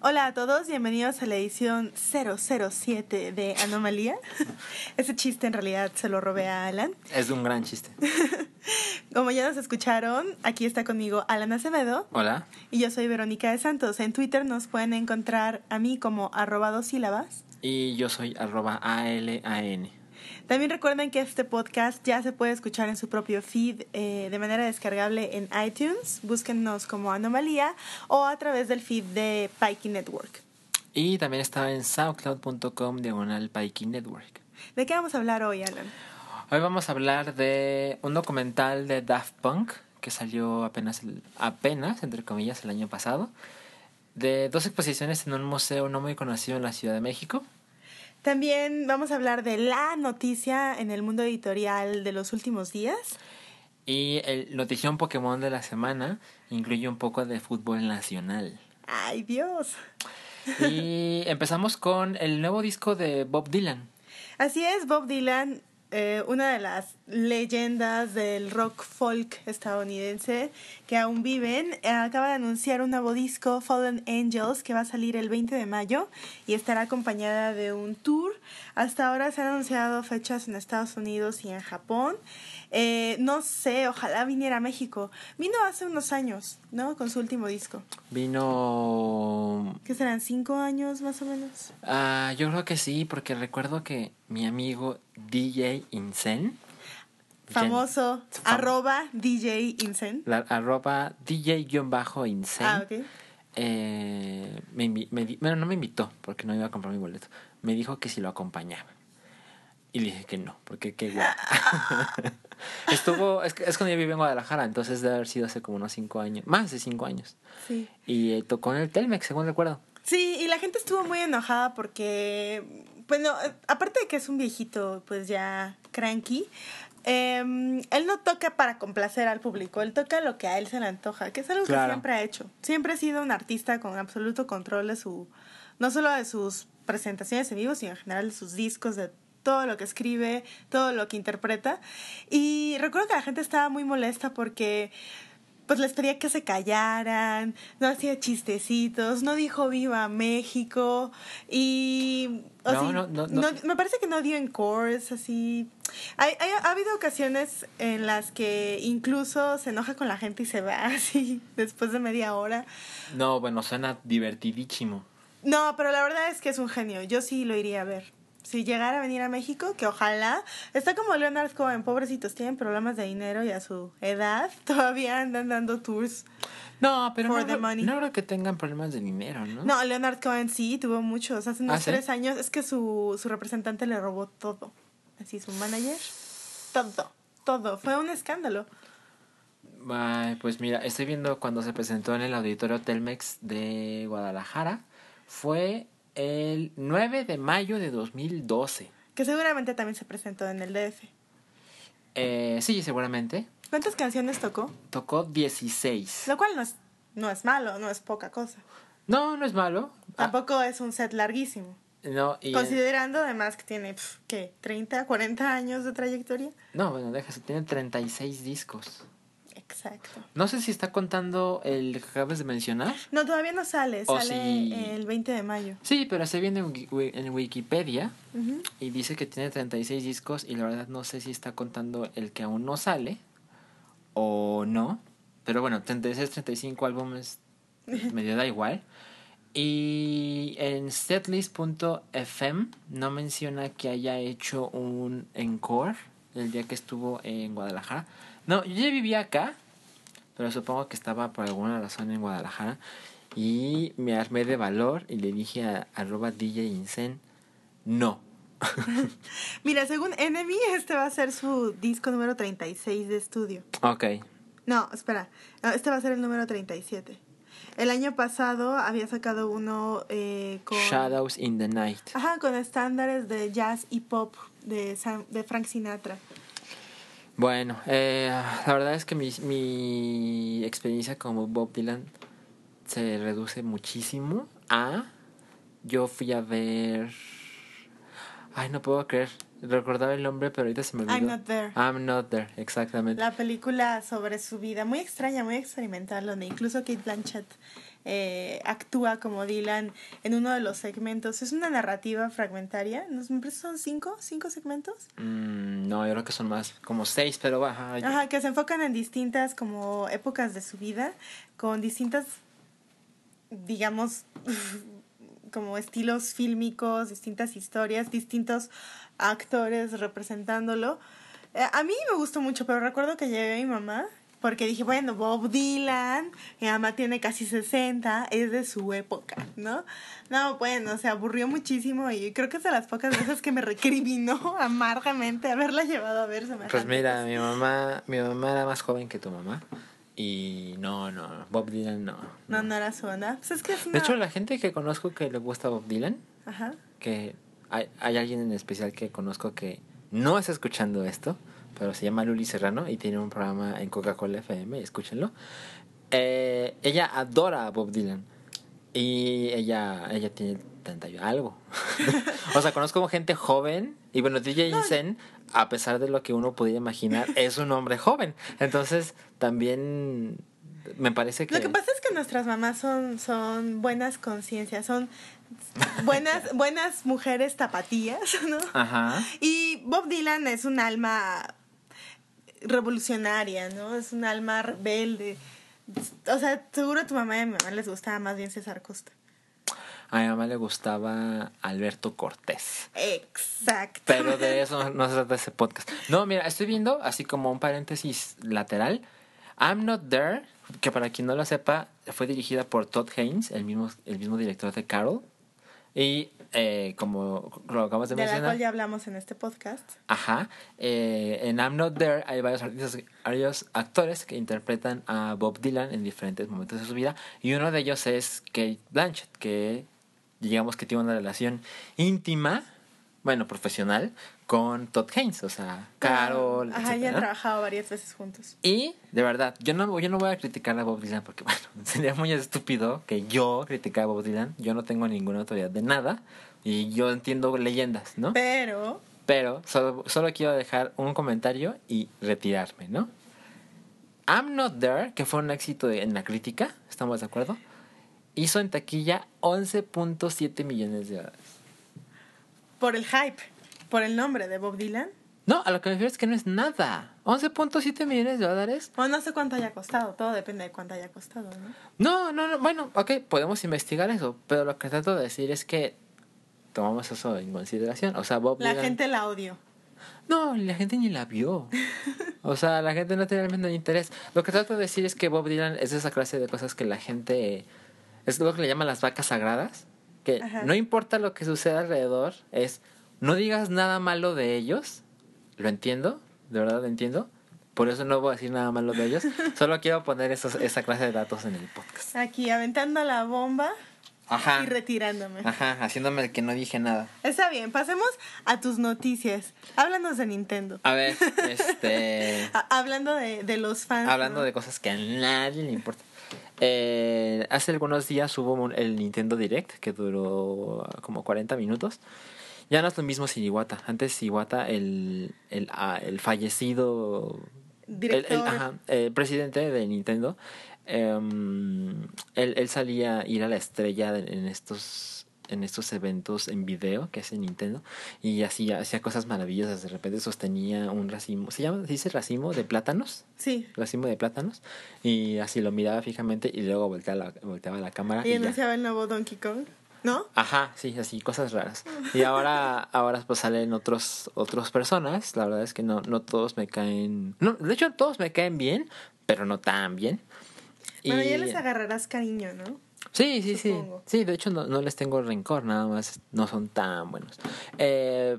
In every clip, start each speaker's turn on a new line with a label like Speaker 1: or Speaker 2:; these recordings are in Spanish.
Speaker 1: Hola a todos, bienvenidos a la edición 007 de Anomalía. Ese chiste en realidad se lo robé a Alan.
Speaker 2: Es un gran chiste.
Speaker 1: Como ya nos escucharon, aquí está conmigo Alan Acevedo.
Speaker 2: Hola.
Speaker 1: Y yo soy Verónica de Santos. En Twitter nos pueden encontrar a mí como arroba dos sílabas.
Speaker 2: Y yo soy arroba ALAN.
Speaker 1: También recuerden que este podcast ya se puede escuchar en su propio feed eh, de manera descargable en iTunes. Búsquennos como Anomalía o a través del feed de Pikey Network.
Speaker 2: Y también está en soundcloud.com diagonal Pikey Network.
Speaker 1: ¿De qué vamos a hablar hoy, Alan?
Speaker 2: Hoy vamos a hablar de un documental de Daft Punk que salió apenas, apenas, entre comillas, el año pasado. De dos exposiciones en un museo no muy conocido en la Ciudad de México.
Speaker 1: También vamos a hablar de la noticia en el mundo editorial de los últimos días.
Speaker 2: Y el notición Pokémon de la semana incluye un poco de fútbol nacional.
Speaker 1: ¡Ay, Dios!
Speaker 2: Y empezamos con el nuevo disco de Bob Dylan.
Speaker 1: Así es, Bob Dylan eh, una de las leyendas del rock folk estadounidense que aún viven, eh, acaba de anunciar un nuevo disco, Fallen Angels, que va a salir el 20 de mayo y estará acompañada de un tour. Hasta ahora se han anunciado fechas en Estados Unidos y en Japón. Eh, no sé, ojalá viniera a México. Vino hace unos años, ¿no? Con su último disco.
Speaker 2: Vino...
Speaker 1: ¿Qué serán? ¿Cinco años más o menos?
Speaker 2: Ah, yo creo que sí, porque recuerdo que mi amigo DJ Insen...
Speaker 1: Famoso, arroba DJ Insen.
Speaker 2: La, arroba DJ-Insen.
Speaker 1: Ah, ok.
Speaker 2: Eh, me, me, bueno, no me invitó porque no iba a comprar mi boleto. Me dijo que si lo acompañaba. Y le dije que no, porque qué guay. Estuvo, es, es cuando yo viví en Guadalajara, entonces debe haber sido hace como unos cinco años, más de cinco años.
Speaker 1: Sí.
Speaker 2: Y eh, tocó en el Telmex, según recuerdo.
Speaker 1: Sí, y la gente estuvo muy enojada porque, bueno, aparte de que es un viejito, pues ya cranky, eh, él no toca para complacer al público, él toca lo que a él se le antoja, que es algo
Speaker 2: Claro.
Speaker 1: que siempre ha hecho. Siempre ha sido un artista con absoluto control de su, no solo de sus presentaciones en vivo, sino en general de sus discos, de todo lo que escribe, todo lo que interpreta. Y recuerdo que la gente estaba muy molesta porque pues les pedía que se callaran, no hacía chistecitos, no dijo viva México y o
Speaker 2: No,
Speaker 1: sí,
Speaker 2: no, no, no.
Speaker 1: me parece que no dio encores así. Hay, hay- ha habido ocasiones en las que incluso se enoja con la gente y se va así después de media hora.
Speaker 2: No, bueno, suena divertidísimo.
Speaker 1: No, pero la verdad es que es un genio. Yo sí lo iría a ver. Si llegara a venir a México, que ojalá. Está como Leonard Cohen, pobrecitos, tienen problemas de dinero y a su edad todavía andan dando tours.
Speaker 2: No, pero
Speaker 1: For
Speaker 2: no,
Speaker 1: the
Speaker 2: creo-
Speaker 1: money.
Speaker 2: no creo que tengan problemas de dinero, ¿no?
Speaker 1: No, Leonard Cohen sí, tuvo muchos. Hace unos
Speaker 2: ¿Ah, sí?
Speaker 1: tres años es que su, su representante le robó todo. Así, su manager. Todo, todo. Fue un escándalo.
Speaker 2: Ay, pues mira, estoy viendo cuando se presentó en el auditorio Telmex de Guadalajara. Fue el 9 de mayo de 2012.
Speaker 1: Que seguramente también se presentó en el DF.
Speaker 2: Eh, sí, seguramente.
Speaker 1: ¿Cuántas canciones tocó?
Speaker 2: Tocó 16.
Speaker 1: Lo cual no es, no es malo, no es poca cosa.
Speaker 2: No, no es malo. Ah,
Speaker 1: Tampoco es un set larguísimo.
Speaker 2: no, y,
Speaker 1: Considerando además que tiene, pf, ¿qué? ¿30, 40 años de trayectoria?
Speaker 2: no, bueno, déjase, tiene 36 discos.
Speaker 1: Exacto.
Speaker 2: No sé si está contando el que acabas de mencionar.
Speaker 1: No, todavía no sale,
Speaker 2: O
Speaker 1: sale
Speaker 2: si-
Speaker 1: el 20 de mayo.
Speaker 2: Sí, pero se viene en Wiki- en Wikipedia y dice que tiene 36 discos y la verdad no sé si está contando el que aún no sale o no. Pero bueno, 36, 35 álbumes medio da igual. Y en setlist.fm no menciona que haya hecho un encore el día que estuvo en Guadalajara. No, yo ya vivía acá, pero supongo que estaba por alguna razón en Guadalajara. Y me armé de valor y le dije a arroba DJ Insen, no.
Speaker 1: Mira, según Enemy, este va a ser su disco número 36 de estudio.
Speaker 2: Ok.
Speaker 1: No, espera, este va a ser el número 37. El año pasado había sacado uno eh, con...
Speaker 2: Shadows in the Night.
Speaker 1: Ajá, con estándares de jazz y pop de, Sam- de Frank Sinatra.
Speaker 2: Bueno, eh, la verdad es que mi, mi experiencia como Bob Dylan se reduce muchísimo a... Yo fui a ver... Ay, no puedo creer. Recordaba el nombre, pero ahorita se me olvidó.
Speaker 1: I'm Not There.
Speaker 2: I'm Not There, exactamente.
Speaker 1: La película sobre su vida, muy extraña, muy experimental, donde incluso Kate Blanchett eh, actúa como Dylan en uno de los segmentos. Es una narrativa fragmentaria. ¿No? ¿Me parece son cinco? ¿Cinco segmentos?
Speaker 2: Mm, no, yo creo que son más, como seis, pero baja.
Speaker 1: Ajá, que se enfocan en distintas como épocas de su vida, con distintas, digamos, como estilos fílmicos, distintas historias, distintos actores representándolo. Eh, a mí me gustó mucho, pero recuerdo que llegué a mi mamá porque dije, bueno, Bob Dylan, mi mamá tiene casi 60, es de su época, ¿no? No, bueno, se aburrió muchísimo y creo que es de las pocas veces que me recriminó amargamente haberla llevado a ver
Speaker 2: Pues mira, mi mamá, mi mamá era más joven que tu mamá. Y no, no, Bob Dylan no.
Speaker 1: No, no, era su onda. Pues es que
Speaker 2: De hecho, la gente que conozco que le gusta Bob Dylan,
Speaker 1: Ajá.
Speaker 2: que hay, hay alguien en especial que conozco que no está escuchando esto, pero se llama Luli Serrano y tiene un programa en Coca-Cola FM, escúchenlo. Eh, ella adora a Bob Dylan y ella, ella tiene 30 y algo. o sea, conozco gente joven y bueno, DJ Zen, a pesar de lo que uno pudiera imaginar, es un hombre joven. Entonces, también me parece que...
Speaker 1: Lo que pasa es que nuestras mamás son, son buenas conciencias, son buenas, buenas mujeres tapatías, ¿no?
Speaker 2: Ajá.
Speaker 1: Y Bob Dylan es un alma revolucionaria, ¿no? Es un alma rebelde. O sea, seguro a tu mamá y a mi mamá les gustaba más bien César Costa.
Speaker 2: A mi mamá le gustaba Alberto Cortés.
Speaker 1: Exacto.
Speaker 2: Pero de eso no se trata ese podcast. No, mira, estoy viendo, así como un paréntesis lateral, I'm Not There, que para quien no lo sepa, fue dirigida por Todd Haynes, el mismo, el mismo director de Carol. Y eh, como lo acabas de,
Speaker 1: de
Speaker 2: mencionar.
Speaker 1: la cual ya hablamos en este podcast.
Speaker 2: Ajá. Eh, en I'm Not There hay varios artistas, varios actores que interpretan a Bob Dylan en diferentes momentos de su vida. Y uno de ellos es Kate Blanchett, que digamos que tiene una relación íntima, bueno, profesional, con Todd Haynes, o sea, Carol.
Speaker 1: Ajá, ya han trabajado varias veces juntos.
Speaker 2: Y, de verdad, yo no, yo no voy a criticar a Bob Dylan porque, bueno, sería muy estúpido que yo criticara a Bob Dylan. Yo no tengo ninguna autoridad de nada y yo entiendo leyendas, ¿no?
Speaker 1: Pero...
Speaker 2: Pero solo, solo quiero dejar un comentario y retirarme, ¿no? I'm Not There, que fue un éxito en la crítica, ¿estamos de acuerdo? Hizo en taquilla 11.7 millones de dólares.
Speaker 1: Por el hype, por el nombre de Bob Dylan.
Speaker 2: No, a lo que me refiero es que no es nada. 11.7 millones de dólares.
Speaker 1: Bueno, no sé cuánto haya costado, todo depende de cuánto haya costado, ¿no?
Speaker 2: No, no, no, bueno, ok, podemos investigar eso, pero lo que trato de decir es que tomamos eso en consideración. O sea, Bob
Speaker 1: La
Speaker 2: Dylan-
Speaker 1: gente la odió.
Speaker 2: No, la gente ni la vio. O sea, la gente no tiene realmente interés. Lo que trato de decir es que Bob Dylan es esa clase de cosas que la gente... Es lo que le llaman las vacas sagradas. Que
Speaker 1: Ajá.
Speaker 2: no importa lo que suceda alrededor, es... No digas nada malo de ellos. Lo entiendo, de verdad lo entiendo. Por eso no voy a decir nada malo de ellos. Solo quiero poner esos, esa clase de datos en el podcast.
Speaker 1: Aquí aventando la bomba
Speaker 2: Ajá.
Speaker 1: y retirándome.
Speaker 2: Ajá, haciéndome el que no dije nada.
Speaker 1: Está bien, pasemos a tus noticias. Háblanos de Nintendo.
Speaker 2: A ver, este...
Speaker 1: Hablando de, de los fans.
Speaker 2: Hablando
Speaker 1: ¿no?
Speaker 2: de cosas que a nadie le importa. Eh, hace algunos días hubo un- el Nintendo Direct que duró como 40 minutos. Ya no es lo mismo sin Iwata. Antes Iwata, el, el, ah, el fallecido el, el-
Speaker 1: Director.
Speaker 2: ajá, el presidente de Nintendo, em, él, él salía a ir a la estrella en estos en estos eventos en video que hace Nintendo y hacía, hacía cosas maravillosas. De repente sostenía un racimo, ¿se llama? ¿Se dice racimo de plátanos?
Speaker 1: Sí.
Speaker 2: racimo de plátanos y así lo miraba fijamente y luego volteaba la, volteaba la cámara
Speaker 1: Y
Speaker 2: y, ya.
Speaker 1: anunciaba el nuevo Donkey Kong. ¿No?
Speaker 2: Ajá, sí, así, cosas raras. Y ahora, ahora pues salen otros, otros personas. La verdad es que no, no todos me caen. No, de hecho, todos me caen bien, pero no tan bien.
Speaker 1: Bueno,
Speaker 2: Y-
Speaker 1: ya les agarrarás cariño, ¿no?
Speaker 2: Sí, sí, sí.
Speaker 1: Supongo.
Speaker 2: Sí, de hecho no, no les tengo rencor, nada más no son tan buenos. Eh,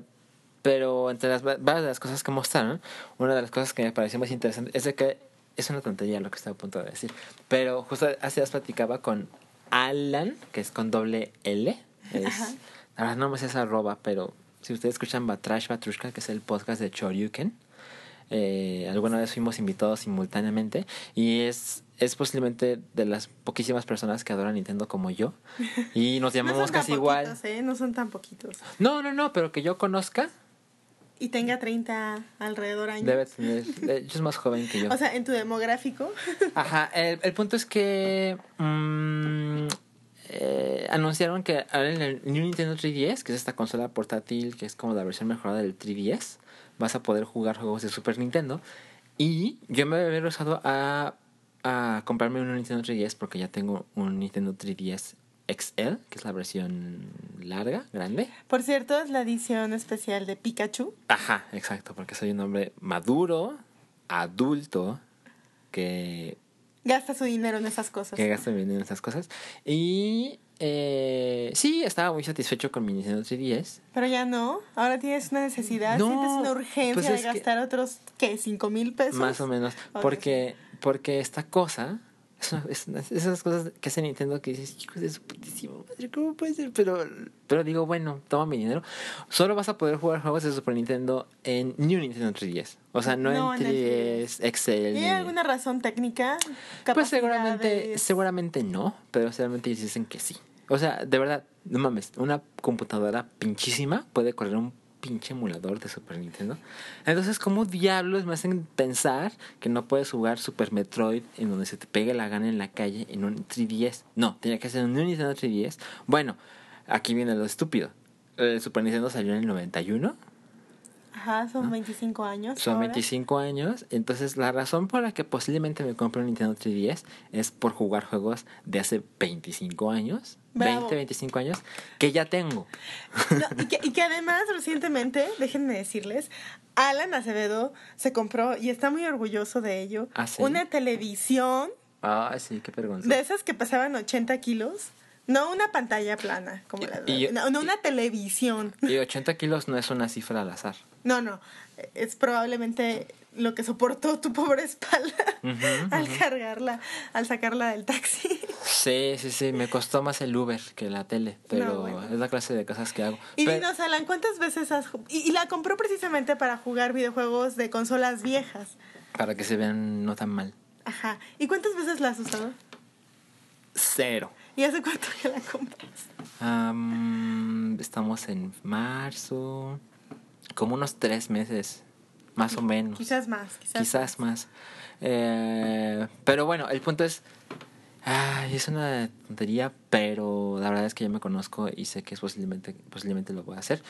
Speaker 2: pero entre las va- varias de las cosas que mostraron, una de las cosas que me pareció más interesante es de que es una tontería lo que estaba a punto de decir. Pero justo hace días platicaba con Alan, que es con doble L. Es,
Speaker 1: Ajá.
Speaker 2: la verdad no me sé esa arroba, pero si ustedes escuchan Batrash Batrushka, que es el podcast de Choryuken, Eh, alguna vez fuimos invitados simultáneamente y es, es posiblemente de las poquísimas personas que adoran Nintendo como yo. Y nos
Speaker 1: No
Speaker 2: llamamos
Speaker 1: son tan
Speaker 2: casi igual.
Speaker 1: poquitos, ¿eh? No son tan poquitos.
Speaker 2: No, no, no, pero que yo conozca,
Speaker 1: Y tenga 30 alrededor años.
Speaker 2: debe tener. de hecho, es más joven que yo.
Speaker 1: O sea, en tu demográfico.
Speaker 2: Ajá, el, el punto es que mm, eh, anunciaron que ahora en el New Nintendo 3DS, que es esta consola portátil que es como la versión mejorada del 3DS, vas a poder jugar juegos de Super Nintendo. Y yo me había usado a, a comprarme un Nintendo 3DS porque ya tengo un Nintendo 3DS XL, que es la versión larga, grande.
Speaker 1: Por cierto, es la edición especial de Pikachu.
Speaker 2: Ajá, exacto, porque soy un hombre maduro, adulto, que
Speaker 1: Gasta su dinero en esas cosas.
Speaker 2: que gasto mi dinero en esas cosas. Y eh, sí, estaba muy satisfecho con mi Nintendo 3DS.
Speaker 1: Pero ya no. Ahora tienes una necesidad.
Speaker 2: No,
Speaker 1: Sientes una urgencia
Speaker 2: pues
Speaker 1: de
Speaker 2: que-
Speaker 1: gastar otros, ¿qué? ¿Cinco mil pesos?
Speaker 2: Más o menos. Porque, porque esta cosa. Es una- es una- esas cosas que hace Nintendo que dices, hijos de su putísima madre, ¿cómo puede ser? Pero, pero digo, bueno, toma mi dinero. Solo vas a poder jugar juegos de Super Nintendo en New Nintendo 3DS. O sea, no,
Speaker 1: No
Speaker 2: en
Speaker 1: en el
Speaker 2: 3DS, Excel.
Speaker 1: ¿Hay
Speaker 2: ni-
Speaker 1: alguna razón técnica?
Speaker 2: Pues seguramente, seguramente no, pero seguramente dicen que sí. O sea, de verdad, no mames, una computadora pinchísima puede correr un pinche emulador de Super Nintendo. Entonces, ¿cómo diablos me hacen pensar que no puedes jugar Super Metroid en donde se te pegue la gana en la calle en un 3DS? No, tenía que ser en un Nintendo 3DS. Bueno, aquí viene lo estúpido. El Super Nintendo salió en el 91.
Speaker 1: Ajá, son 25 años.
Speaker 2: Son
Speaker 1: ahora.
Speaker 2: 25 años. Entonces, la razón por la que posiblemente me compre un Nintendo 3DS es por jugar juegos de hace 25 años.
Speaker 1: Bravo.
Speaker 2: 20, 25 años. Que ya tengo.
Speaker 1: No, y, que, y que además, recientemente, déjenme decirles, Alan Acevedo se compró, y está muy orgulloso de ello,
Speaker 2: ¿Ah, sí?
Speaker 1: una televisión
Speaker 2: Ah, sí, qué vergüenza.
Speaker 1: de esas que pesaban 80 kilos. No una pantalla plana, como la
Speaker 2: Y- y-
Speaker 1: no, no una televisión.
Speaker 2: Y 80 kilos no es una cifra al azar.
Speaker 1: No, no. Es probablemente lo que soportó tu pobre espalda al cargarla, al sacarla del taxi.
Speaker 2: Sí, sí, sí. Me costó más el Uber que la tele. Pero
Speaker 1: No, bueno.
Speaker 2: es la clase de cosas que hago.
Speaker 1: Y
Speaker 2: Pero-
Speaker 1: dinos, Alan, ¿cuántas veces has... Y, y la compró precisamente para jugar videojuegos de consolas viejas.
Speaker 2: para que se vean no tan mal.
Speaker 1: Ajá. ¿Y cuántas veces la has usado?
Speaker 2: Cero.
Speaker 1: ¿Y hace cuánto que la compras?
Speaker 2: Am, estamos en marzo. Como unos tres meses, más o menos.
Speaker 1: Quizás más. Quizás,
Speaker 2: Quizás más. Eh, pero bueno, el punto es. Ay, es una tontería, pero la verdad es que yo me conozco y sé que es posiblemente, posiblemente lo voy a hacer.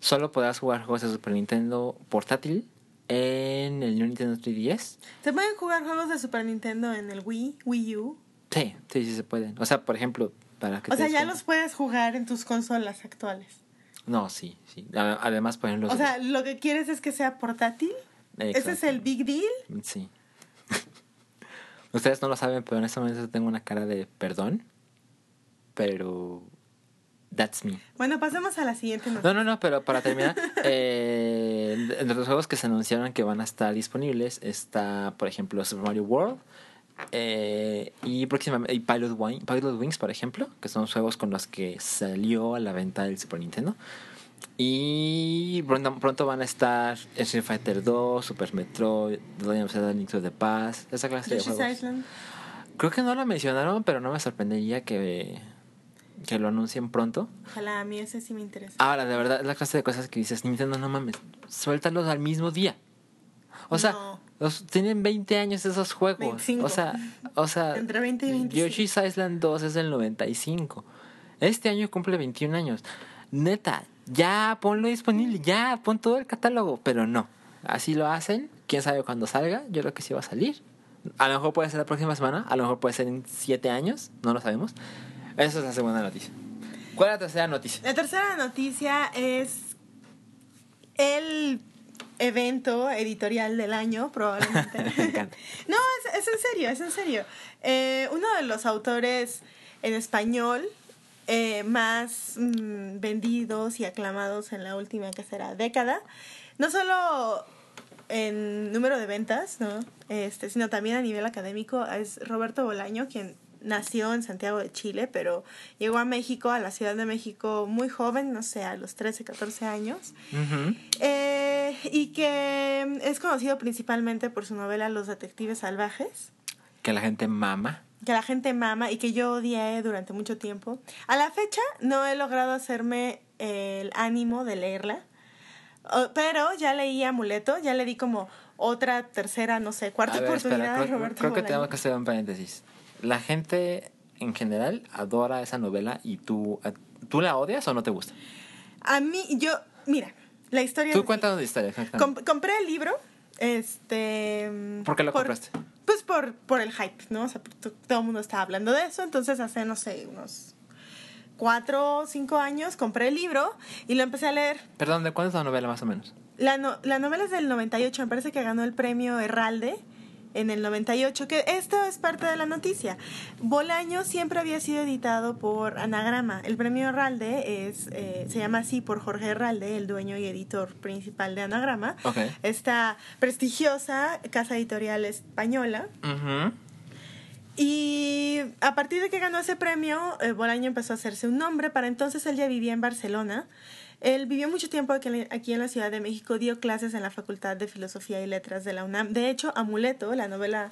Speaker 2: Solo podrás jugar juegos de Super Nintendo portátil en el Nintendo 3DS.
Speaker 1: ¿Se pueden jugar juegos de Super Nintendo en el Wii, Wii U?
Speaker 2: Sí, sí, sí se pueden. O sea, por ejemplo, para que
Speaker 1: O sea, ya
Speaker 2: cuenta.
Speaker 1: los puedes jugar en tus consolas actuales.
Speaker 2: No, sí, sí. Además, ponen los.
Speaker 1: O sea, lo que quieres es que sea portátil. Ese es el big deal.
Speaker 2: Sí. Ustedes no lo saben, pero en este momento tengo una cara de perdón. Pero. That's me.
Speaker 1: Bueno, pasemos a la siguiente noticia.
Speaker 2: No, no, no, pero para terminar, eh, entre los juegos que se anunciaron que van a estar disponibles está, por ejemplo, Super Mario World eh, y próximamente y Pilot, Wing- Pilot Wings, por ejemplo, que son juegos con los que salió a la venta el Super Nintendo. Y pronto, pronto van a estar Street Fighter 2, Super Metroid, The Link to the Past, esa clase de
Speaker 1: Yoshi's
Speaker 2: juegos.
Speaker 1: Island.
Speaker 2: Creo que no lo mencionaron, pero no me sorprendería que, que lo anuncien pronto.
Speaker 1: Ojalá, a mí ese sí me interesa.
Speaker 2: Ahora, de verdad, es la clase de cosas que dices, Nintendo, no mames, suéltalos al mismo día. O sea,
Speaker 1: No.
Speaker 2: Los, tienen 20 años esos juegos.
Speaker 1: 25.
Speaker 2: O sea, o sea,
Speaker 1: Entre 20 y 25.
Speaker 2: Yoshi's Island 2 es del 95. Este año cumple 21 años. Neta, ya ponlo disponible, ya pon todo el catálogo, pero no. Así lo hacen, quién sabe cuándo salga, yo creo que sí va a salir. A lo mejor puede ser la próxima semana, a lo mejor puede ser en 7 años, no lo sabemos. Esa es la segunda noticia. ¿Cuál es la tercera noticia?
Speaker 1: La tercera noticia es el evento editorial del año, probablemente. No, es, es en serio, es en serio. Eh, uno de los autores en español eh, más mm, vendidos y aclamados en la última que será década, no solo en número de ventas, ¿no? Este, sino también a nivel académico, es Roberto Bolaño, quien nació en Santiago de Chile, pero llegó a México, a la Ciudad de México, muy joven, no sé, a los 13, 14 años.
Speaker 2: Ujú.
Speaker 1: Eh, y que es conocido principalmente por su novela Los Detectives Salvajes.
Speaker 2: Que la gente mama.
Speaker 1: Que la gente mama y que yo odié durante mucho tiempo. A la fecha no he logrado hacerme el ánimo de leerla. Pero ya leí Amuleto, ya le di como otra, tercera, no sé, cuarta oportunidad
Speaker 2: a Roberto Creo que tenemos que hacer un paréntesis. La gente en general adora esa novela y tú, ¿tú la odias o no te gusta?
Speaker 1: A mí, yo, mira, la historia...
Speaker 2: Tú cuéntanos la historia.
Speaker 1: compré el libro, este...
Speaker 2: ¿Por qué lo compraste?
Speaker 1: Pues por, por el hype, ¿no? O sea, todo el mundo estaba hablando de eso, entonces hace, no sé, unos cuatro o cinco años compré el libro y lo empecé a leer.
Speaker 2: Perdón, ¿de cuándo es la novela más o menos?
Speaker 1: La, no, la novela es del 98, me parece que ganó el premio Herralde en el 98, que esto es parte de la noticia. Bolaño siempre había sido editado por Anagrama. El premio Herralde es, eh, se llama así por Jorge Herralde, el dueño y editor principal de Anagrama. Esta prestigiosa casa editorial española. Y a partir de que ganó ese premio, eh, Bolaño empezó a hacerse un nombre. Para entonces él ya vivía en Barcelona. Él vivió mucho tiempo aquí en la Ciudad de México, dio clases en la Facultad de Filosofía y Letras de la UNAM. De hecho, Amuleto, la novela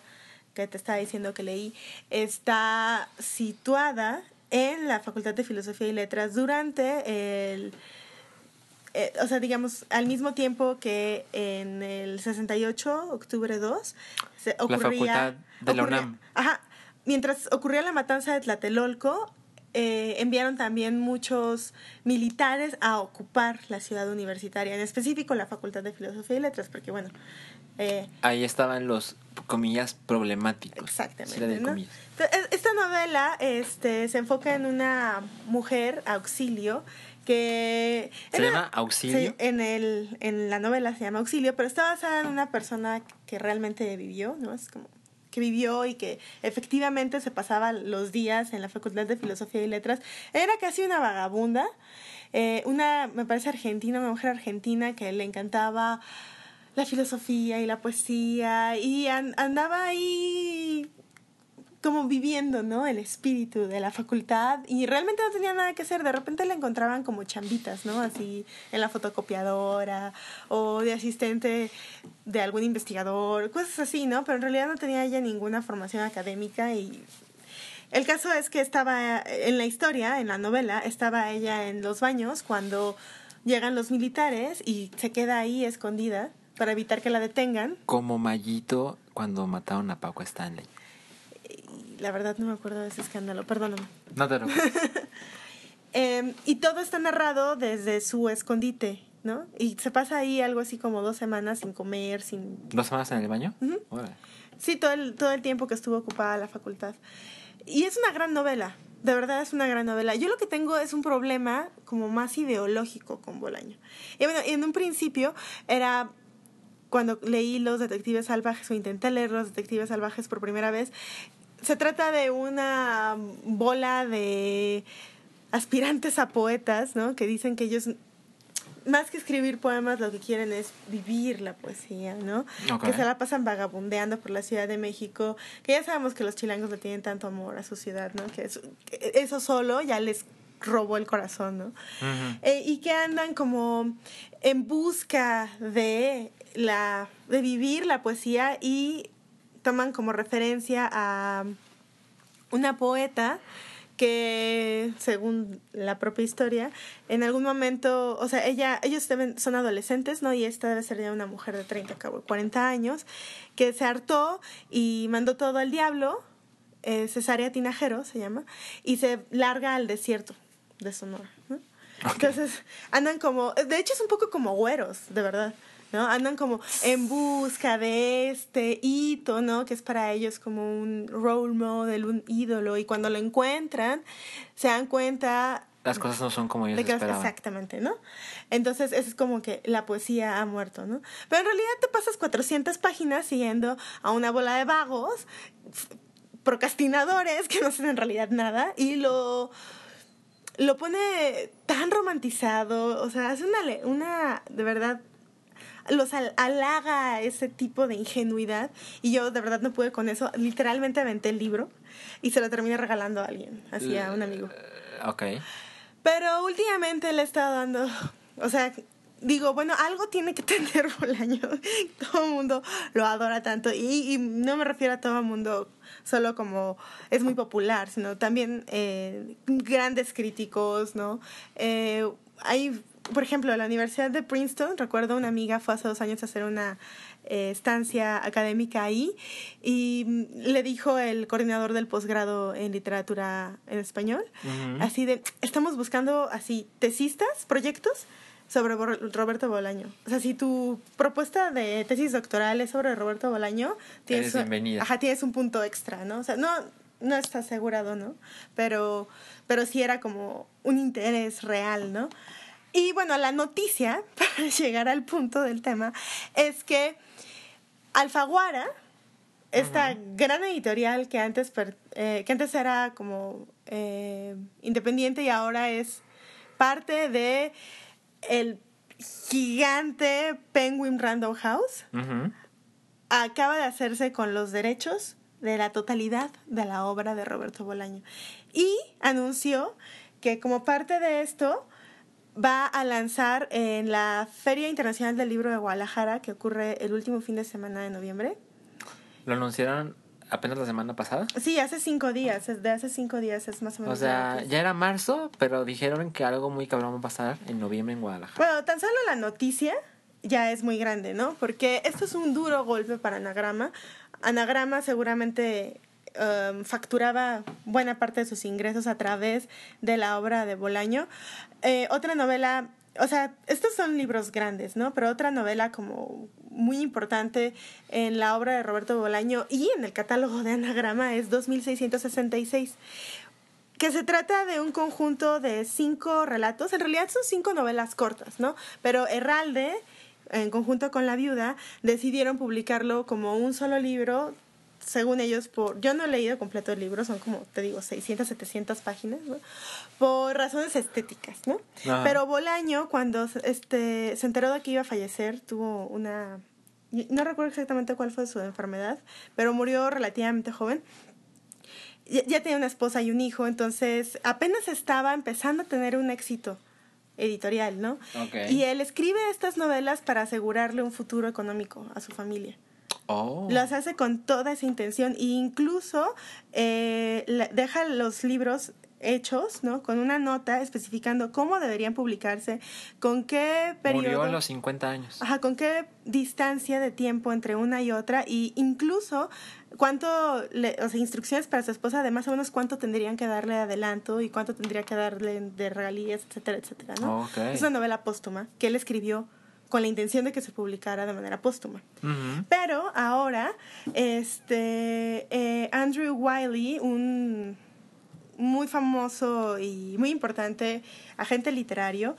Speaker 1: que te estaba diciendo que leí, está situada en la Facultad de Filosofía y Letras durante el... Eh, o sea, digamos, al mismo tiempo que en el 68, octubre 2, se ocurría... La Facultad de la UNAM. Ajá, mientras ocurría la matanza de Tlatelolco, eh, enviaron también muchos militares a ocupar la ciudad universitaria, en específico la Facultad de Filosofía y Letras, porque bueno...
Speaker 2: Eh, Ahí estaban los, comillas, problemáticos. Exactamente.
Speaker 1: Esta novela este, se enfoca en una mujer, auxilio, que...
Speaker 2: ¿Se llama Auxilio?
Speaker 1: en, el, en la novela se llama Auxilio, pero está basada en una persona que realmente vivió, ¿no? Es como que vivió y que efectivamente se pasaba los días en la Facultad de Filosofía y Letras. Era casi una vagabunda, eh, una, me parece argentina, una mujer argentina que le encantaba la filosofía y la poesía y andaba ahí como viviendo, ¿no? El espíritu de la facultad y realmente no tenía nada que hacer. De repente la encontraban como chambitas, ¿no? Así en la fotocopiadora o de asistente de algún investigador, cosas así, ¿no? Pero en realidad no tenía ella ninguna formación académica y el caso es que estaba en la historia, en la novela, estaba ella en los baños cuando llegan los militares y se queda ahí escondida para evitar que la detengan.
Speaker 2: Como Mallito cuando mataron a Paco Stanley
Speaker 1: la verdad no me acuerdo de ese escándalo, perdóname.
Speaker 2: No te
Speaker 1: eh, y todo está narrado desde su escondite, ¿no? Y se pasa ahí algo así como dos semanas sin comer, sin...
Speaker 2: ¿Dos semanas en el baño?
Speaker 1: Sí, todo el, todo el tiempo que estuvo ocupada la facultad. Y es una gran novela, de verdad es una gran novela. Yo lo que tengo es un problema como más ideológico con Bolaño. Y bueno, en un principio era cuando leí Los Detectives Salvajes o intenté leer Los Detectives Salvajes por primera vez, se trata de una bola de aspirantes a poetas, ¿no? Que dicen que ellos más que escribir poemas, lo que quieren es vivir la poesía, ¿no? Que se la pasan vagabundeando por la Ciudad de México, que ya sabemos que los chilangos le tienen tanto amor a su ciudad, ¿no? Que eso, solo ya les robó el corazón, ¿no? Eh, y que andan como en busca de la de vivir la poesía y toman como referencia a una poeta que según la propia historia, en algún momento, o sea, ella, ellos deben, son adolescentes, ¿no? Y esta debe ser ya una mujer de 30, 40 años, que se hartó y mandó todo al diablo, eh, Cesárea Tinajero se llama, y se larga al desierto de Sonora, ¿no? Entonces, andan como, de hecho es un poco como güeros, de verdad. ¿No? Andan como en busca de este hito, ¿no? Que es para ellos como un role model, un ídolo, y cuando lo encuentran, se dan cuenta...
Speaker 2: Las cosas no son como ellos esperaban.
Speaker 1: Exactamente, ¿no? Entonces, es como que la poesía ha muerto, ¿no? Pero en realidad te pasas 400 páginas siguiendo a una bola de vagos, procrastinadores, que no hacen en realidad nada, y lo lo pone tan romantizado, o sea, hace una, una, de verdad, los halaga ese tipo de ingenuidad y yo de verdad no pude con eso. Literalmente aventé el libro y se lo terminé regalando a alguien, así a un amigo.
Speaker 2: Ok.
Speaker 1: Pero últimamente le he estado dando, o sea, digo, bueno, algo tiene que tener Bolaño. Todo el mundo lo adora tanto. Y, y, no me refiero a todo el mundo solo como es muy popular, sino también eh, grandes críticos, ¿no? Eh, hay, por ejemplo, la Universidad de Princeton, recuerdo una amiga fue hace dos años a hacer una eh, estancia académica ahí y le dijo el coordinador del posgrado en literatura en español, así de, estamos buscando así tesistas, proyectos sobre Roberto Bolaño. O sea, si tu propuesta de tesis doctoral es sobre Roberto Bolaño, tienes, ajá, tienes un punto extra, ¿no? O sea, no, no está asegurado, ¿no? Pero, pero sí era como un interés real, ¿no? Y bueno, la noticia, para llegar al punto del tema, es que Alfaguara, esta gran editorial que antes, eh, que antes era como eh, independiente y ahora es parte de el gigante Penguin Random House acaba de hacerse con los derechos de la totalidad de la obra de Roberto Bolaño. Y anunció que como parte de esto va a lanzar en la Feria Internacional del Libro de Guadalajara, que ocurre el último fin de semana de noviembre.
Speaker 2: ¿Lo anunciaron apenas la semana pasada.
Speaker 1: Sí, hace cinco días, de hace cinco días es más o menos.
Speaker 2: O sea, ya era marzo, pero dijeron que algo muy cabrón va a pasar en noviembre en Guadalajara.
Speaker 1: Bueno, tan solo la noticia ya es muy grande, ¿no? Porque esto es un duro golpe para Anagrama. Anagrama seguramente um, facturaba buena parte de sus ingresos a través de la obra de Bolaño. Eh, otra novela o sea, estos son libros grandes, ¿no? Pero otra novela como muy importante en la obra de Roberto Bolaño y en el catálogo de Anagrama es 2666 que se trata de un conjunto de cinco relatos, en realidad son cinco novelas cortas, ¿no? Pero Herralde, en conjunto con La Viuda, decidieron publicarlo como un solo libro según ellos, por yo no he leído completo el libro, son como, te digo, 600, 700 páginas, ¿no? Por razones estéticas, ¿no? Pero Bolaño, cuando este, se enteró de que iba a fallecer, tuvo una... No recuerdo exactamente cuál fue su enfermedad, pero murió relativamente joven. Ya, ya tenía una esposa y un hijo, entonces apenas estaba empezando a tener un éxito editorial, ¿no? Y él escribe estas novelas para asegurarle un futuro económico a su familia. Oh. Las hace con toda esa intención e incluso eh, deja los libros hechos, ¿no? Con una nota especificando cómo deberían publicarse, con qué periodo...
Speaker 2: Murió a los 50 años.
Speaker 1: Ajá, con qué distancia de tiempo entre una y otra y incluso cuánto, le, o sea, instrucciones para su esposa de más o menos cuánto tendrían que darle de adelanto y cuánto tendría que darle de regalías, etcétera, etcétera, ¿no? Es una novela póstuma que él escribió con la intención de que se publicara de manera póstuma. Pero ahora, este, eh, Andrew Wiley, un muy famoso y muy importante agente literario,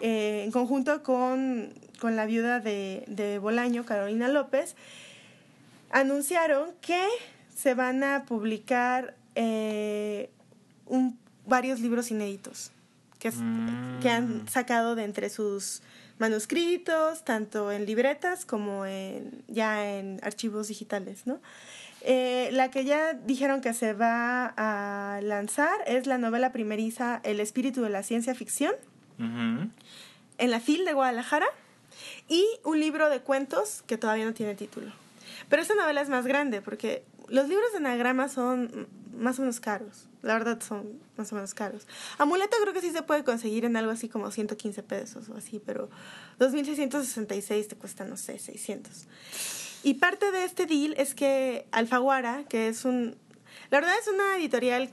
Speaker 1: eh, en conjunto con, la viuda de, de, Bolaño, Carolina López, anunciaron que se van a publicar eh, varios libros inéditos que, que han mm. sacado de entre sus manuscritos, tanto en libretas como en, ya en archivos digitales, ¿no? Eh, la que ya dijeron que se va a lanzar es la novela primeriza El espíritu de la ciencia ficción, en la FIL de Guadalajara, y un libro de cuentos que todavía no tiene título. Pero esta novela es más grande porque los libros de anagrama son más o menos caros. La verdad son más o menos caros. Amuleto creo que sí se puede conseguir en algo así como 115 pesos o así, pero 2.666 te cuesta, no sé, 600. Y parte de este deal es que Alfaguara, que es un... La verdad es una editorial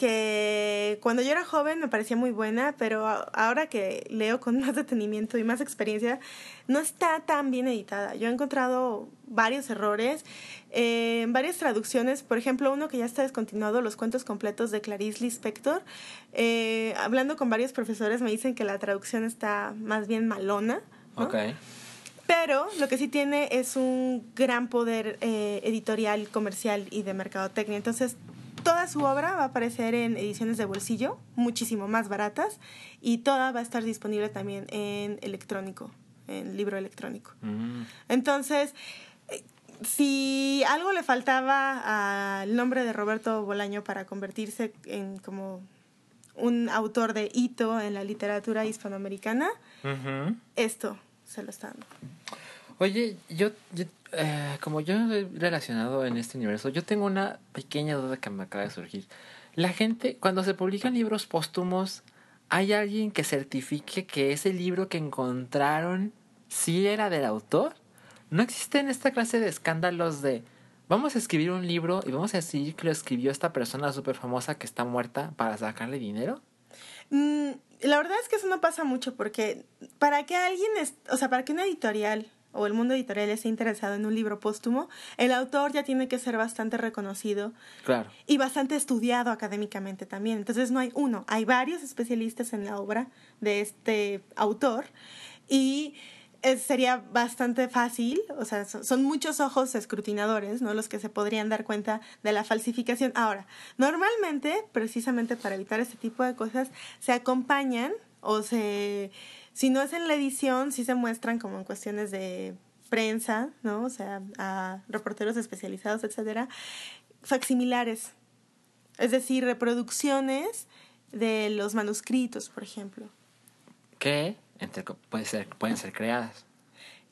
Speaker 1: que cuando yo era joven me parecía muy buena, pero ahora que leo con más detenimiento y más experiencia, no está tan bien editada. Yo he encontrado varios errores, eh, varias traducciones, por ejemplo, uno que ya está descontinuado, los cuentos completos de Clarice Lispector. Eh, hablando con varios profesores me dicen que la traducción está más bien malona. Pero lo que sí tiene es un gran poder eh, editorial, comercial y de mercadotecnia. Entonces, toda su obra va a aparecer en ediciones de bolsillo, muchísimo más baratas, y toda va a estar disponible también en electrónico, en libro electrónico. Mm. Entonces, si algo le faltaba al nombre de Roberto Bolaño para convertirse en como un autor de hito en la literatura hispanoamericana, esto se lo está dando.
Speaker 2: Oye, yo, yo, eh, como yo he relacionado en este universo, yo tengo una pequeña duda que me acaba de surgir. La gente, cuando se publican libros póstumos, ¿hay alguien que certifique que ese libro que encontraron sí era del autor? ¿No existen esta clase de escándalos de vamos a escribir un libro y vamos a decir que lo escribió esta persona súper famosa que está muerta para sacarle dinero?
Speaker 1: Mm, la verdad es que eso no pasa mucho porque para que alguien, o sea, para que una editorial o el mundo editorial esté interesado en un libro póstumo, el autor ya tiene que ser bastante reconocido
Speaker 2: Claro.
Speaker 1: y bastante estudiado académicamente también. Entonces no hay uno, hay varios especialistas en la obra de este autor y es- sería bastante fácil, o sea, son, son muchos ojos escrutinadores, ¿no? Los que se podrían dar cuenta de la falsificación. Ahora, normalmente, precisamente para evitar este tipo de cosas, se acompañan o se, si no es en la edición, sí se muestran como en cuestiones de prensa, ¿no? O sea, a reporteros especializados, etcétera, facsimilares, es decir, reproducciones de los manuscritos, por ejemplo,
Speaker 2: Que entre, puede ser, pueden ser creadas.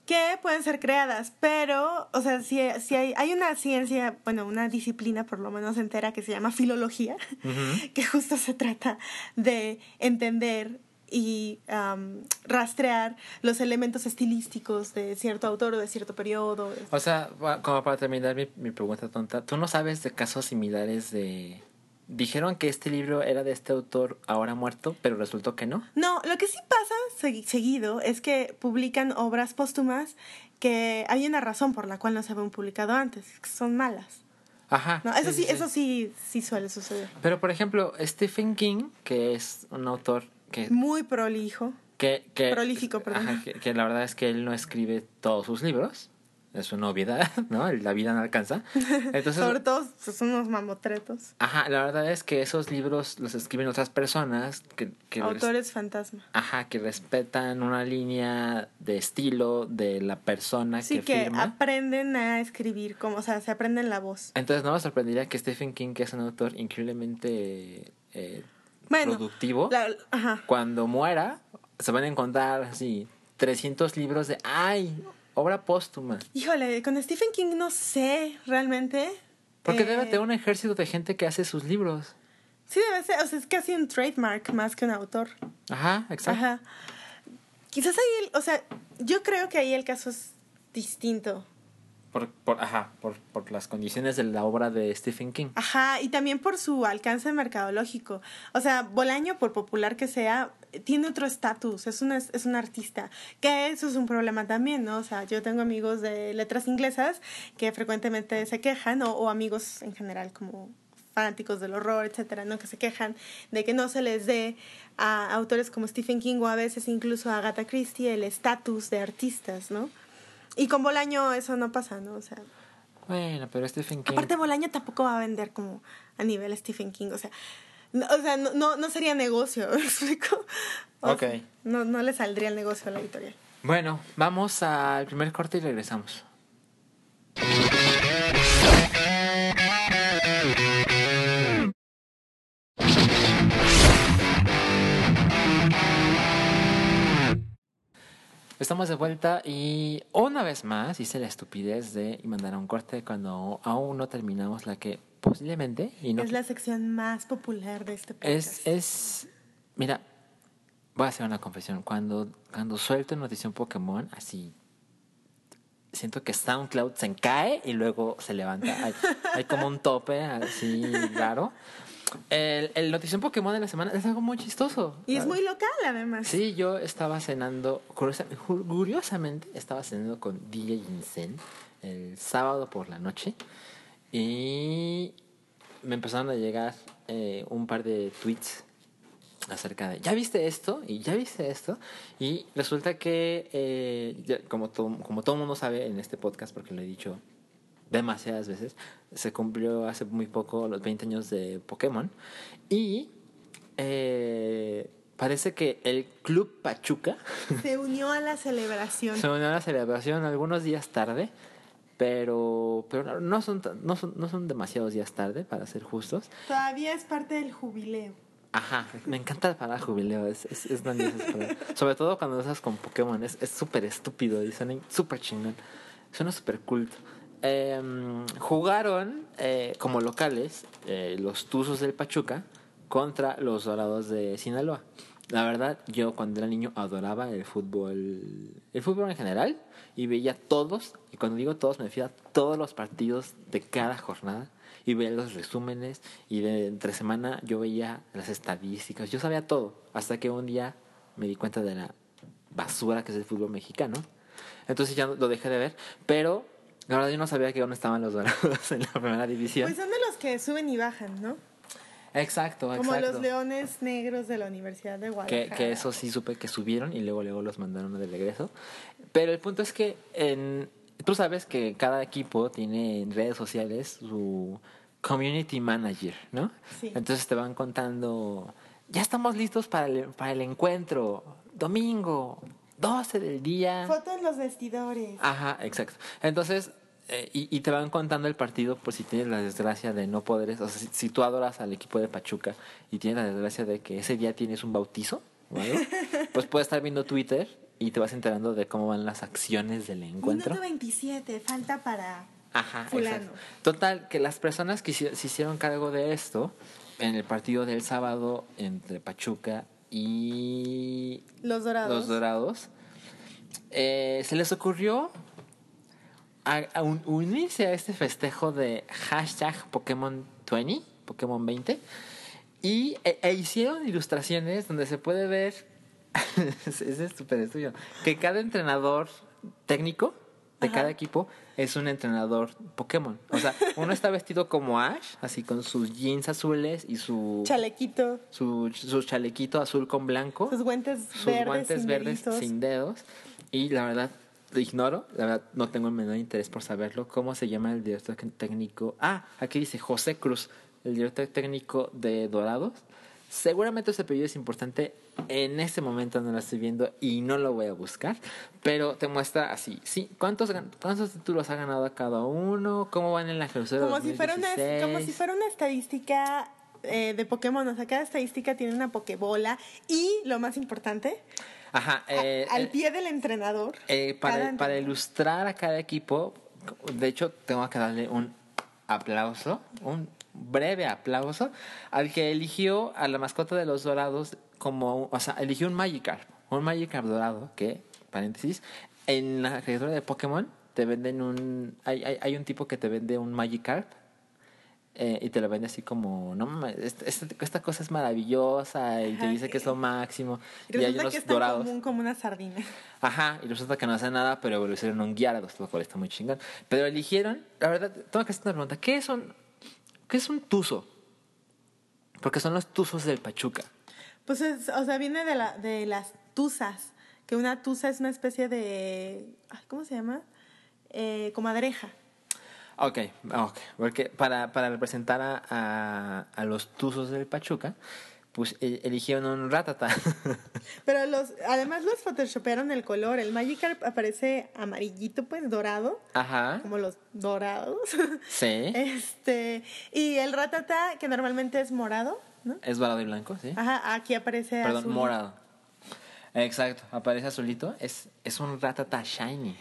Speaker 1: que pueden ser creadas, pero, o sea, si, si hay, hay una ciencia, bueno, una disciplina por lo menos entera que se llama filología, que justo se trata de entender y am, rastrear los elementos estilísticos de cierto autor o de cierto periodo.
Speaker 2: O sea, como para terminar mi, mi pregunta tonta, ¿tú no sabes de casos similares de... Dijeron que este libro era de este autor ahora muerto, pero resultó que no?
Speaker 1: No, lo que sí pasa segui- seguido es que publican obras póstumas que hay una razón por la cual no se habían publicado antes, que son malas.
Speaker 2: Ajá.
Speaker 1: No, eso sí, eso sí, sí suele suceder.
Speaker 2: Pero, por ejemplo, Stephen King, que es un autor que...
Speaker 1: Muy prolijo.
Speaker 2: que, que
Speaker 1: Prolífico, perdón.
Speaker 2: ajá, que, que la verdad es que él no escribe todos sus libros. Es una obviedad, ¿no? La vida no alcanza. Entonces,
Speaker 1: Sobre todo son unos mamotretos.
Speaker 2: ajá, la verdad es que esos libros los escriben otras personas que... que
Speaker 1: Autores fantasma.
Speaker 2: Ajá, que respetan una línea de estilo de la persona
Speaker 1: Sí,
Speaker 2: que,
Speaker 1: que
Speaker 2: firma.
Speaker 1: aprenden a escribir, como, o sea, se aprenden la voz.
Speaker 2: Entonces no me sorprendería que Stephen King, que es un autor increíblemente eh,
Speaker 1: Bueno,
Speaker 2: productivo,
Speaker 1: La- ajá.
Speaker 2: cuando muera se van a encontrar así 300 libros de ¡ay! obra póstuma.
Speaker 1: Híjole, con Stephen King no sé realmente.
Speaker 2: Porque
Speaker 1: Eh,
Speaker 2: debe tener un ejército de gente que hace sus libros.
Speaker 1: Sí, debe ser, o sea, es casi un trademark más que un autor.
Speaker 2: Ajá, exacto.
Speaker 1: Ajá. Quizás ahí, el- o sea, yo creo que ahí el caso es distinto.
Speaker 2: Por, por, ajá, por, por las condiciones de la obra de Stephen King.
Speaker 1: Ajá, y también por su alcance mercadológico. O sea, Bolaño, por popular que sea, tiene otro estatus, es, una, es un artista, que eso es un problema también, ¿no? O sea, yo tengo amigos de letras inglesas que frecuentemente se quejan, o, o amigos en general como fanáticos del horror, etcétera, ¿no? Que se quejan de que no se les dé a autores como Stephen King o a veces incluso a Agatha Christie el estatus de artistas, ¿no? Y con Bolaño eso no pasa, ¿no? O sea,
Speaker 2: Bueno, pero Stephen King...
Speaker 1: Aparte, Bolaño tampoco va a vender como a nivel Stephen King. O sea, no, o sea, no, no, no sería negocio, ¿me explico? O
Speaker 2: Ok.
Speaker 1: sea, no, no le saldría el negocio a la editorial.
Speaker 2: Bueno, vamos al primer corte y regresamos. Estamos de vuelta y una vez más hice la estupidez de mandar a un corte cuando aún no terminamos la que posiblemente y no
Speaker 1: es la sección más popular de este podcast.
Speaker 2: es, es, mira, voy a hacer una confesión. Cuando, cuando suelto notición Pokémon, así, siento que SoundCloud se cae y luego se levanta. Hay, hay como un tope así raro. El, el notición Pokémon de la semana es algo muy chistoso.
Speaker 1: Y es muy local, además.
Speaker 2: Sí, yo estaba cenando, curiosamente, estaba cenando con DJ Incen el sábado por la noche y me empezaron a llegar eh, un par de tweets acerca de, ¿ya viste esto? Y ya viste esto. Y resulta que, eh, como, todo, como todo mundo sabe en este podcast, porque lo he dicho demasiadas veces, se cumplió hace muy poco los 20 años de Pokémon. Y eh, parece que el Club Pachuca
Speaker 1: Se unió a la celebración.
Speaker 2: se unió a la celebración algunos días tarde, pero, pero no, son, no, son, no son demasiados días tarde, para ser justos.
Speaker 1: Todavía es parte del jubileo.
Speaker 2: Ajá, me encanta para jubileo, es, es, es palabra. Sobre todo cuando usas con Pokémon, es es súper estúpido y suena súper chingón. Suena súper culto. Em, jugaron eh, como locales eh, los Tuzos del Pachuca contra los Dorados de Sinaloa. La verdad, yo cuando era niño adoraba el fútbol, el fútbol en general y veía todos, y cuando digo todos me refiero a todos los partidos de cada jornada y veía los resúmenes y de entre semana yo veía las estadísticas, yo sabía todo, hasta que un día me di cuenta de la basura que es el fútbol mexicano. Entonces ya lo dejé de ver, pero la verdad yo no sabía que dónde estaban los dorados en la primera división.
Speaker 1: Pues son de los que suben y bajan, ¿no?
Speaker 2: exacto, exacto.
Speaker 1: Como los leones negros de la Universidad de
Speaker 2: Que,
Speaker 1: Guadalajara.
Speaker 2: que eso sí supe que subieron y luego luego los mandaron de regreso. Pero el punto es que en, tú sabes que cada equipo tiene en redes sociales su community manager, ¿no?
Speaker 1: Sí.
Speaker 2: Entonces te van contando, ya estamos listos para el, para el encuentro, domingo, 12 del día.
Speaker 1: Foto en los vestidores.
Speaker 2: Ajá, exacto. Entonces, eh, y, y te van contando el partido por si tienes la desgracia de no poder, o sea, si, si tú adoras al equipo de Pachuca y tienes la desgracia de que ese día tienes un bautizo, algo, pues puedes estar viendo Twitter y te vas enterando de cómo van las acciones del encuentro.
Speaker 1: Minuto 27, falta para
Speaker 2: Ajá,
Speaker 1: fulano.
Speaker 2: exacto. Total, que las personas que se hicieron cargo de esto en el partido del sábado entre Pachuca y
Speaker 1: los dorados.
Speaker 2: los dorados, eh, se les ocurrió a- a un- unirse a este festejo de hashtag Pokémon 20, Pokémon 20, y e, e hicieron ilustraciones donde se puede ver, es es súper estudio, que cada entrenador técnico de
Speaker 1: Ajá.
Speaker 2: cada equipo es un entrenador Pokémon. O sea, uno está vestido como Ash, así con sus jeans azules y su,
Speaker 1: Chalequito,
Speaker 2: su, su chalequito azul con blanco
Speaker 1: sus guantes
Speaker 2: sus
Speaker 1: verdes,
Speaker 2: guantes
Speaker 1: sin
Speaker 2: verdes
Speaker 1: deditos.
Speaker 2: sin dedos. Y la verdad, lo ignoro. La verdad, no tengo el menor interés por saberlo. ¿Cómo se llama el director técnico? Ah, aquí dice José Cruz, el director técnico de Dorados. Seguramente ese apellido es importante. En este momento no lo estoy viendo y no lo voy a buscar. Pero te muestra así. Sí, ¿cuántos, cuántos títulos ha ganado cada uno? ¿Cómo van en la Jerusalén
Speaker 1: Como si, fuera una, como si fuera una estadística eh, de Pokémon. O sea, cada estadística tiene una Pokébola. Y lo más importante,
Speaker 2: Ajá.
Speaker 1: a-
Speaker 2: eh,
Speaker 1: al
Speaker 2: eh,
Speaker 1: pie del entrenador.
Speaker 2: Eh, para, para
Speaker 1: entrenador.
Speaker 2: ilustrar a cada equipo, de hecho, tengo que darle un aplauso, un breve aplauso al que eligió a la mascota de los dorados como, o sea, eligió un Magikarp, un Magikarp dorado que, paréntesis, en la criatura de Pokémon te venden un, hay, hay, hay un tipo que te vende un Magikarp eh, y te lo vende así como, no mames, esta, esta, esta cosa es maravillosa y te dice que es lo máximo.
Speaker 1: Y
Speaker 2: Y, hay
Speaker 1: resulta
Speaker 2: unos
Speaker 1: que es tan
Speaker 2: dorados.
Speaker 1: común como una sardina.
Speaker 2: Ajá, y resulta que no hace nada, pero evolucionaron un Gyarados, lo cual está muy chingón. Pero eligieron, la verdad, tengo que hacer una pregunta. ¿Qué es un, qué es un tuzo? Porque son los tuzos del Pachuca.
Speaker 1: Pues, es- o sea, viene de, la, de las tuzas. Que una tuza es una especie de. ay, ¿Cómo se llama? Eh, comadreja.
Speaker 2: Ok, ok. Porque para, para representar a, a, a los tuzos del Pachuca, pues e- eligieron un ratata.
Speaker 1: Pero los, además los photoshopearon el color. El Magikarp aparece amarillito, pues dorado,
Speaker 2: Ajá.
Speaker 1: como los dorados.
Speaker 2: Sí.
Speaker 1: Este, y el ratata, que normalmente es morado, ¿no?
Speaker 2: Es dorado y blanco, sí.
Speaker 1: Ajá, aquí aparece
Speaker 2: Perdón,
Speaker 1: azul.
Speaker 2: morado. Exacto, aparece azulito. Es, es un ratata shiny.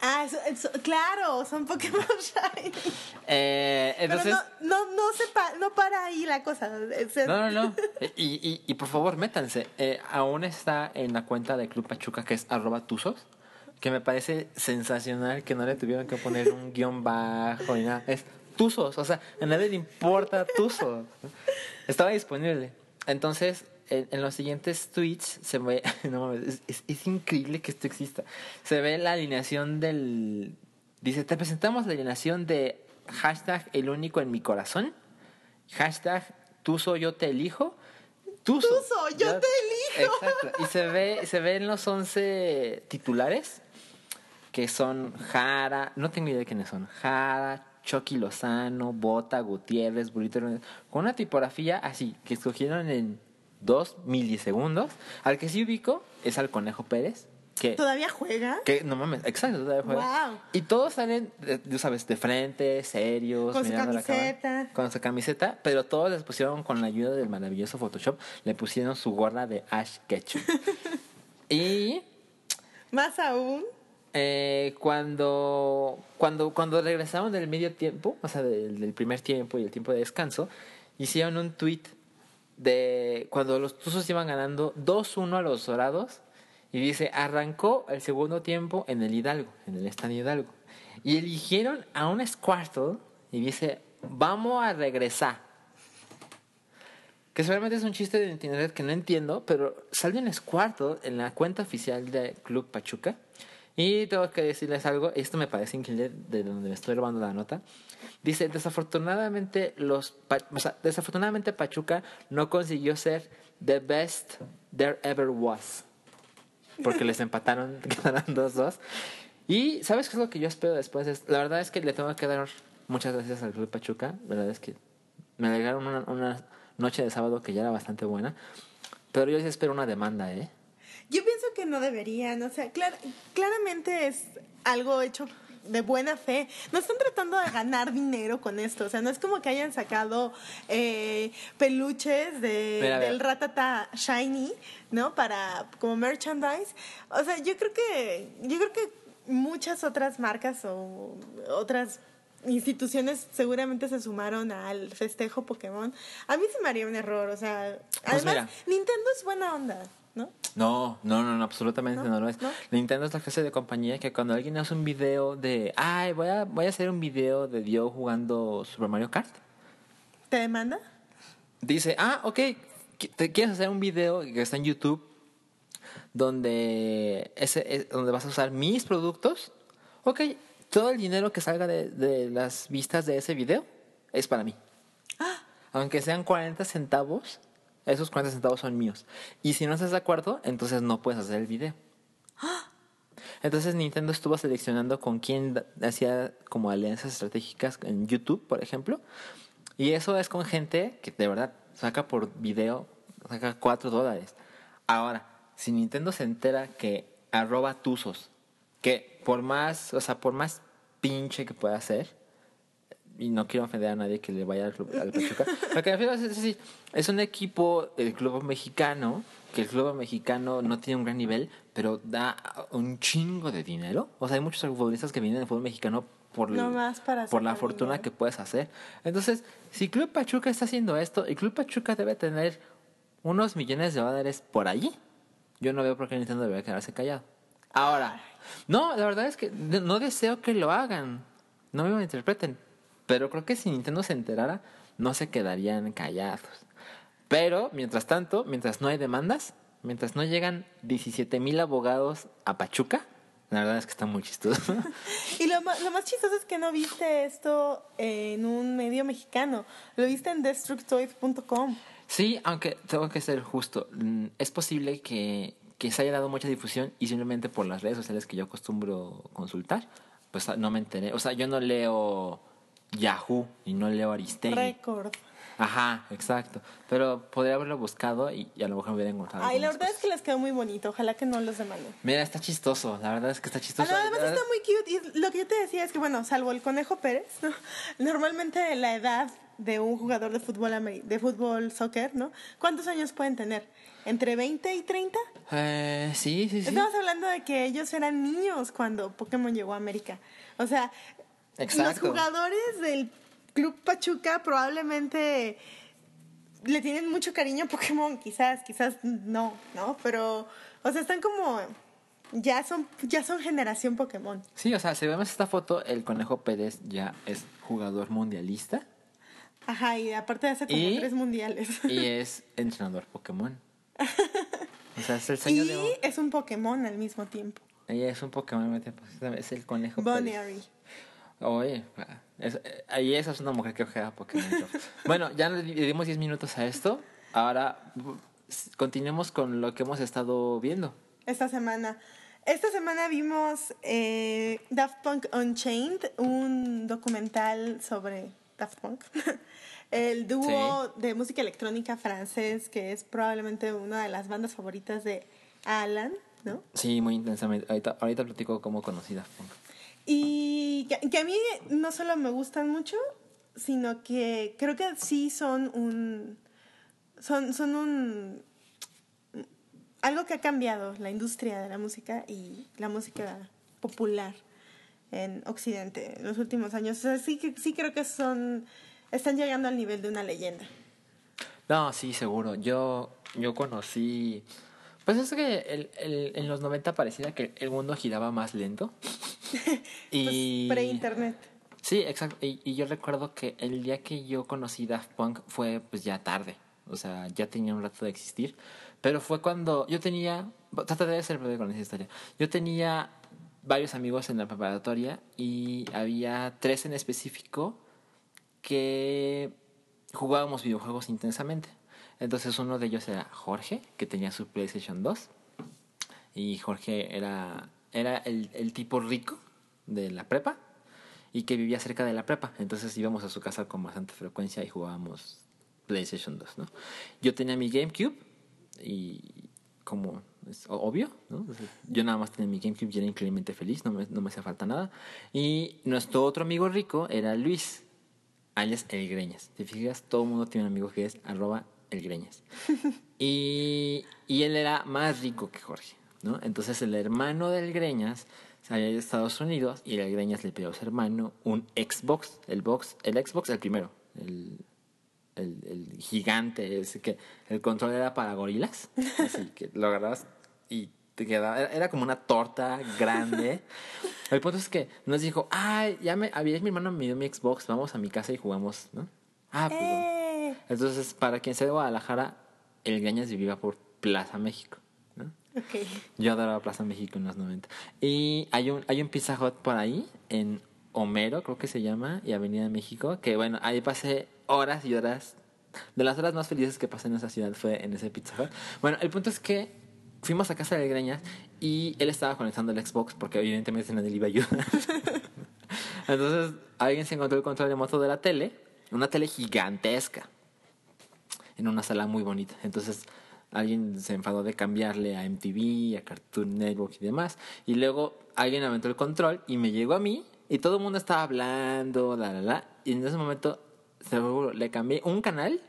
Speaker 1: Ah, eso- eso- claro, son Pokémon Shiny.
Speaker 2: Eh, entonces.
Speaker 1: Pero no, no, no, se pa- no para ahí la cosa.
Speaker 2: No, no, no. Y, y, y por favor, métanse. Eh, aún está en la cuenta de Club Pachuca, que es arroba tuzos, que me parece sensacional que no le tuvieron que poner un guion bajo ni nada. Es tuzos, o sea, a nadie le importa tuzos. Estaba disponible. Entonces, en, en los siguientes tweets se ve, no mames, es, es, es increíble que esto exista. Se ve la alineación del... Dice, te presentamos la alineación de hashtag el único en mi corazón. Hashtag Tuzo yo te elijo. Tuzo,
Speaker 1: Tuzo, yo te elijo.
Speaker 2: Exacto. Y se ve, se ven los 11 titulares que son Jara, no tengo idea de quiénes son. Jara, Chucky Lozano, Bota, Gutiérrez, Burrito con una tipografía así, que escogieron en dos milisegundos. Al que sí ubico es al Conejo Pérez, que
Speaker 1: ¿Todavía juega?
Speaker 2: que no mames, exacto, todavía juega.
Speaker 1: Wow.
Speaker 2: Y todos salen, tú sabes, de frente, serios,
Speaker 1: Con su
Speaker 2: mirando la cámara,
Speaker 1: camiseta.
Speaker 2: con su camiseta, pero todos les pusieron con la ayuda del maravilloso Photoshop, le pusieron su gorra de Ash Ketchum. y
Speaker 1: Más aún.
Speaker 2: eh, cuando, cuando, cuando regresaron del medio tiempo, o sea, del, del primer tiempo y el tiempo de descanso, hicieron un tweet de cuando los Tuzos iban ganando 2-1 a los Dorados y dice, arrancó el segundo tiempo en el Hidalgo, en el estadio Hidalgo. Y eligieron a un Squirtle y dice, vamos a regresar. Que seguramente es un chiste de internet que no entiendo, pero sale un Squirtle en la cuenta oficial de Club Pachuca. Y tengo que decirles algo, esto me parece increíble de donde me estoy robando la nota. Dice, desafortunadamente los o sea, desafortunadamente Pachuca no consiguió ser the best there ever was. Porque les empataron, quedaron 2-2. Y ¿sabes qué es lo que yo espero después? Es, la verdad es que le tengo que dar muchas gracias al Club Pachuca. La verdad es que me alegraron una, una noche de sábado que ya era bastante buena. Pero yo sí espero una demanda, ¿eh?
Speaker 1: Yo pienso que no deberían, o sea, clar- claramente es algo hecho de buena fe. No están tratando de ganar dinero con esto, o sea, no es como que hayan sacado eh, peluches de,
Speaker 2: Mira,
Speaker 1: del ratata shiny, ¿no? Para como merchandise. O sea, yo creo que yo creo que muchas otras marcas o otras instituciones seguramente se sumaron al festejo Pokémon. A mí se me haría un error, o sea, además
Speaker 2: mira.
Speaker 1: Nintendo es buena onda, ¿no?
Speaker 2: No, no, no, no, absolutamente
Speaker 1: ¿No?
Speaker 2: no, lo es.
Speaker 1: ¿No?
Speaker 2: Nintendo es la clase de compañía que cuando alguien hace un video de, ay, voy a, voy a hacer un video de Dio jugando Super Mario Kart,
Speaker 1: ¿Te demanda?
Speaker 2: dice, ah, ok, ¿qui- ¿te quieres hacer un video que está en YouTube donde, ese, es- donde vas a usar mis productos? Ok, todo el dinero que salga de, de las vistas de ese video es para mí. Aunque sean 40 centavos, esos 40 centavos son míos. Y si no estás de acuerdo, entonces no puedes hacer el video. Entonces Nintendo estuvo seleccionando con quién hacía como alianzas estratégicas en YouTube, por ejemplo. Y eso es con gente que de verdad saca por video, saca 4 dólares. Ahora, si Nintendo se entera que arroba tuzos, que por más, o sea, por más pinche que pueda ser, y no quiero ofender a nadie que le vaya al, club- al Pachuca. Lo que me refiero es, es un equipo del club mexicano, que el club mexicano no tiene un gran nivel, pero da un chingo de dinero. O sea, hay muchos futbolistas que vienen del fútbol mexicano por,
Speaker 1: No más para
Speaker 2: por la fortuna
Speaker 1: dinero.
Speaker 2: que puedes hacer. Entonces, si Club Pachuca está haciendo esto, y Club Pachuca debe tener unos millones de dólares por allí, yo no veo por qué Nintendo debería quedarse callado. Ahora, no, la verdad es que no deseo que lo hagan. No me malinterpreten. Pero creo que si Nintendo se enterara, no se quedarían callados. Pero, mientras tanto, mientras no hay demandas, mientras no llegan 17 mil abogados a Pachuca, la verdad es que está muy chistoso.
Speaker 1: Y lo más, lo más chistoso es que no viste esto en un medio mexicano. Lo viste en destructoid.com.
Speaker 2: Sí, aunque tengo que ser justo. mm, Es posible que, que se haya dado mucha difusión y simplemente por las redes sociales que yo acostumbro consultar, pues no me enteré. O sea, yo no leo Yahoo y no leo Aristegui.
Speaker 1: Record.
Speaker 2: Ajá, exacto. Pero podría haberlo buscado y, y a lo mejor me hubiera encontrado.
Speaker 1: Ay, la verdad es que les quedó muy bonito. Ojalá que no los demanden.
Speaker 2: Mira, está chistoso. La verdad es que está
Speaker 1: Ah,
Speaker 2: chistoso.
Speaker 1: no, además está muy cute. Y lo que yo te decía es que, bueno, salvo el Conejo Pérez, ¿no? normalmente la edad de un jugador de fútbol, de fútbol soccer, ¿no? ¿Cuántos años pueden tener? ¿Entre 20 y 30?
Speaker 2: Eh, sí, sí, sí.
Speaker 1: Estamos hablando de que ellos eran niños cuando Pokémon llegó a América. O sea, los
Speaker 2: Exacto.
Speaker 1: jugadores del Club Pachuca probablemente le tienen mucho cariño a Pokémon, quizás, quizás no, ¿no? Pero, o sea, están como ya son ya son generación Pokémon.
Speaker 2: Sí, o sea, si vemos esta foto, el Conejo Pérez ya es jugador mundialista
Speaker 1: Ajá, y aparte de hace como
Speaker 2: ¿Y?
Speaker 1: tres mundiales.
Speaker 2: y es entrenador Pokémon. O sea, es el sueño
Speaker 1: Y
Speaker 2: de
Speaker 1: es un Pokémon al mismo tiempo.
Speaker 2: Ella es un Pokémon, mete, pues, es el conejo.
Speaker 1: Bonnery.
Speaker 2: Pérez. Oye, es, eh, ahí esa es una mujer que juega Pokémon. bueno, ya le dimos 10 minutos a esto. Ahora continuemos con lo que hemos estado viendo.
Speaker 1: esta semana. Esta semana vimos eh, Daft Punk Unchained, un documental sobre Daft Punk. El dúo de música electrónica francés que es probablemente una de las bandas favoritas de Alan. ¿no?
Speaker 2: Sí, muy intensamente. Ahorita, ahorita platico cómo conocí Daft Punk.
Speaker 1: Y que, que a mí no solo me gustan mucho, sino que creo que sí son un... Son, son un... Algo que ha cambiado la industria de la música y la música popular en Occidente en los últimos años. O sea, sí, sí creo que son... Están llegando al nivel de una leyenda.
Speaker 2: No, sí, seguro. Yo, yo conocí. Pues es que el, el- en los 90 parecía que el mundo giraba más lento. y.
Speaker 1: Pues, pre-internet.
Speaker 2: Sí, exacto. Y, y yo recuerdo que el día que yo conocí Daft Punk fue pues ya tarde. O sea, ya tenía un rato de existir. Pero fue cuando yo tenía... Trataré de ser breve con esa historia. Yo tenía varios amigos en la preparatoria y había tres en específico que jugábamos videojuegos intensamente. Entonces uno de ellos era Jorge, que tenía su PlayStation 2. Y Jorge era, era el, el tipo rico de la prepa y que vivía cerca de la prepa. Entonces íbamos a su casa con bastante frecuencia y jugábamos PlayStation 2, ¿no? Yo tenía mi GameCube y como es obvio, ¿no? Yo nada más tenía mi GameCube y era increíblemente feliz, no me, no me hacía falta nada. Y nuestro otro amigo rico era Luis, alias El Greñas. Si fijas, todo el mundo tiene un amigo que es El Greñas. y, y él era más rico que Jorge, ¿no? Entonces el hermano del Greñas se había ido a Estados Unidos y el Greñas le pidió a su hermano un Xbox, el box, el Xbox el primero, el, el, el gigante, ese que el control era para gorilas, así que lo agarrabas y te quedaba, era, era como una torta grande. El punto es que nos dijo, ay, ya me, había mi hermano me dio mi Xbox, vamos a mi casa y jugamos, ¿no? Ah, pues, bueno. Entonces, para quien sea de Guadalajara, el Greñas vivía por Plaza México, ¿no?
Speaker 1: Ok.
Speaker 2: Yo adoraba Plaza México en los 90. Y hay un, hay un Pizza Hut por ahí, en Homero, creo que se llama, y Avenida México, que bueno, ahí pasé horas y horas. De las horas más felices que pasé en esa ciudad fue en ese Pizza Hut. Bueno, el punto es que fuimos a casa de Greñas y él estaba conectando el Xbox porque evidentemente nadie le iba a ayudar. Entonces, alguien se encontró el control remoto de la tele, una tele gigantesca en una sala muy bonita. Entonces alguien se enfadó de cambiarle a MTV, a Cartoon Network y demás. Y luego alguien aventó el control y me llegó a mí y todo el mundo estaba hablando, la, la, la. Y en ese momento, le cambié un canal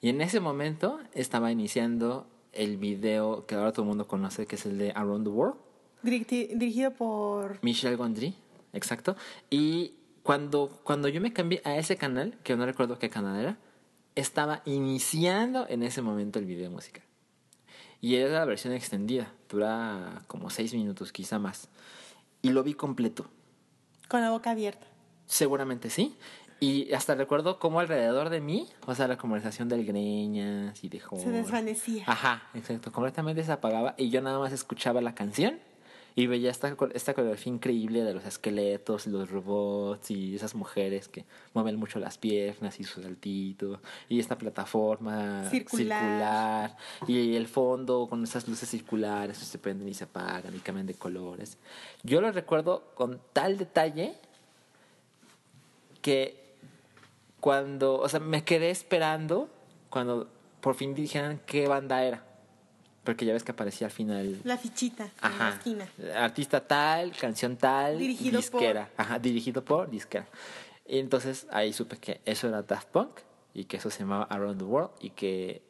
Speaker 2: y en ese momento estaba iniciando el video que ahora todo el mundo conoce, que es el de Around the World.
Speaker 1: Dirigido por...
Speaker 2: Michel Gondry, exacto. Y cuando, cuando yo me cambié a ese canal, que no recuerdo qué canal era, estaba iniciando en ese momento el video musical. Y era la versión extendida, dura como seis minutos, quizá más. Y lo vi completo.
Speaker 1: Con la boca abierta.
Speaker 2: Seguramente sí. Y hasta recuerdo cómo alrededor de mí, o sea, la conversación del Greñas y de Jorge.
Speaker 1: Se desvanecía.
Speaker 2: Ajá, exacto. Completamente se apagaba y yo nada más escuchaba la canción y veía esta, esta coreografía increíble de los esqueletos y los robots y esas mujeres que mueven mucho las piernas y su saltito y esta plataforma
Speaker 1: Circular.
Speaker 2: circular y el fondo con esas luces circulares que se prenden y se apagan y cambian de colores. Yo lo recuerdo con tal detalle que cuando, o sea, me quedé esperando cuando por fin dijeran qué banda era. Porque ya ves que aparecía al final.
Speaker 1: La fichita en la
Speaker 2: Ajá.
Speaker 1: esquina.
Speaker 2: Artista tal, canción tal,
Speaker 1: Dirigido
Speaker 2: disquera. Ajá, dirigido por disquera. Y entonces ahí supe que eso era Daft Punk y que eso se llamaba Around the World y que.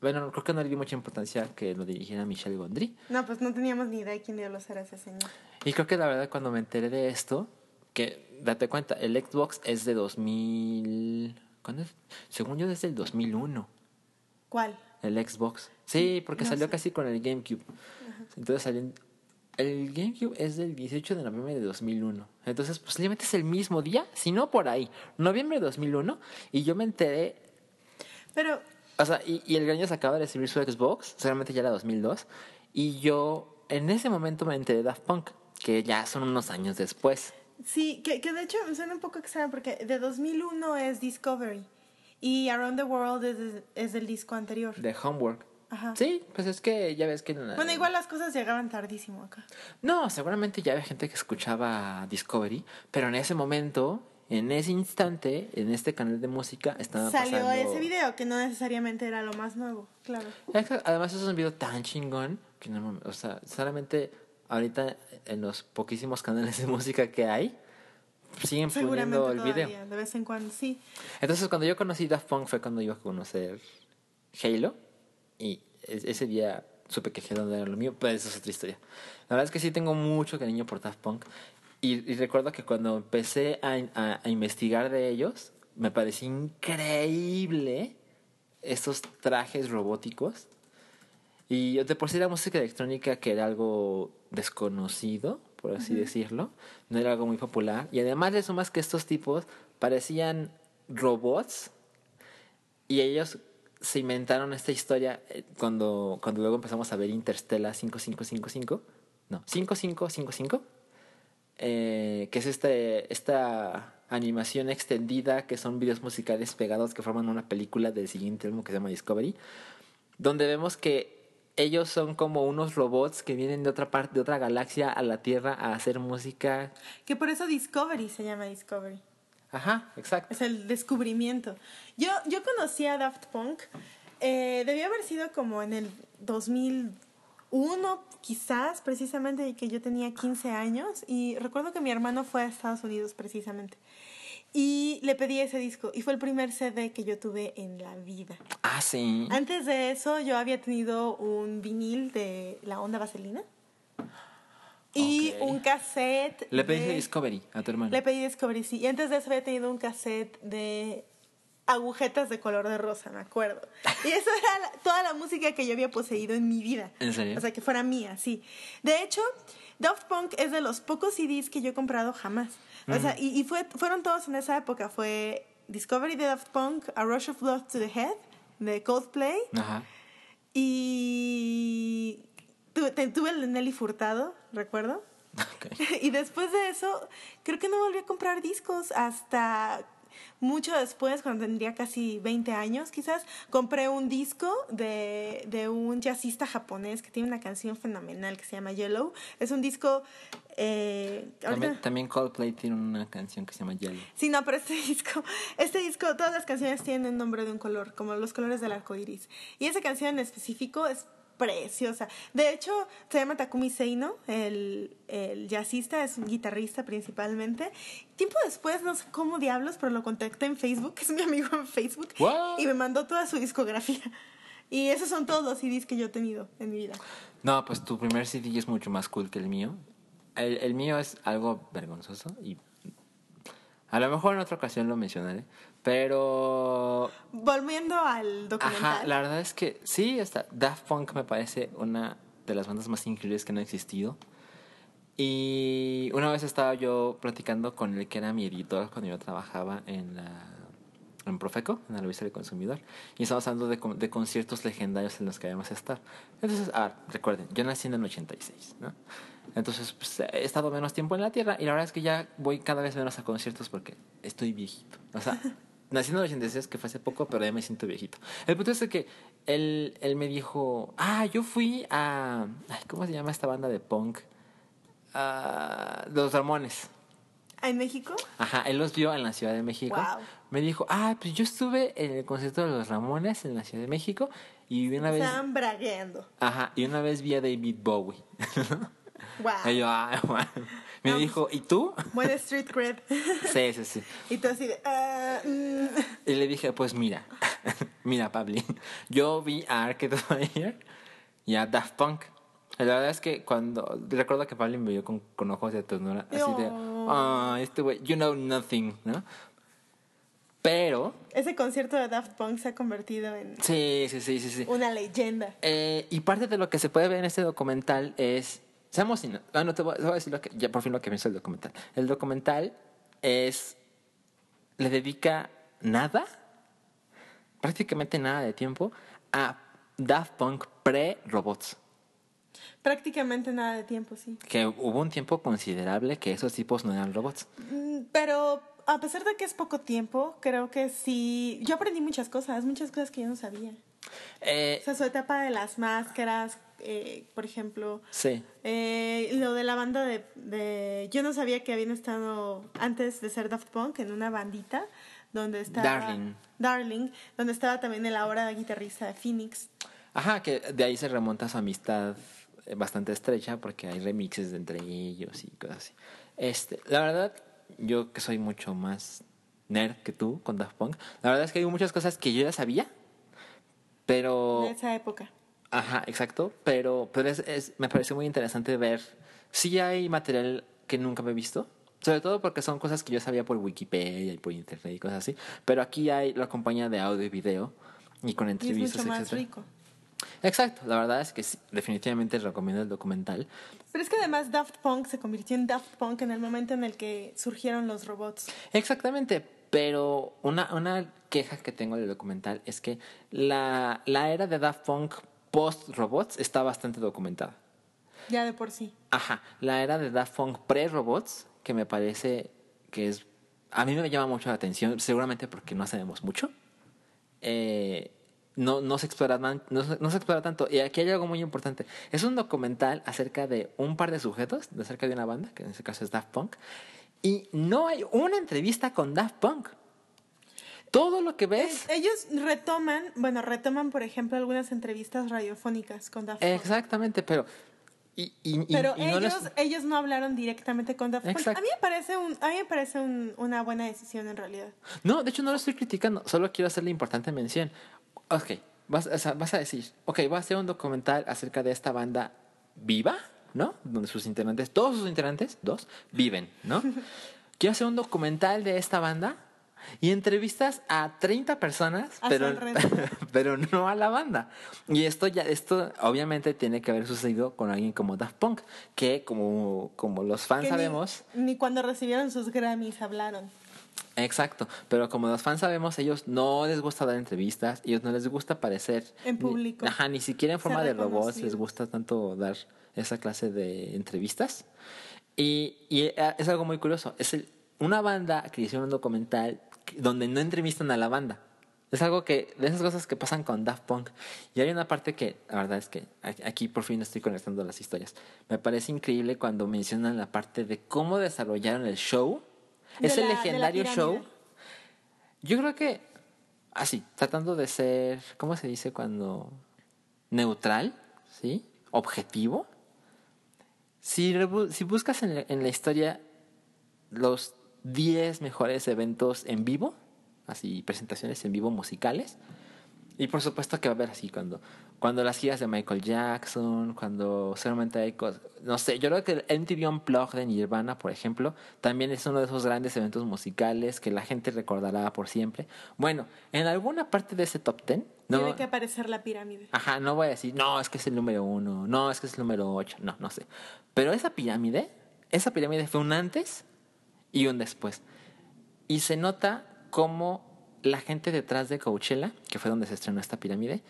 Speaker 2: Bueno, creo que no le di mucha importancia que lo dirigiera Michel Gondry.
Speaker 1: No, pues no teníamos ni idea de quién diablos era ese señor.
Speaker 2: Y creo que la verdad cuando me enteré de esto, que date cuenta, el Xbox es de 2000... ¿Cuándo es? Según yo desde el 2001,
Speaker 1: ¿Cuál?
Speaker 2: El Xbox. Sí, porque
Speaker 1: No
Speaker 2: salió
Speaker 1: sé.
Speaker 2: casi con el GameCube. Entonces salió... El GameCube es del 18 de noviembre de 2001. Entonces posiblemente es el mismo día, si no por ahí. Noviembre de 2001. Y yo me enteré...
Speaker 1: Pero
Speaker 2: O sea, y, y el Greñas se acaba de recibir su Xbox, seguramente ya era 2002. Y yo en ese momento me enteré de Daft Punk, que ya son unos años después.
Speaker 1: sí, que, que de hecho me suena un poco extraño porque de 2001 es Discovery y Around the World es, es del disco anterior.
Speaker 2: De Homework.
Speaker 1: Ajá.
Speaker 2: Sí, pues es que ya ves que... la-
Speaker 1: Bueno, igual las cosas llegaban tardísimo acá.
Speaker 2: No, seguramente ya había gente que escuchaba Discovery, pero en ese momento, en ese instante, en este canal de música, estaba
Speaker 1: Salió
Speaker 2: pasando...
Speaker 1: ese video que no necesariamente era lo más nuevo, claro.
Speaker 2: Además es un video tan chingón que no o sea, solamente ahorita en los poquísimos canales de música que hay, siguen poniendo el
Speaker 1: todavía,
Speaker 2: video.
Speaker 1: de vez en cuando, sí.
Speaker 2: Entonces, cuando yo conocí Daft Punk fue cuando iba a conocer Halo. Y es- ese día supe que Halo era lo mío, pero eso es otra historia. La verdad es que sí tengo mucho cariño por Daft Punk. Y, y recuerdo que cuando empecé a, a- a investigar de ellos, me pareció increíble estos trajes robóticos. Y de por sí la música electrónica, que era algo desconocido, por así decirlo, no era algo muy popular. Y además de eso, más que estos tipos parecían robots. Y ellos se inventaron esta historia eh, cuando, cuando luego empezamos a ver Interstellar 5555. No, 5555. eh, que es este, esta animación extendida, que son videos musicales pegados que forman una película del siguiente álbum que se llama Discovery donde vemos que ellos son como unos robots que vienen de otra parte, de otra galaxia a la Tierra a hacer música.
Speaker 1: Que por eso Discovery se llama Discovery.
Speaker 2: Ajá, exacto.
Speaker 1: Es el descubrimiento. Yo, yo conocí a Daft Punk, eh, debió haber sido como en el 2001, quizás, precisamente, que yo tenía 15 años. Y recuerdo que mi hermano fue a Estados Unidos, precisamente. Y le pedí ese disco. Y fue el primer CD que yo tuve en la vida.
Speaker 2: Ah, sí.
Speaker 1: Antes de eso, yo había tenido un vinil de la onda vaselina. Y un cassette.
Speaker 2: Le pediste
Speaker 1: de-
Speaker 2: Discovery a tu hermano.
Speaker 1: le pedí Discovery, sí. Y antes de eso había tenido un cassette de agujetas de color de rosa, me acuerdo. Y eso era la- toda la música que yo había poseído en mi vida.
Speaker 2: ¿En serio?
Speaker 1: O sea, que fuera mía, sí. De hecho, Daft Punk es de los pocos CDs que yo he comprado jamás. O sea, y, y fue, fueron todos en esa época. Fue Discovery de Daft Punk, A Rush of Blood to the Head de Coldplay
Speaker 2: Ajá.
Speaker 1: y tu- te- tuve el de Nelly Furtado, recuerdo. Y después de eso, creo que no volví a comprar discos hasta mucho después, cuando tendría casi 20 años quizás, compré un disco de, de un jazzista japonés que tiene una canción fenomenal que se llama Yellow. Es un disco... Eh,
Speaker 2: También, también Coldplay tiene una canción que se llama Yellow.
Speaker 1: Sí, no, pero este disco, este disco, todas las canciones tienen el nombre de un color, como los colores del arco iris. Y esa canción en específico es preciosa. De hecho, se llama Takumi Seino, el, el jazzista, es un guitarrista principalmente. Tiempo después, no sé cómo diablos, pero lo contacté en Facebook, es mi amigo en Facebook,
Speaker 2: What?
Speaker 1: y me mandó toda su discografía. Y esos son todos los CDs que yo he tenido en mi vida.
Speaker 2: No, pues tu primer CD es mucho más cool que el mío. El, el mío es algo vergonzoso y a lo mejor en otra ocasión lo mencionaré, pero
Speaker 1: Volviendo al documental.
Speaker 2: Ajá, la verdad es que sí, está, Daft Punk me parece una de las bandas más increíbles que no ha existido. Y una vez estaba yo platicando con el que era mi editor cuando yo trabajaba en la en Profeco, en la revista del consumidor, y estábamos hablando de, de conciertos legendarios en los que habíamos estado. Entonces, ah, recuerden, yo nací en el 86, ¿no? Entonces, pues, he estado menos tiempo en la Tierra y la verdad es que ya voy cada vez menos a conciertos porque estoy viejito. O sea, nací en el 86, que fue hace poco, pero ya me siento viejito. El punto es que él, él me dijo, ah, yo fui a... ay, ¿Cómo se llama esta banda de punk? Ah, Los Ramones.
Speaker 1: ¿En México?
Speaker 2: Ajá, él los vio en la Ciudad de México.
Speaker 1: Wow.
Speaker 2: Me dijo, ah, pues yo estuve en el concierto de los Ramones en la Ciudad de México y una vez...
Speaker 1: Estaban bragueando.
Speaker 2: Ajá, y una vez vi a David Bowie.
Speaker 1: Wow.
Speaker 2: y yo, ah, bueno. Me
Speaker 1: No,
Speaker 2: dijo, ¿y tú?
Speaker 1: Buen street cred.
Speaker 2: sí, sí, sí.
Speaker 1: y tú así de... ah, mm.
Speaker 2: Y le dije, pues mira, mira, Pabli, yo vi a Arcade Fire y a Daft Punk. La verdad es que cuando recuerdo que Pablo me vio con, con ojos de ternura, así de, ah, este güey, you know nothing, ¿no? Pero,
Speaker 1: Ese concierto de Daft Punk se ha convertido en
Speaker 2: sí, sí, sí, sí, sí.
Speaker 1: una leyenda.
Speaker 2: Eh, y parte de lo que se puede ver en este documental es, seamos sin, ah, no te voy, te voy a decir lo que, ya por fin lo que pienso del documental. El documental es, le dedica nada, prácticamente nada de tiempo a Daft Punk pre-robots.
Speaker 1: Prácticamente nada de tiempo, sí.
Speaker 2: Que hubo un tiempo considerable que esos tipos no eran robots.
Speaker 1: Mm, Pero a pesar de que es poco tiempo, creo que sí... Yo aprendí muchas cosas, muchas cosas que yo no sabía.
Speaker 2: Eh,
Speaker 1: O sea, su etapa de las máscaras, eh, por ejemplo...
Speaker 2: sí.
Speaker 1: Eh, lo de la banda de, de... Yo no sabía que habían estado, antes de ser Daft Punk, en una bandita donde estaba...
Speaker 2: Darling.
Speaker 1: Darling, donde estaba también el ahora guitarrista de Phoenix.
Speaker 2: Ajá, que de ahí se remonta su amistad bastante estrecha porque hay remixes entre ellos y cosas así. Este, la verdad, yo que soy mucho más nerd que tú con Daft Punk, la verdad es que hay muchas cosas que yo ya sabía, pero...
Speaker 1: De esa época.
Speaker 2: Ajá, exacto, pero, pero es, es, me parece muy interesante ver si hay material que nunca me he visto, sobre todo porque son cosas que yo sabía por Wikipedia y por internet y cosas así, pero aquí hay la compañía de audio y video y con entrevistas,
Speaker 1: y es mucho más
Speaker 2: etcétera.
Speaker 1: rico.
Speaker 2: Exacto, la verdad es que sí, definitivamente recomiendo el documental.
Speaker 1: Pero es que además Daft Punk se convirtió en Daft Punk en el momento en el que surgieron los robots.
Speaker 2: Exactamente, pero una, una queja que tengo del documental es que la, la era de Daft Punk post-robots está bastante documentada.
Speaker 1: Ya de por sí.
Speaker 2: Ajá, la era de Daft Punk pre-robots, que me parece que es... A mí me llama mucho la atención, seguramente porque no sabemos mucho. Eh, no, no, se explora, no, no se explora tanto. Y aquí hay algo muy importante. Es un documental acerca de un par de sujetos, acerca de una banda, que en este caso es Daft Punk. Y no hay una entrevista con Daft Punk. Todo lo que ves...
Speaker 1: Ellos retoman, bueno, retoman, por ejemplo, algunas entrevistas radiofónicas con Daft Punk.
Speaker 2: Exactamente, pero... Y, y- y-
Speaker 1: Pero
Speaker 2: y no
Speaker 1: ellos,
Speaker 2: les-
Speaker 1: ellos no hablaron directamente con Daft Punk. A mí me parece, un, a mí me parece un- una buena decisión en realidad.
Speaker 2: No, de hecho no lo estoy criticando, solo quiero hacerle importante mención. Ok, vas, o sea, vas a decir, ok, voy a hacer un documental acerca de esta banda viva, ¿no? Donde sus integrantes, todos sus integrantes, dos, viven, ¿no? quiero hacer un documental de esta banda y entrevistas a 30 personas,
Speaker 1: A
Speaker 2: pero, pero no a la banda. Y esto ya, esto obviamente tiene que haber sucedido con alguien como Daft Punk, que como, como los fans
Speaker 1: Que ni-
Speaker 2: sabemos,
Speaker 1: Ni, cuando recibieron sus Grammys hablaron.
Speaker 2: Exacto, pero como los fans sabemos, ellos no les gusta dar entrevistas, ellos no les gusta aparecer
Speaker 1: En
Speaker 2: ni-
Speaker 1: público.
Speaker 2: ajá, ni siquiera en forma de robots les gusta tanto dar esa clase de entrevistas. Y, y eh, es algo muy curioso, es el- una banda que hicieron un documental donde no entrevistan a la banda. Es algo que, de esas cosas que pasan con Daft Punk. Y hay una parte que, la verdad es que aquí por fin estoy conectando las historias. Me parece increíble cuando mencionan la parte de cómo desarrollaron el show.
Speaker 1: De
Speaker 2: Ese
Speaker 1: la-
Speaker 2: legendario show. Yo creo que, así, tratando de ser, ¿cómo se dice cuando? Neutral, ¿sí? Objetivo. Si, si buscas en la, en la historia los 10 mejores eventos en vivo, así, presentaciones en vivo musicales, y por supuesto que va a haber así cuando, cuando las giras de Michael Jackson, cuando solamente hay cosas, no sé, yo creo que el MTV Unplugged de Nirvana, por ejemplo, también es uno de esos grandes eventos musicales que la gente recordará por siempre. Bueno, en alguna parte de ese top 10, no,
Speaker 1: Tiene que aparecer la pirámide.
Speaker 2: Ajá, no voy a decir, no, es que es el número uno, no, es que es el número ocho, no, no sé. Pero esa pirámide, esa pirámide fue un antes y un después. Y se nota cómo la gente detrás de Coachella, que fue donde se estrenó esta pirámide,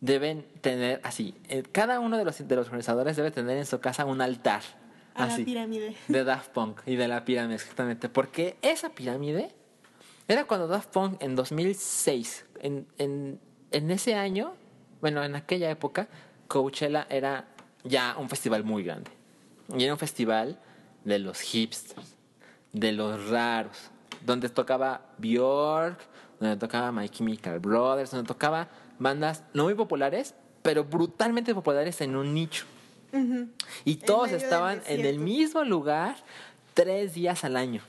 Speaker 2: deben tener así, eh, cada uno de los, de los organizadores debe tener en su casa un altar.
Speaker 1: A la
Speaker 2: así,
Speaker 1: pirámide.
Speaker 2: De Daft Punk y de la pirámide, exactamente. Porque esa pirámide era cuando Daft Punk en 2006, en, en, en ese año, bueno, en aquella época, Coachella era ya un festival muy grande. Y era un festival de los hipsters, de los raros, donde tocaba Bjork, donde tocaba My Chemical Brothers, donde tocaba bandas no muy populares, pero brutalmente populares en un nicho. Y todos estaban en el mismo lugar tres días al año.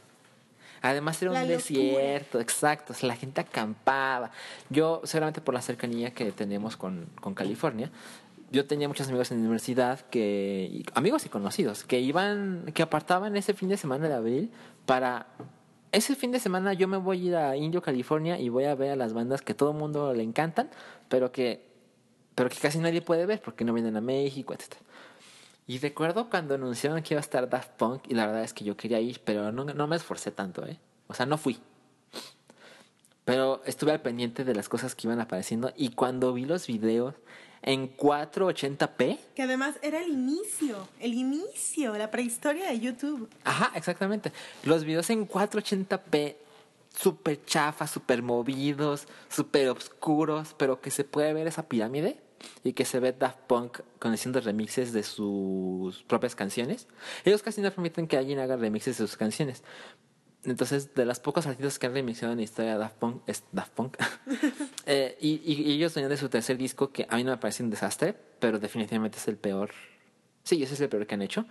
Speaker 2: Además era un desierto, exacto. o sea, la gente acampaba. Yo, seguramente por la cercanía que tenemos con, con California, yo tenía muchos amigos en la universidad que, amigos y conocidos, que iban, que apartaban ese fin de semana de abril para ese fin de semana yo me voy a ir a Indio, California y voy a ver a las bandas que todo el mundo le encantan, pero que, pero que casi nadie puede ver porque no vienen a México, etc. Y recuerdo cuando anunciaron que iba a estar Daft Punk y la verdad es que yo quería ir, pero no, no me esforcé tanto, ¿eh? O sea, no fui. Pero estuve al pendiente de las cosas que iban apareciendo y cuando vi los videos en 480p,
Speaker 1: Que además era el inicio, el inicio, la prehistoria de YouTube.
Speaker 2: Ajá, exactamente. Los videos en 480p, súper chafas, súper movidos, súper oscuros, pero que se puede ver esa pirámide y que se ve Daft Punk con haciendo remixes de sus propias canciones. Ellos casi no permiten que alguien haga remixes de sus canciones. Entonces, de las pocos artistas que han remixado en la historia de Daft Punk, es Daft Punk. Eh, y, y- ellos venían de su tercer disco, que a mí no me parece un desastre, pero definitivamente es el peor Sí, ese es el peor que han hecho.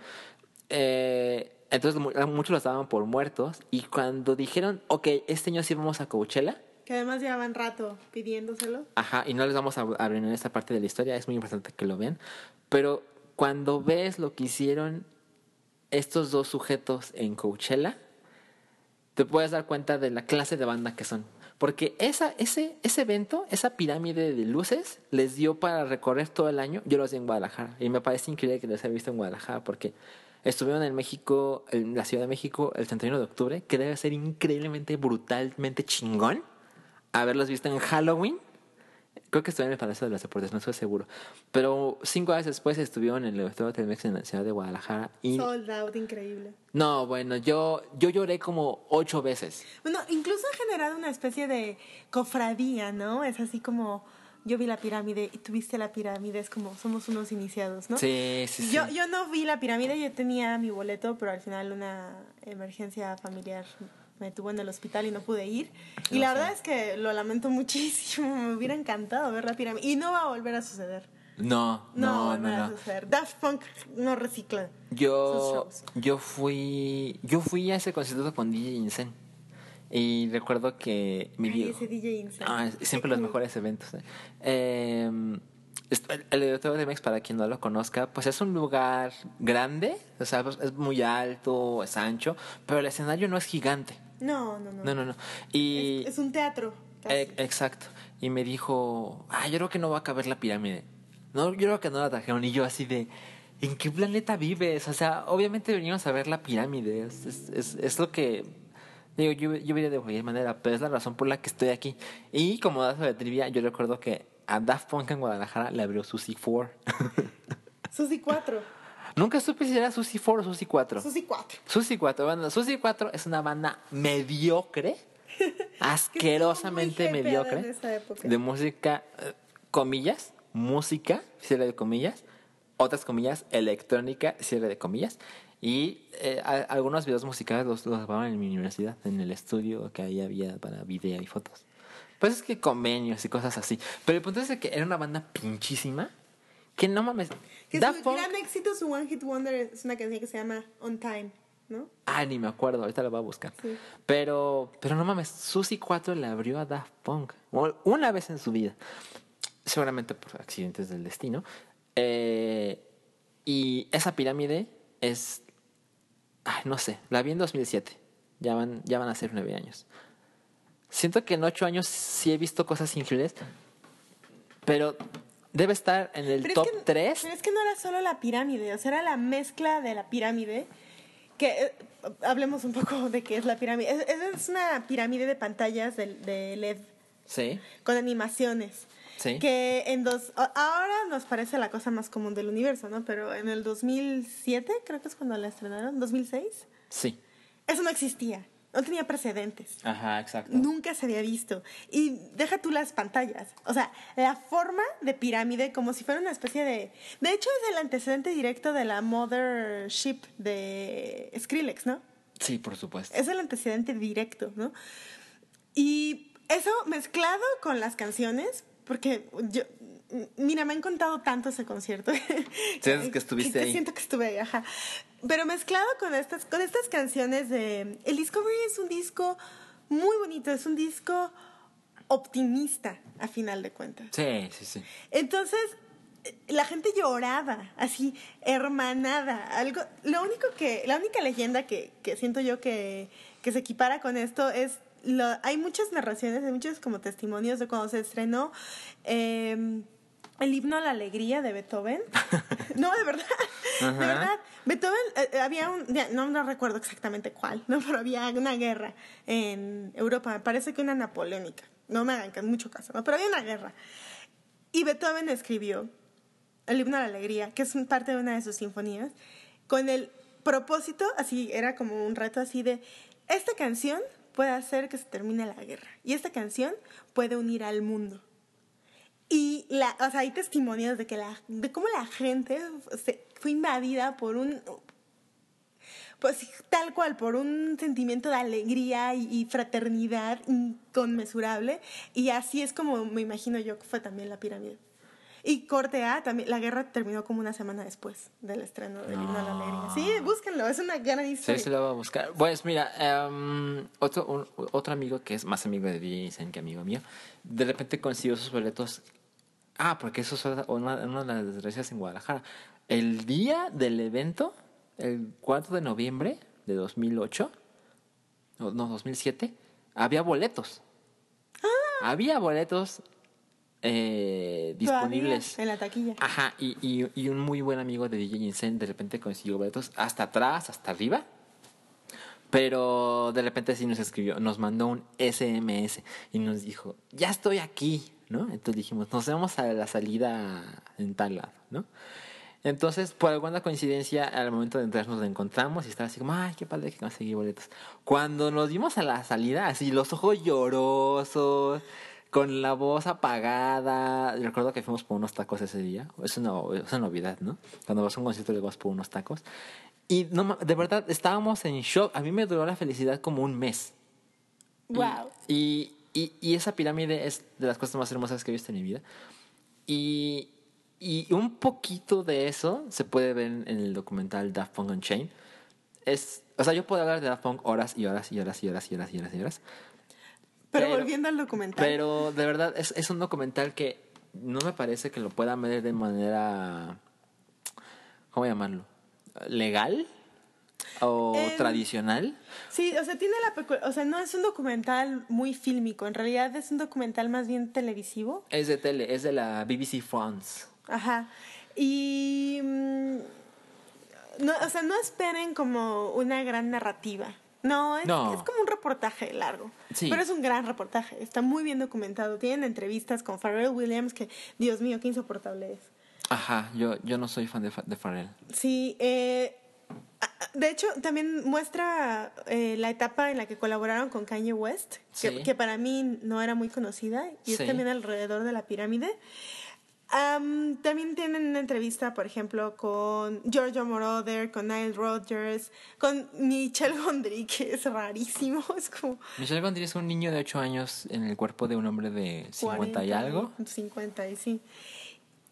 Speaker 2: Eh, entonces mu- muchos los daban por muertos. Y cuando dijeron, ok, este año sí vamos a Coachella,
Speaker 1: Que además llevaban rato pidiéndoselo.
Speaker 2: Ajá, y no les vamos a en esta parte de la historia, es muy importante que lo vean. Pero cuando ves lo que hicieron estos dos sujetos en Coachella, te puedes dar cuenta de la clase de banda que son. Porque esa, ese, ese evento, esa pirámide de luces, les dio para recorrer todo el año. Yo los vi en Guadalajara. Y me parece increíble que los haya visto en Guadalajara porque estuvieron en México, en la Ciudad de México, el 31 de octubre, que debe ser increíblemente, brutalmente chingón haberlos visto en Halloween. Creo que estuvieron en el Palacio de los Deportes, no estoy seguro. Pero cinco años después estuvieron en el Auditorio Telmex en la ciudad de Guadalajara. Y
Speaker 1: Sold out, increíble.
Speaker 2: no, bueno, yo, yo lloré como ocho veces.
Speaker 1: Bueno, incluso ha generado una especie de cofradía, ¿no? Es así como yo vi la pirámide y tú viste la pirámide, es como somos unos iniciados, ¿no?
Speaker 2: Sí, sí, sí.
Speaker 1: Yo, yo no vi la pirámide, yo tenía mi boleto, pero al final una emergencia familiar me tuvo en el hospital y no pude ir. Y la
Speaker 2: sé.
Speaker 1: verdad es que lo lamento muchísimo, me hubiera encantado ver la pirámide. Y no va a volver a suceder.
Speaker 2: No,
Speaker 1: No, va
Speaker 2: no, no,
Speaker 1: volver a
Speaker 2: no.
Speaker 1: suceder. Daft Punk no recicla. sus
Speaker 2: Yo,
Speaker 1: shows.
Speaker 2: yo fui, yo fui a ese concierto con DJ Incen. Y recuerdo que me
Speaker 1: Ay, ese DJ Insane.
Speaker 2: Ah, siempre los mejores eventos. ¿eh? Eh, el- el Auditorio de Mex, para quien no lo conozca, pues es un lugar grande, o sea, pues, es muy alto, es ancho, pero el escenario no es gigante.
Speaker 1: No, no, no.
Speaker 2: No, no, no. Y
Speaker 1: Es, es un teatro.
Speaker 2: Eh, exacto. Y me dijo, ah, yo creo que no va a caber la pirámide. No, yo creo que no la trajeron. Y yo así de, ¿en qué planeta vives? O sea, obviamente venimos a ver la pirámide. Es, es, es, es lo que... Digo, yo, yo diría de cualquier manera, pero es la razón por la que estoy aquí. Y como dato de trivia, yo recuerdo que a Daft Punk en Guadalajara le abrió Susi 4.
Speaker 1: Susi 4.
Speaker 2: Nunca supe si era Susi 4 o Susi 4.
Speaker 1: Susi 4.
Speaker 2: Susi 4, bueno, Susi 4 es una banda mediocre, asquerosamente mediocre,
Speaker 1: en esa época.
Speaker 2: de música, eh, comillas, música, cierre de comillas, otras comillas, electrónica, cierre de comillas, y eh, a- algunos videos musicales los, los grababan en mi universidad, en el estudio que ahí había para video y fotos. Pues es que convenios y cosas así. Pero el punto es que era una banda pinchísima, que no mames.
Speaker 1: Que
Speaker 2: Daft
Speaker 1: su
Speaker 2: Punk-
Speaker 1: gran éxito, su One Hit Wonder, es una canción que se llama On Time, ¿no?
Speaker 2: Ah, ni me acuerdo, ahorita lo voy a buscar.
Speaker 1: Sí.
Speaker 2: Pero, pero no mames, Susi 4 le abrió a Daft Punk una vez en su vida. Seguramente por accidentes del destino. Eh, y esa pirámide es. Ay, no sé, la vi en 2007. Ya van, ya van a ser nueve años. Siento que en ocho años sí he visto cosas increíbles. Pero debe estar en el
Speaker 1: Pero
Speaker 2: top
Speaker 1: es que,
Speaker 2: 3.
Speaker 1: Pero es que no era solo la pirámide, o sea, era la mezcla de la pirámide. Que eh, hablemos un poco de qué es la pirámide. Es, es- una pirámide de pantallas de, de LED
Speaker 2: Sí,
Speaker 1: con animaciones.
Speaker 2: sí.
Speaker 1: Que en dos. Ahora nos parece la cosa más común del universo, ¿no? Pero en el 2007, creo que es cuando la estrenaron, 2006,
Speaker 2: Sí.
Speaker 1: eso no existía. No tenía precedentes.
Speaker 2: Ajá, exacto.
Speaker 1: Nunca se había visto. Y deja tú las pantallas. O sea, la forma de pirámide como si fuera una especie de... De hecho, es el antecedente directo de la Mothership de Skrillex, ¿no?
Speaker 2: Sí, por supuesto.
Speaker 1: Es el antecedente directo, ¿no? Y eso mezclado con las canciones, porque yo... Mira, me han contado tanto ese concierto.
Speaker 2: Sientes que estuviste ahí.
Speaker 1: Siento que estuve ahí, ajá. Pero mezclado con estas, con estas canciones de... El Discovery es un disco muy bonito, es un disco optimista, a final de cuentas.
Speaker 2: Sí, sí, sí.
Speaker 1: Entonces, la gente lloraba, así, hermanada. Algo, lo único que, la única leyenda que, que siento yo que, que se equipara con esto es, lo, hay muchas narraciones, hay muchos como testimonios de cuando se estrenó eh, el himno a la alegría de Beethoven. no, de verdad,
Speaker 2: Ajá.
Speaker 1: de verdad. Beethoven, eh, eh, había un, no, no recuerdo exactamente cuál, ¿no? Pero había una guerra en Europa, me parece que una napoleónica. No me hagan mucho caso, ¿no? Pero había una guerra. Y Beethoven escribió el himno a la alegría, que es parte de una de sus sinfonías, con el propósito, así era como un reto así de, esta canción puede hacer que se termine la guerra y esta canción puede unir al mundo. Y la, o sea, hay testimonios de que la, de cómo la gente se, fue invadida por un, pues tal cual, por un sentimiento de alegría y, fraternidad inconmensurable. Y así es como me imagino yo que fue también la pirámide. Y corte A, también, la guerra terminó como una semana después del estreno del Himno a la Alegría. Sí, búsquenlo, es una gran historia.
Speaker 2: sí lo voy a buscar. Pues mira, em, otro, un- otro amigo que es más amigo de DJ que amigo mío, de repente consiguió sus boletos. Ah, porque eso es una, una de las desgracias en Guadalajara. El día del evento, el 4 de noviembre de 2008, no, no 2007, había boletos. Había boletos eh, disponibles.
Speaker 1: En la taquilla.
Speaker 2: Ajá, y, y, y un muy buen amigo de DJ Insane de repente consiguió boletos hasta atrás, hasta arriba. Pero de repente sí nos escribió, nos mandó un SMS y nos dijo, ya estoy aquí, ¿no? Entonces dijimos, nos vemos a la salida en tal lado, ¿no? Entonces, por alguna coincidencia, al momento de entrar nos encontramos y estaba así como, ay, qué padre que conseguí boletos. Cuando nos dimos a la salida, así los ojos llorosos, con la voz apagada. Recuerdo que fuimos por unos tacos ese día. Es una, es una novedad, ¿no? Cuando vas a un concierto le vas por unos tacos. Y no, de verdad, estábamos en shock. A mí me duró la felicidad como un mes.
Speaker 1: Wow.
Speaker 2: Y, y, y esa pirámide es de las cosas más hermosas que he visto en mi vida. Y, y un poquito de eso se puede ver en, en el documental Daft Punk Unchained. Es, o sea, yo puedo hablar de Daft Punk horas y horas y horas y horas y horas y horas y horas.
Speaker 1: Pero,
Speaker 2: pero-
Speaker 1: volviendo al documental.
Speaker 2: Pero de verdad es, es un documental que no me parece que lo puedan ver de manera, ¿cómo llamarlo? ¿Legal? ¿O
Speaker 1: Em,
Speaker 2: tradicional?
Speaker 1: Sí, o sea, tiene la o sea, no es un documental muy fílmico, en realidad es un documental más bien televisivo.
Speaker 2: Es de tele, es de la BBC France.
Speaker 1: Ajá. Y mm, no, o sea, no esperen como una gran narrativa. No, es,
Speaker 2: No.
Speaker 1: es como un reportaje largo.
Speaker 2: Sí.
Speaker 1: Pero es un gran reportaje. Está muy bien documentado. Tienen entrevistas con Pharrell Williams que, Dios mío, qué insoportable es.
Speaker 2: Ajá, yo, yo no soy fan de, de Pharrell.
Speaker 1: Sí, eh, de hecho, también muestra eh, la etapa en la que colaboraron con Kanye West, que,
Speaker 2: Sí.
Speaker 1: que para mí no era muy conocida, y es
Speaker 2: Sí.
Speaker 1: también alrededor de la pirámide. Am, también tienen una entrevista, por ejemplo, con Giorgio Moroder, con Nile Rodgers, con Michelle Gondry, que es rarísimo, es como
Speaker 2: Michelle Gondry es un niño de 8 años en el cuerpo de un hombre de 50 y
Speaker 1: 40,
Speaker 2: algo.
Speaker 1: 50 y sí.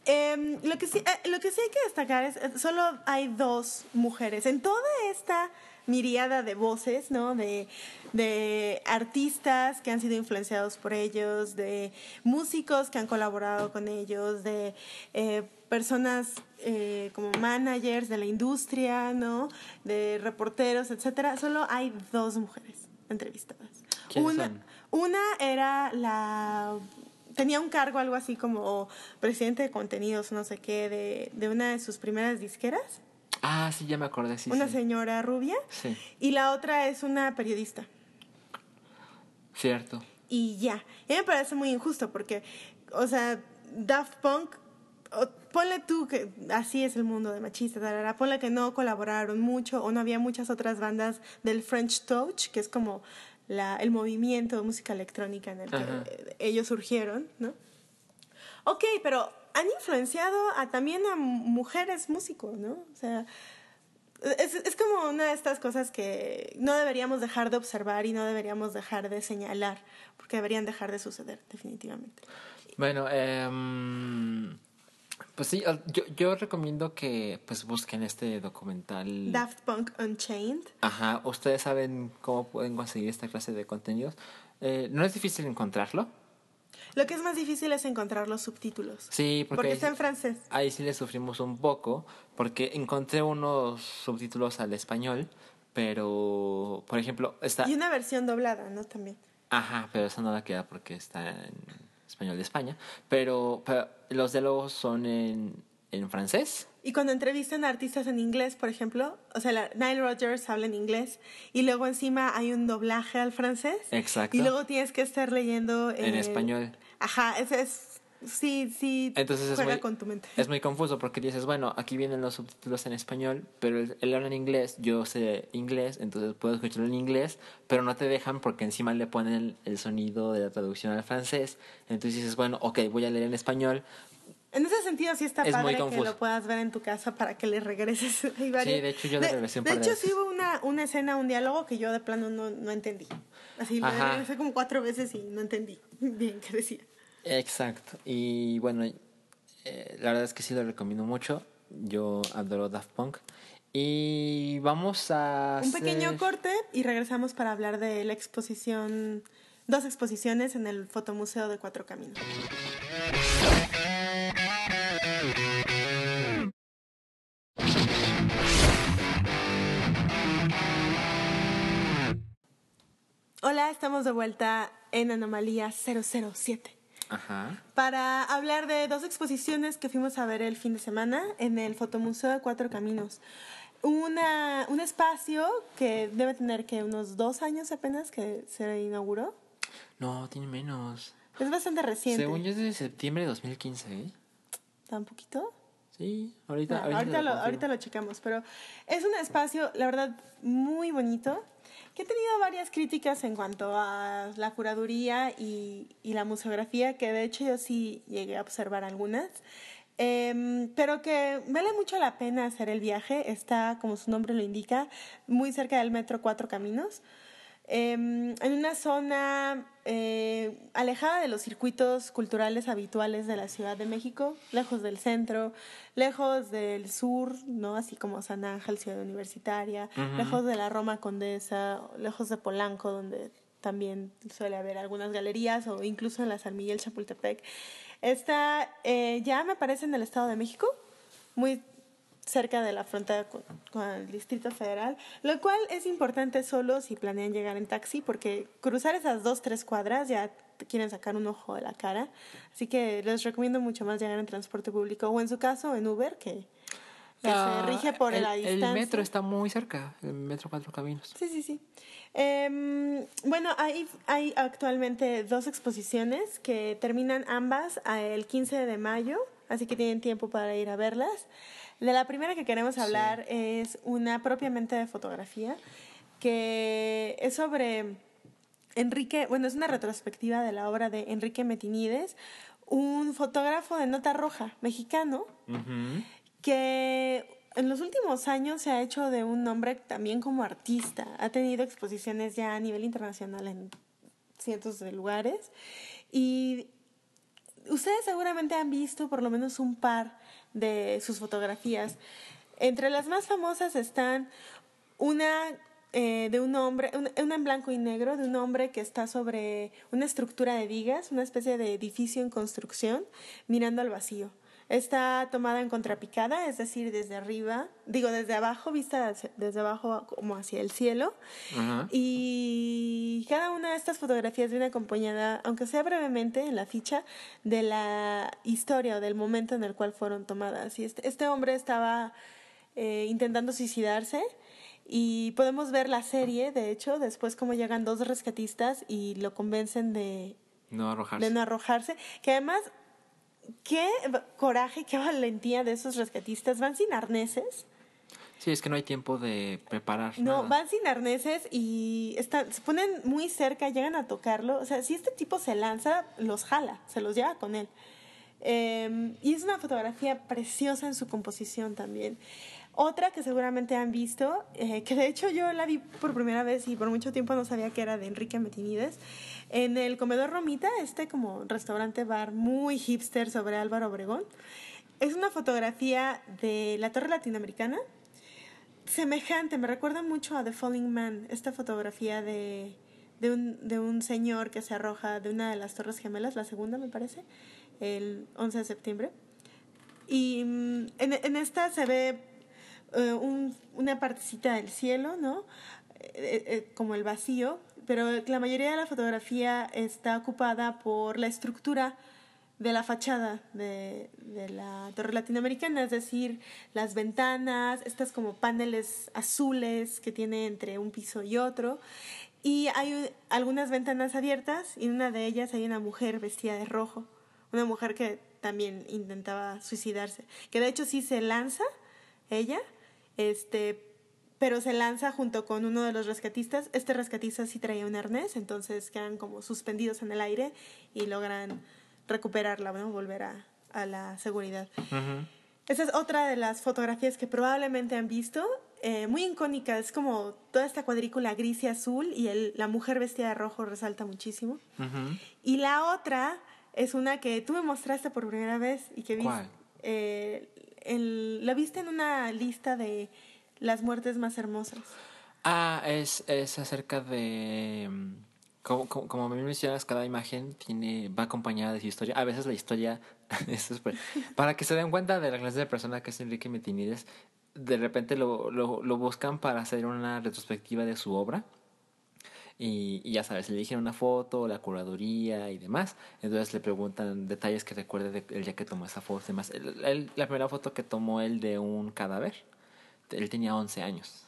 Speaker 1: Em, lo, que sí eh, lo que sí hay que destacar es, eh, solo hay dos mujeres en toda esta miriada de voces, ¿no? De, de artistas que han sido influenciados por ellos, de músicos que han colaborado con ellos, de eh, personas eh, como managers de la industria, ¿no? De reporteros, etcétera. Solo hay dos mujeres entrevistadas.
Speaker 2: ¿Quiénes
Speaker 1: Una,
Speaker 2: son?
Speaker 1: una era la tenía un cargo algo así como presidente de contenidos, no sé qué, de, de una de sus primeras disqueras,
Speaker 2: Ah, sí, ya me acordé, sí.
Speaker 1: una
Speaker 2: sí.
Speaker 1: señora rubia,
Speaker 2: Sí,
Speaker 1: y la otra es una periodista.
Speaker 2: cierto.
Speaker 1: Y ya. Y me parece muy injusto porque, o sea, Daft Punk, o- ponle tú que así es el mundo de machista, tarara, ponle que no colaboraron mucho o no había muchas otras bandas del French Touch, que es como la, el movimiento de música electrónica en el que
Speaker 2: Ajá.
Speaker 1: eh, ellos surgieron, ¿no? Ok, pero han influenciado a, también a mujeres músicos, ¿no? O sea, es, es como una de estas cosas que no deberíamos dejar de observar y no deberíamos dejar de señalar, porque deberían dejar de suceder, definitivamente.
Speaker 2: Bueno, em, pues sí, yo, yo recomiendo que pues busquen este documental.
Speaker 1: Daft Punk Unchained.
Speaker 2: Ajá, ustedes saben cómo pueden conseguir esta clase de contenidos. Eh, no es difícil encontrarlo.
Speaker 1: Lo que es más difícil es encontrar los subtítulos.
Speaker 2: Sí, porque,
Speaker 1: Porque está en francés.
Speaker 2: Ahí sí le sufrimos un poco, porque encontré unos subtítulos al español, pero, por ejemplo, está...
Speaker 1: Y una versión doblada, ¿no? También.
Speaker 2: Ajá, pero esa no la queda porque está en español de España. Pero, pero los diálogos son en, en francés.
Speaker 1: Y cuando entrevistan a artistas en inglés, por ejemplo, o sea, la, Nile Rodgers habla en inglés y luego encima hay un doblaje al francés.
Speaker 2: Exacto.
Speaker 1: Y luego tienes que estar leyendo
Speaker 2: En español.
Speaker 1: Ajá, ese es sí, sí
Speaker 2: Entonces es
Speaker 1: juega
Speaker 2: muy,
Speaker 1: con tu mente.
Speaker 2: es muy confuso porque dices, bueno, aquí vienen los subtítulos en español, pero él, él habla en inglés, yo sé inglés, entonces puedo escucharlo en inglés, pero no te dejan porque encima le ponen el, el sonido de la traducción al francés. Entonces dices, bueno, ok, voy a leer en español.
Speaker 1: En ese sentido sí está
Speaker 2: Es
Speaker 1: padre que lo puedas ver en tu casa para que le regreses. Varios-
Speaker 2: de hecho, yo le regresé un
Speaker 1: De
Speaker 2: par de
Speaker 1: hecho
Speaker 2: veces.
Speaker 1: sí hubo una, una escena, un diálogo que yo de plano no, no entendí. Así
Speaker 2: Ajá.
Speaker 1: regresé como cuatro veces y no entendí bien qué decía.
Speaker 2: Exacto. Y bueno, eh, la verdad es que sí lo recomiendo mucho. Yo adoro Daft Punk. Y vamos a...
Speaker 1: Un pequeño corte y regresamos para hablar de la exposición, dos exposiciones en el Fotomuseo de Cuatro Caminos. Hola, estamos de vuelta en Anomalía 007
Speaker 2: Ajá.
Speaker 1: para hablar de dos exposiciones que fuimos a ver el fin de semana en el Fotomuseo de Cuatro Caminos. Una, un espacio que debe tener que unos dos años apenas que se inauguró.
Speaker 2: No, tiene menos.
Speaker 1: Es bastante reciente.
Speaker 2: Según yo es de septiembre de 2015, ¿eh?
Speaker 1: ¿Tan poquito?
Speaker 2: Sí, ahorita,
Speaker 1: Bueno, ahorita, lo,
Speaker 2: confirmo.
Speaker 1: ahorita lo checamos, pero es un espacio, la verdad, muy bonito, que ha tenido varias críticas en cuanto a la curaduría y, y la museografía, que de hecho yo sí llegué a observar algunas, Em, pero que vale mucho la pena hacer el viaje, está, como su nombre lo indica, muy cerca del metro Cuatro Caminos. Em, en una zona eh, alejada de los circuitos culturales habituales de la Ciudad de México, lejos del centro, lejos del sur, ¿no? Así como San Ángel, Ciudad Universitaria, lejos de la Roma Condesa, lejos de Polanco, donde también suele haber algunas galerías, o incluso en la San Miguel Chapultepec. Está eh, ya, me parece, en el Estado de México, muy cerca de la frontera con, con el Distrito Federal, lo cual es importante solo si planean llegar en taxi, porque cruzar esas dos, tres cuadras ya te quieren sacar un ojo de la cara. Así que les recomiendo mucho más llegar en transporte público, o en su caso en Uber, que, que
Speaker 2: Ah,
Speaker 1: se rige por
Speaker 2: el,
Speaker 1: la distancia.
Speaker 2: El metro está muy cerca, el metro Cuatro Caminos.
Speaker 1: Sí, sí, sí. Em, bueno, hay, hay actualmente dos exposiciones que terminan ambas el 15 de mayo, así que tienen tiempo para ir a verlas. De la primera que queremos hablar es una propiamente de fotografía, que es sobre Enrique, bueno, es una retrospectiva de la obra de Enrique Metinides, un fotógrafo de nota roja mexicano que en los últimos años se ha hecho de un nombre también como artista. Ha tenido exposiciones ya a nivel internacional en cientos de lugares. Y ustedes seguramente han visto por lo menos un par de sus fotografías. Entre las más famosas están una eh, de un hombre, una, una en blanco y negro, de un hombre que está sobre una estructura de vigas, una especie de edificio en construcción, mirando al vacío. Está tomada en contrapicada, es decir, desde arriba, digo desde abajo, vista hacia- desde abajo como hacia el cielo. Y cada una de estas fotografías viene acompañada, aunque sea brevemente en la ficha, de la historia o del momento en el cual fueron tomadas. Y este, este hombre estaba eh, intentando suicidarse y podemos ver la serie, de hecho, después cómo llegan dos rescatistas y lo convencen de,
Speaker 2: No arrojarse.
Speaker 1: de no arrojarse, que además, qué coraje, qué valentía de esos rescatistas, van sin arneses.
Speaker 2: Sí, es que no hay tiempo de preparar.
Speaker 1: No,
Speaker 2: nada.
Speaker 1: van sin arneses y están, se ponen muy cerca, llegan a tocarlo. O sea, si este tipo se lanza, los jala, se los lleva con él. Eh, y es una fotografía preciosa en su composición también. Otra que seguramente han visto, eh, que de hecho yo la vi por primera vez y por mucho tiempo no sabía que era de Enrique Metinides, en el Comedor Romita, este como restaurante bar muy hipster sobre Álvaro Obregón. Es una fotografía de la Torre Latinoamericana, semejante, me recuerda mucho a The Falling Man, esta fotografía de, de, un, de un señor que se arroja de una de las Torres Gemelas, la segunda me parece, el 11 de septiembre. Y mm, en, en esta se ve eh, un- una partecita del cielo, ¿no? Eh, eh, como el vacío, pero la mayoría de la fotografía está ocupada por la estructura de la fachada de, de la torre latinoamericana, es decir, las ventanas, estas como paneles azules que tiene entre un piso y otro. Y hay un- algunas ventanas abiertas y en una de ellas hay una mujer vestida de rojo, una mujer que también intentaba suicidarse, que de hecho sí se lanza ella, este, pero se lanza junto con uno de los rescatistas. Este rescatista sí traía un arnés, entonces quedan como suspendidos en el aire y logran recuperarla, ¿no? volver a, a la seguridad.
Speaker 2: Ujú.
Speaker 1: Esa es otra de las fotografías que probablemente han visto, eh, muy icónica, es como toda esta cuadrícula gris y azul y el, la mujer vestida de rojo resalta muchísimo.
Speaker 2: Ujú.
Speaker 1: Y la otra es una que tú me mostraste por primera vez y que vi
Speaker 2: ¿Cuál?
Speaker 1: eh, la viste en una lista de las muertes más hermosas.
Speaker 2: Ah, es, es acerca de... mm, Como, como, como me mencionas, cada imagen tiene va acompañada de su historia. A veces la historia... es para que se den cuenta de la clase de persona que es Enrique Metinides, de repente lo, lo, lo buscan para hacer una retrospectiva de su obra. Y, y ya sabes, le eligen una foto, la curaduría y demás. Entonces le preguntan detalles que recuerde del día que tomó esa foto y demás. Él- la primera foto que tomó él de un cadáver, él tenía 11 años.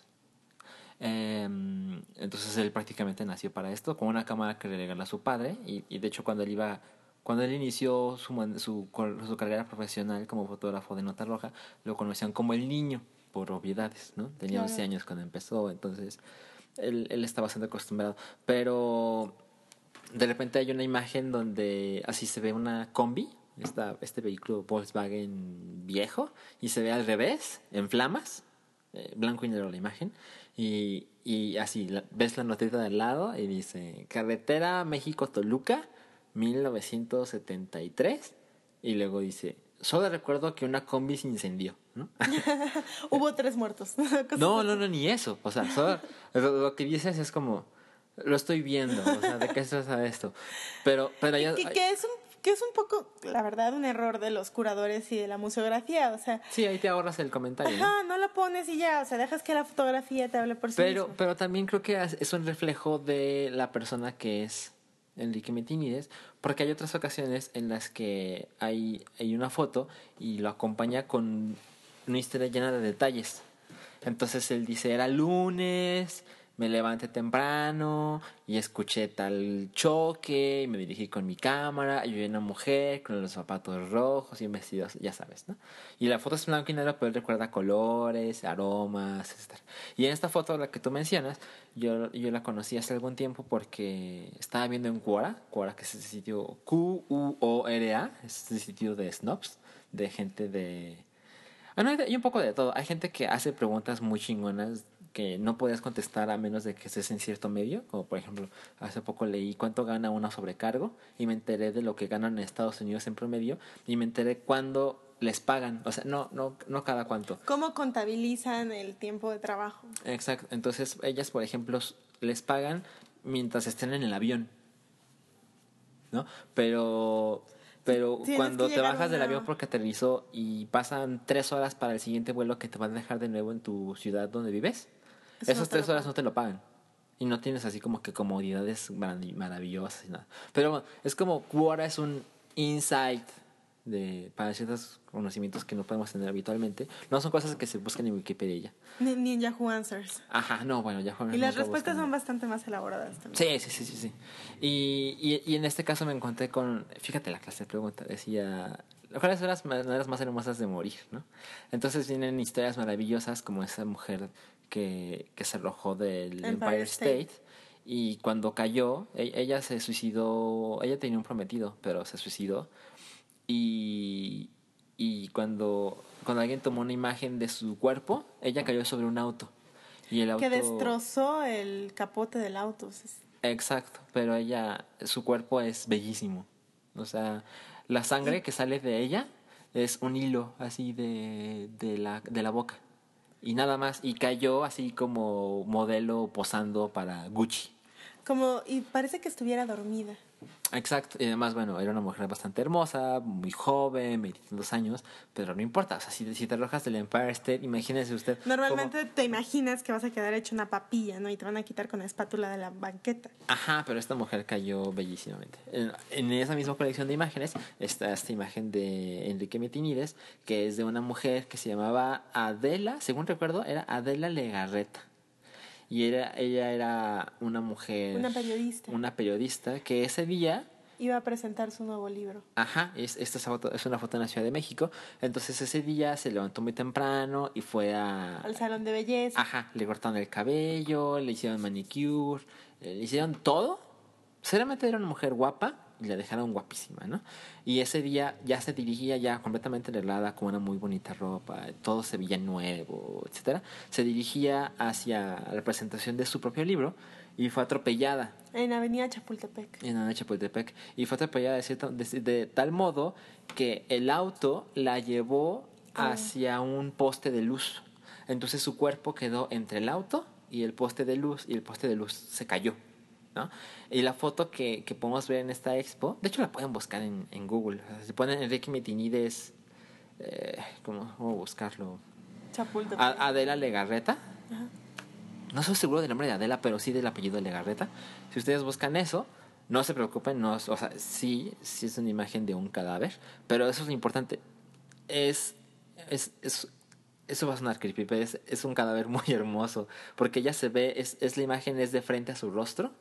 Speaker 2: Em, entonces él prácticamente nació para esto, con una cámara que le regaló a su padre. Y, y de hecho, cuando él iba. Cuando él inició su, su, su carrera profesional como fotógrafo de nota roja, lo conocían como el niño, por obviedades, ¿no? Tenía
Speaker 1: Claro.
Speaker 2: 11 años cuando empezó, entonces él, él está bastante acostumbrado. Pero de repente hay una imagen donde así se ve una combi, esta, este vehículo Volkswagen viejo, y se ve al revés, en flamas, eh, blanco y negro la imagen, y, y así ves la notita del lado y dice Carretera México-Toluca, 1973, y luego dice, solo recuerdo que una combi se incendió, ¿no?
Speaker 1: Hubo tres muertos.
Speaker 2: No, no, no, ni eso. O sea, solo- lo, lo que dices es como, lo estoy viendo, o sea, ¿de qué se trata esto? Pero, pero ya...
Speaker 1: que, que es un, que es un poco, la verdad, un error de los curadores y de la museografía. O sea,
Speaker 2: Sí, ahí te ahorras el comentario. ¿no?
Speaker 1: ajá, no la pones y ya. O sea, dejas que la fotografía te hable por sí
Speaker 2: Pero,
Speaker 1: mismo.
Speaker 2: pero también creo que es un reflejo de la persona que es Enrique Metinides, porque hay otras ocasiones en las que hay, hay una foto y lo acompaña con una historia llena de detalles. Entonces él dice, era lunes, me levanté temprano y escuché tal choque y me dirigí con mi cámara y vi una mujer con los zapatos rojos y un vestido, ya sabes, ¿no? Y la foto es blanco y negro, pero él recuerda colores, aromas, etc. Y en esta foto, la que tú mencionas, yo, yo la conocí hace algún tiempo porque estaba viendo en Quora, Quora que es el sitio Q-U-O-R-A, es el sitio de snobs, de gente de... Ah, no, hay un poco de todo. Hay gente que hace preguntas muy chingonas que no puedes contestar a menos de que estés en cierto medio. Como por ejemplo, hace poco leí cuánto gana una sobrecargo y me enteré de lo que ganan en Estados Unidos en promedio y me enteré cuándo les pagan. O sea, no, no, no cada cuánto.
Speaker 1: ¿Cómo contabilizan el tiempo de trabajo?
Speaker 2: Exacto. Entonces, ellas, por ejemplo, les pagan mientras estén en el avión. ¿No? Pero. Pero cuando te bajas del avión porque aterrizó y pasan tres horas para el siguiente vuelo que te van a dejar de nuevo en tu ciudad donde vives,
Speaker 1: Eso
Speaker 2: esas tres horas no te lo pagan. Y no tienes así como que comodidades marav- maravillosas y nada. Pero bueno, es como Quora es un insight de, para ciertos conocimientos que no podemos tener habitualmente. No son cosas que se buscan en Wikipedia ya.
Speaker 1: Ni, ni en Yahoo Answers.
Speaker 2: Ajá, no, bueno, ya
Speaker 1: Y las respuestas son bastante más elaboradas también.
Speaker 2: Sí, sí, sí, sí, sí. Y, y, y en este caso me encontré con, fíjate la clase de pregunta, decía, ¿cuáles son las maneras más hermosas de morir? ¿no? Entonces vienen historias maravillosas como esa mujer que, que se arrojó del
Speaker 1: Empire
Speaker 2: Empire,
Speaker 1: State.
Speaker 2: State. y cuando cayó, e- ella se suicidó, ella tenía un prometido, pero se suicidó y, y cuando, cuando alguien tomó una imagen de su cuerpo, ella cayó sobre un auto. Y el auto...
Speaker 1: Que destrozó el capote del auto.
Speaker 2: Exacto, pero ella, su cuerpo es bellísimo. O sea, la sangre que sale de ella es un hilo así de, de, la, de la boca. Y nada más, y cayó así como modelo posando para Gucci.
Speaker 1: Como, y parece que estuviera dormida.
Speaker 2: Exacto, y además, bueno, era una mujer bastante hermosa, muy joven, 22 años, pero no importa, o sea, si, si te arrojas del Empire State, imagínese usted. cómo-
Speaker 1: Normalmente te imaginas que vas a quedar hecho una papilla, ¿no? Y te van a quitar con la espátula de la banqueta.
Speaker 2: Ajá, pero esta mujer cayó bellísimamente. En, en esa misma colección de imágenes está esta imagen de Enrique Metinides, que es de una mujer que se llamaba Adela, según recuerdo, era Adela Legarreta. Y era, ella era una mujer...
Speaker 1: Una periodista.
Speaker 2: Una periodista que ese día...
Speaker 1: Iba a presentar su nuevo libro.
Speaker 2: Ajá, es, esta es, foto, es una foto en la Ciudad de México. Entonces ese día se levantó muy temprano y fue a...
Speaker 1: Al salón de belleza.
Speaker 2: Ajá, le cortaron el cabello, le hicieron manicure, eh, le hicieron todo. Seriamente era una mujer guapa y la dejaron guapísima, ¿no? Y ese día ya se dirigía ya completamente arreglada con una muy bonita ropa, todo se veía nuevo, etcétera. Se dirigía hacia la presentación de su propio libro y fue atropellada.
Speaker 1: En Avenida Chapultepec.
Speaker 2: En Avenida Chapultepec. Y fue atropellada de, cierto- de, de tal modo que el auto la llevó hacia un poste de luz. Entonces su cuerpo quedó entre el auto y el poste de luz y el poste de luz se cayó. ¿No? Y la foto que, que podemos ver en esta expo, de hecho la pueden buscar en, en Google. O sea, si ponen Enrique Mitinides, eh, ¿cómo, cómo buscarlo? A- Adela Legarreta. No estoy seguro del nombre de Adela, pero sí del apellido de Legarreta. Si ustedes buscan eso, no se preocupen, no, o sea, sí, sí es una imagen de un cadáver, pero eso es lo importante. Es, es, es- eso va a sonar creepy, pero es, es un cadáver muy hermoso, porque ella se ve, es, es la imagen es de frente a su rostro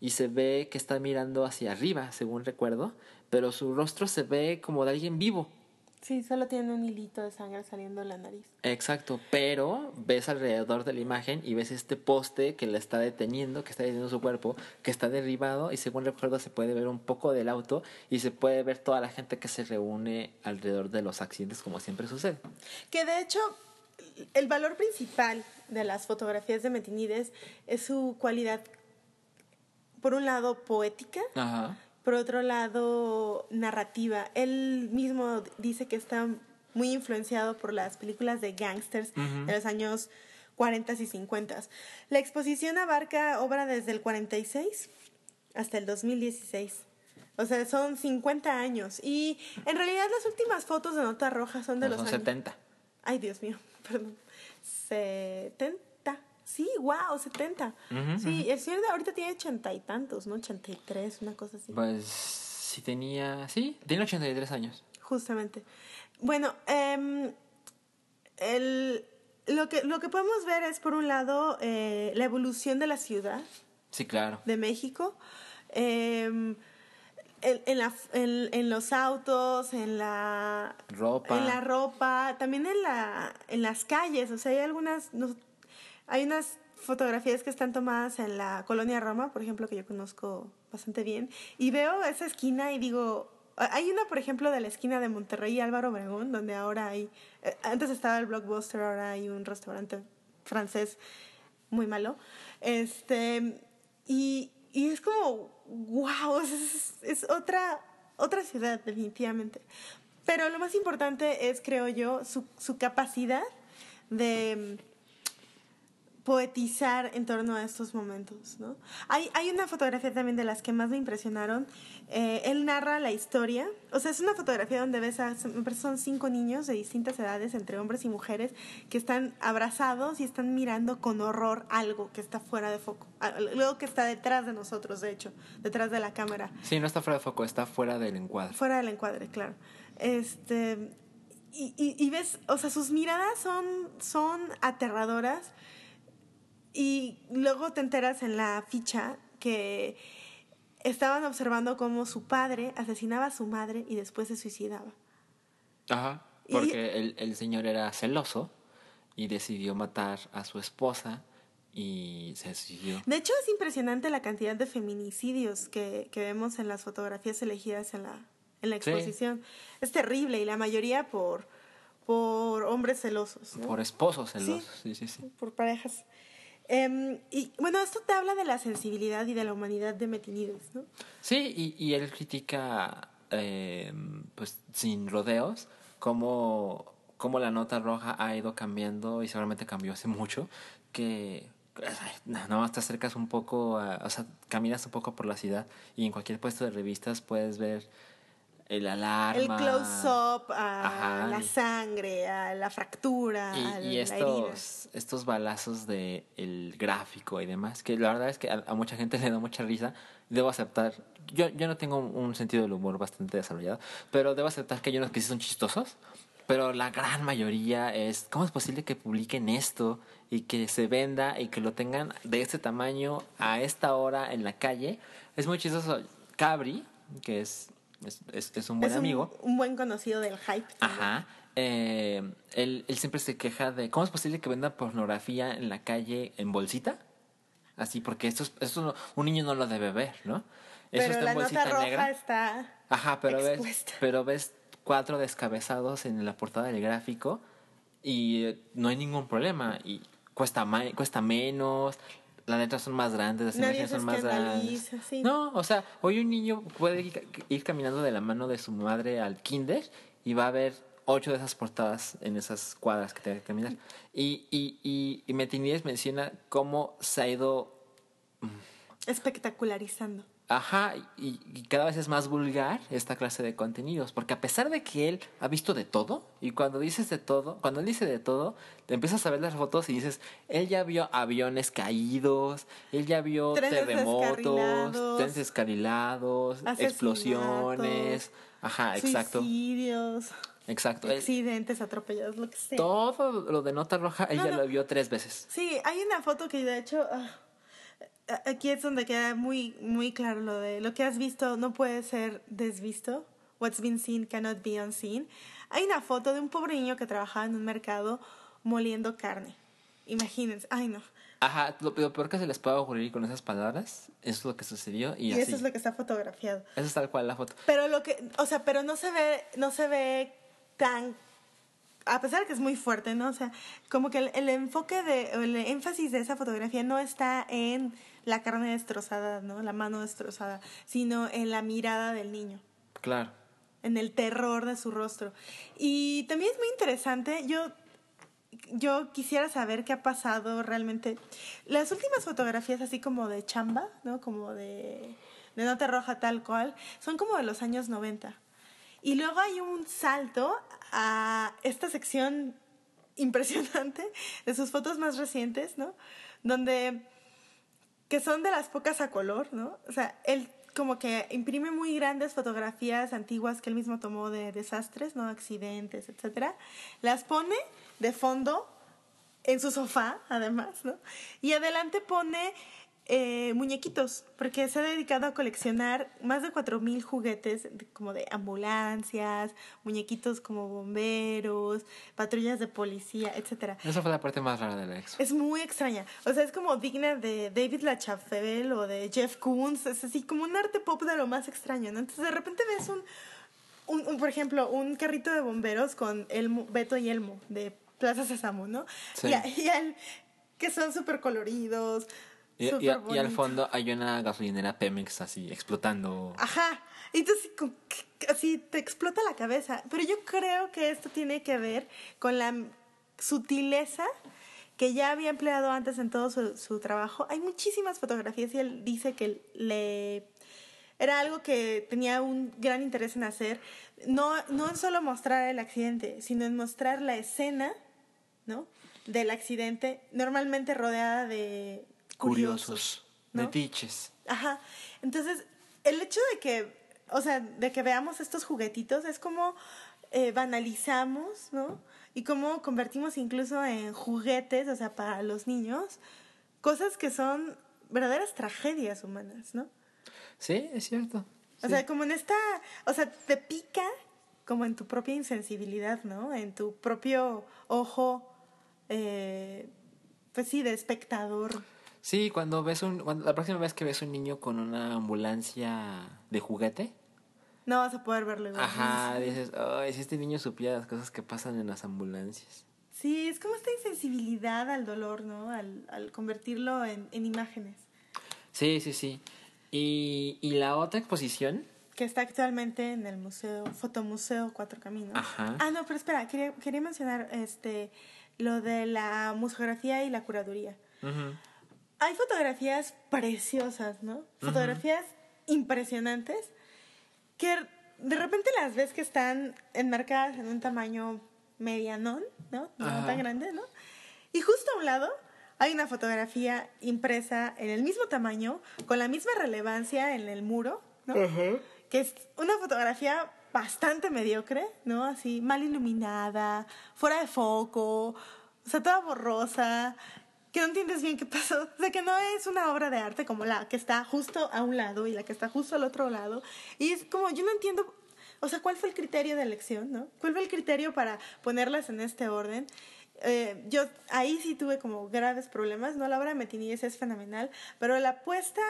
Speaker 2: y se ve que está mirando hacia arriba, según recuerdo, pero su rostro se ve como de alguien vivo.
Speaker 1: Sí, solo tiene un hilito de sangre saliendo de la nariz.
Speaker 2: Exacto, pero ves alrededor de la imagen y ves este poste que la está deteniendo, que está deteniendo su cuerpo, que está derribado y según recuerdo se puede ver un poco del auto y se puede ver toda la gente que se reúne alrededor de los accidentes como siempre sucede.
Speaker 1: Que de hecho, el valor principal de las fotografías de Metinides es su cualidad, por un lado, poética,
Speaker 2: Ajá.
Speaker 1: por otro lado, narrativa. Él mismo dice que está muy influenciado por las películas de gangsters
Speaker 2: Ujú.
Speaker 1: de los años 40 y 50. La exposición abarca obra desde el 46 hasta el 2016. O sea, son 50 años. Y en realidad las últimas fotos de Nota Roja son de
Speaker 2: No,
Speaker 1: los
Speaker 2: son
Speaker 1: años...
Speaker 2: 70.
Speaker 1: Ay, Dios mío, perdón. 70. Sí, wow, 70.
Speaker 2: Ujú,
Speaker 1: sí, el señor de ahorita tiene ochenta y tantos, ¿no? 83, una cosa así.
Speaker 2: Pues sí tenía, sí, tiene 83 años.
Speaker 1: Justamente. Bueno, em, el, lo, que, lo que podemos ver es, por un lado, eh, la evolución de la ciudad
Speaker 2: Sí, claro.
Speaker 1: de México. em, en, en, la, en, en los autos, en la
Speaker 2: Ropa.
Speaker 1: en la ropa, también en la en las calles, o sea, hay algunas hay unas fotografías que están tomadas en la colonia Roma, por ejemplo, que yo conozco bastante bien, y veo esa esquina y digo, hay una, por ejemplo, de la esquina de Monterrey y Álvaro Obregón, donde ahora hay, eh, antes estaba el Blockbuster, ahora hay un restaurante francés muy malo, este, y, y es como, wow, es, es otra, otra ciudad, definitivamente. Pero lo más importante es, creo yo, su, su capacidad de poetizar en torno a estos momentos, ¿no? Hay, hay una fotografía también de las que más me impresionaron. Eh, él narra la historia. O sea, es una fotografía donde ves a, parece son cinco niños de distintas edades, entre hombres y mujeres, que están abrazados y están mirando con horror algo que está fuera de foco. Algo que está detrás de nosotros, de hecho, detrás de la cámara.
Speaker 2: Sí, no está fuera de foco, está fuera del encuadre.
Speaker 1: Fuera del encuadre, claro. Este. Y, y- y ves, o sea, sus miradas son, son aterradoras. Y luego te enteras en la ficha que estaban observando cómo su padre asesinaba a su madre y después se suicidaba.
Speaker 2: Ajá.
Speaker 1: Y-
Speaker 2: Porque el, el señor era celoso y decidió matar a su esposa y se suicidó.
Speaker 1: De hecho, es impresionante la cantidad de feminicidios que, que vemos en las fotografías elegidas en la, en la
Speaker 2: Sí.
Speaker 1: exposición. Es terrible y la mayoría por, por hombres celosos. ¿no?
Speaker 2: Por esposos celosos. Sí, sí, sí.
Speaker 1: por parejas. Em, y bueno, esto te habla de la sensibilidad y de la humanidad de Metinides, ¿no?
Speaker 2: Sí, y, él critica, eh, pues sin rodeos, cómo, cómo la nota roja ha ido cambiando y seguramente cambió hace mucho, que nada más te acercas un poco, o sea, caminas un poco por la ciudad y en cualquier puesto de revistas puedes ver el alarma.
Speaker 1: El close-up a
Speaker 2: Ajá.
Speaker 1: la sangre, a la fractura,
Speaker 2: Y,
Speaker 1: la
Speaker 2: y estos, estos balazos de el gráfico y demás, que la verdad es que a, a mucha gente le da mucha risa, debo aceptar, yo, yo no tengo un sentido del humor bastante desarrollado, pero debo aceptar que hay unos que sí son chistosos, pero la gran mayoría es, ¿cómo es posible que publiquen esto y que se venda y que lo tengan de este tamaño a esta hora en la calle? Es muy chistoso. Cabri, que es, es, es- es un buen
Speaker 1: Es un,
Speaker 2: amigo,
Speaker 1: un buen conocido del hype. también.
Speaker 2: Ajá. Eh, él, él siempre se queja de cómo es posible que venda pornografía en la calle en bolsita. Así, porque esto, es- esto no- un niño no lo debe ver, ¿no? Eso
Speaker 1: Pero la nota roja está
Speaker 2: Ajá, pero ves, pero ves cuatro descabezados en la portada del gráfico y eh, no hay ningún problema y cuesta cuesta menos. Las letras son más grandes, las
Speaker 1: Nadie
Speaker 2: imágenes son más grandes.
Speaker 1: sí.
Speaker 2: No, o sea, hoy un niño puede ir, ir caminando de la mano de su madre al kinder y va a ver ocho de esas portadas en esas cuadras que tiene que caminar. Y, y, y, y Metinides menciona cómo se ha ido
Speaker 1: Espectacularizando.
Speaker 2: Ajá, y, y cada vez es más vulgar esta clase de contenidos, porque a pesar de que él ha visto de todo, y cuando dices de todo, cuando él dice de todo, te empiezas a ver las fotos y dices, él ya vio aviones caídos, él ya vio
Speaker 1: Trenes
Speaker 2: terremotos, trenes descarrilados, explosiones, ajá, exacto,
Speaker 1: Suicidios,
Speaker 2: exacto.
Speaker 1: Accidentes, atropellados, lo que sea.
Speaker 2: todo lo de nota roja, él
Speaker 1: No,
Speaker 2: lo vio tres veces.
Speaker 1: Sí, hay una foto que de hecho ah, aquí es donde queda muy muy claro lo de lo que has visto no puede ser desvisto. What's been seen cannot be unseen. Hay una foto de un pobre niño que trabajaba en un mercado moliendo carne. Imagínense, ay no.
Speaker 2: Ajá, lo, lo peor que se les puede ocurrir con esas palabras, eso es lo que sucedió y,
Speaker 1: Y,
Speaker 2: así.
Speaker 1: eso es lo que está fotografiado.
Speaker 2: Eso es tal cual la foto.
Speaker 1: Pero lo que, o sea, pero no se ve, no se ve tan, a pesar de que es muy fuerte, ¿no? O sea, como que el, el enfoque de, el énfasis de esa fotografía no está en la carne destrozada, ¿no? La mano destrozada, sino en la mirada del niño,
Speaker 2: Claro.
Speaker 1: en el terror de su rostro. Y también es muy interesante, yo yo quisiera saber qué ha pasado realmente. Las últimas fotografías así como de chamba, ¿no? Como de, de nota roja tal cual, son como de los años 90. Y luego hay un salto a esta sección impresionante de sus fotos más recientes, ¿no? Donde que son de las pocas a color, ¿no? O sea, él como que imprime muy grandes fotografías antiguas que él mismo tomó de desastres, ¿no? Accidentes, etcétera. Las pone de fondo en su sofá, además, ¿no? Y adelante pone eh, muñequitos, porque se ha dedicado a coleccionar más de 4.000 juguetes de- como de ambulancias, muñequitos como bomberos, patrullas de policía, etcétera.
Speaker 2: Esa fue la parte más rara del exo.
Speaker 1: Es muy extraña. O sea, es como digna de David Lachapelle o de Jeff Koons. Es así como un arte pop de lo más extraño, ¿no? Entonces de repente ves un, un, un, por ejemplo, un carrito de bomberos con Elmo, Beto y Elmo de Plaza Sésamo, ¿no?
Speaker 2: Sí.
Speaker 1: Y, que son súper coloridos.
Speaker 2: Y, y-
Speaker 1: súper
Speaker 2: y al fondo hay una gasolinera Pemex así explotando.
Speaker 1: Ajá. Entonces, así te explota la cabeza. Pero yo creo que esto tiene que ver con la sutileza que ya había empleado antes en todo su, su trabajo. Hay muchísimas fotografías y él dice que le era algo que tenía un gran interés en hacer. No, no en solo mostrar el accidente, sino en mostrar la escena, ¿no? Del accidente, normalmente rodeada de curiosos. ¿no?
Speaker 2: metiches.
Speaker 1: Ajá. Entonces, el hecho de que, o sea, de que veamos estos juguetitos es como eh, banalizamos, ¿no? Y cómo convertimos incluso en juguetes, o sea, para los niños, cosas que son verdaderas tragedias humanas, ¿no?
Speaker 2: Sí, es cierto.
Speaker 1: O
Speaker 2: Sí.
Speaker 1: sea, como en esta, o sea, te pica como en tu propia insensibilidad, ¿no? En tu propio ojo, eh, pues sí, de espectador.
Speaker 2: Sí, cuando ves un, cuando, la próxima vez que ves un niño con una ambulancia de juguete,
Speaker 1: No vas a poder verlo igual.
Speaker 2: ajá, dices, ay, si este niño supiera las cosas que pasan en las ambulancias.
Speaker 1: Sí, es como esta insensibilidad al dolor, ¿no? Al, al convertirlo en, en imágenes.
Speaker 2: Sí, sí, sí. Y, y la otra exposición,
Speaker 1: Que está actualmente en el museo, Fotomuseo Cuatro Caminos.
Speaker 2: Ajá.
Speaker 1: Ah, no, pero espera, quería, quería mencionar este lo de la museografía y la curaduría.
Speaker 2: ujú,
Speaker 1: Hay fotografías preciosas, ¿no? Fotografías impresionantes que de repente las ves que están enmarcadas en un tamaño medianón, ¿no? No
Speaker 2: Ajá.
Speaker 1: tan grande, ¿no? Y justo a un lado hay una fotografía impresa en el mismo tamaño, con la misma relevancia en el muro, ¿no? Que es una fotografía bastante mediocre, ¿no? Así, mal iluminada, fuera de foco, o sea, toda borrosa, que no entiendes bien qué pasó. O sea, que no es una obra de arte como la que está justo a un lado y la que está justo al otro lado. Y es como, yo no entiendo, o sea, ¿cuál fue el criterio de elección, no? ¿Cuál fue el criterio para ponerlas en este orden? Eh, yo ahí sí tuve como graves problemas, ¿no? La obra de Metinides es fenomenal, pero la puesta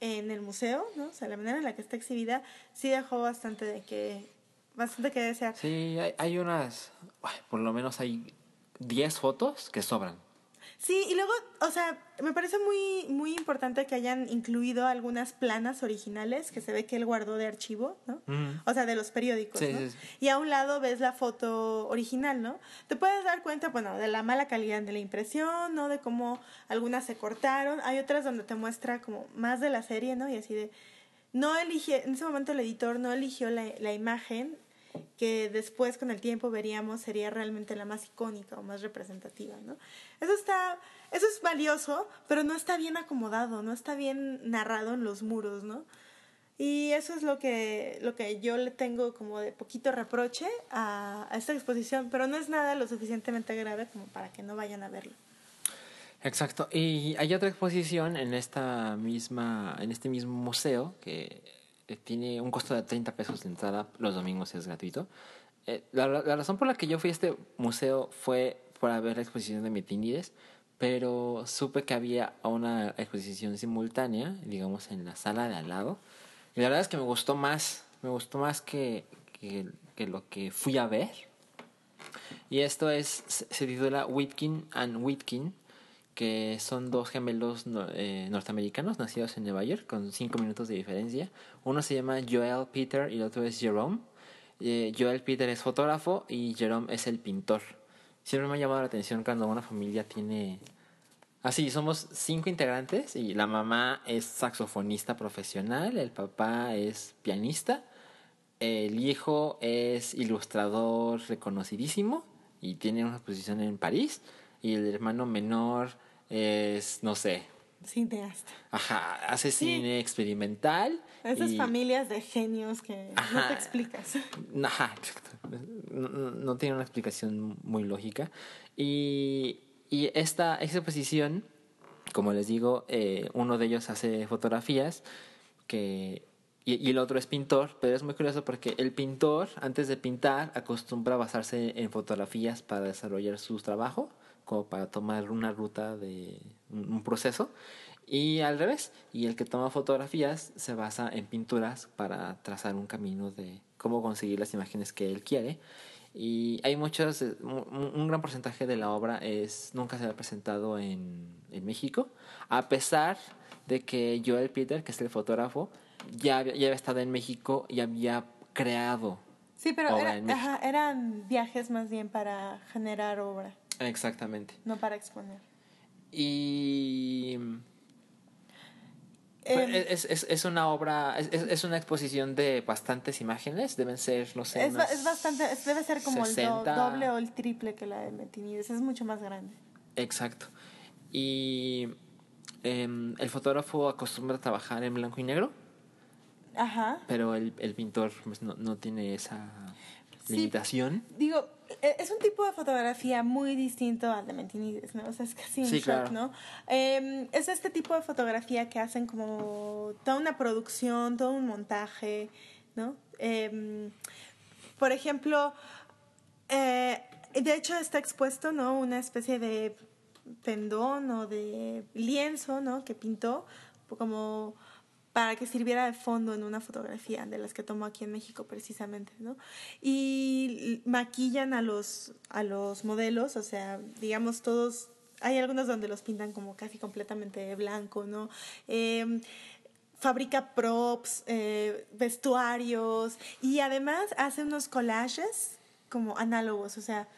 Speaker 1: en el museo, ¿no? O sea, la manera en la que está exhibida sí dejó bastante de que bastante que desear.
Speaker 2: Sí, hay, hay unas, por lo menos hay 10 fotos que sobran.
Speaker 1: Sí, y luego, o sea, me parece muy, muy importante que hayan incluido algunas planas originales que se ve que él guardó de archivo, ¿no? O sea, de los periódicos,
Speaker 2: Sí,
Speaker 1: ¿no?
Speaker 2: sí, sí.
Speaker 1: Y a un lado ves la foto original, ¿no? Te puedes dar cuenta, bueno, de la mala calidad de la impresión, ¿no? De cómo algunas se cortaron. Hay otras donde te muestra como más de la serie, ¿no? Y así de... No eligió, en ese momento el editor no eligió la, la imagen que después con el tiempo veríamos sería realmente la más icónica o más representativa, ¿no? Eso está, eso es valioso, pero no está bien acomodado, no está bien narrado en los muros, ¿no? Y eso es lo que, lo que yo le tengo como de poquito reproche a, a esta exposición, pero no es nada lo suficientemente grave como para que no vayan a verlo.
Speaker 2: Exacto. Y hay otra exposición en esta misma, en este mismo museo que eh, tiene un costo de 30 pesos de entrada, los domingos es gratuito. Eh, la, la razón por la que yo fui a este museo fue para ver la exposición de Metínides, pero supe que había una exposición simultánea, digamos, en la sala de al lado. Y la verdad es que me gustó más, me gustó más que, que, que lo que fui a ver. Y esto es, se titula Whitkin and Whitkin, que son dos gemelos eh, norteamericanos nacidos en Nueva York con cinco minutos de diferencia. Uno se llama Joel Peter y el otro es Jerome. Eh, Joel Peter es fotógrafo y Jerome es el pintor. Siempre me ha llamado la atención cuando una familia tiene... Así, somos cinco integrantes y la mamá es saxofonista profesional, el papá es pianista, el hijo es ilustrador reconocidísimo y tiene una exposición en París. Y el hermano menor es, no sé,
Speaker 1: Cineasta.
Speaker 2: ajá, hace
Speaker 1: Sí.
Speaker 2: cine experimental.
Speaker 1: Esas
Speaker 2: y-
Speaker 1: familias de genios que no te explicas.
Speaker 2: Ajá, exacto. No, no- tiene una explicación muy lógica. Y, y esta exposición, como les digo, eh, uno de ellos hace fotografías que, y, y el otro es pintor, pero es muy curioso porque el pintor, antes de pintar, acostumbra a basarse en fotografías para desarrollar su trabajo, como para tomar una ruta de un proceso. Y al revés, y el que toma fotografías se basa en pinturas para trazar un camino de cómo conseguir las imágenes que él quiere. Y hay muchos, eh, un gran porcentaje de la obra es nunca se ha presentado en, en México, a pesar de que Joel Peter, que es el fotógrafo, ya, había- ya había estado en México y había creado.
Speaker 1: Sí, pero era- ajá, eran viajes más bien para generar obra,
Speaker 2: Exactamente.
Speaker 1: no para exponer.
Speaker 2: Y
Speaker 1: Em,
Speaker 2: es, es, es una obra, es, una exposición de bastantes imágenes, deben ser, no sé,
Speaker 1: es, ba-
Speaker 2: unas
Speaker 1: es bastante, debe ser como el
Speaker 2: 60.
Speaker 1: do- doble o el triple que la de Metinides, es mucho más grande.
Speaker 2: Exacto. Y em, el fotógrafo acostumbra a trabajar en blanco y negro,
Speaker 1: Ajá.
Speaker 2: pero el, el pintor pues, no, no tiene esa
Speaker 1: Sí.
Speaker 2: limitación.
Speaker 1: Digo, es un tipo de fotografía muy distinto al de Mentinides, ¿no? O sea, es casi un
Speaker 2: Sí,
Speaker 1: shot,
Speaker 2: claro.
Speaker 1: ¿no? Eh, es este tipo de fotografía que hacen como toda una producción, todo un montaje, ¿no? Eh, por ejemplo, eh, de hecho está expuesto, ¿no? Una especie de pendón o de lienzo, ¿no? Que pintó como para que sirviera de fondo en una fotografía de las que tomó aquí en México precisamente, ¿no? Y maquillan a los a los modelos, o sea, digamos todos hay algunos donde los pintan como casi completamente de blanco, ¿no? Em, fabrica props, eh, vestuarios y además hace unos collages como análogos, o sea,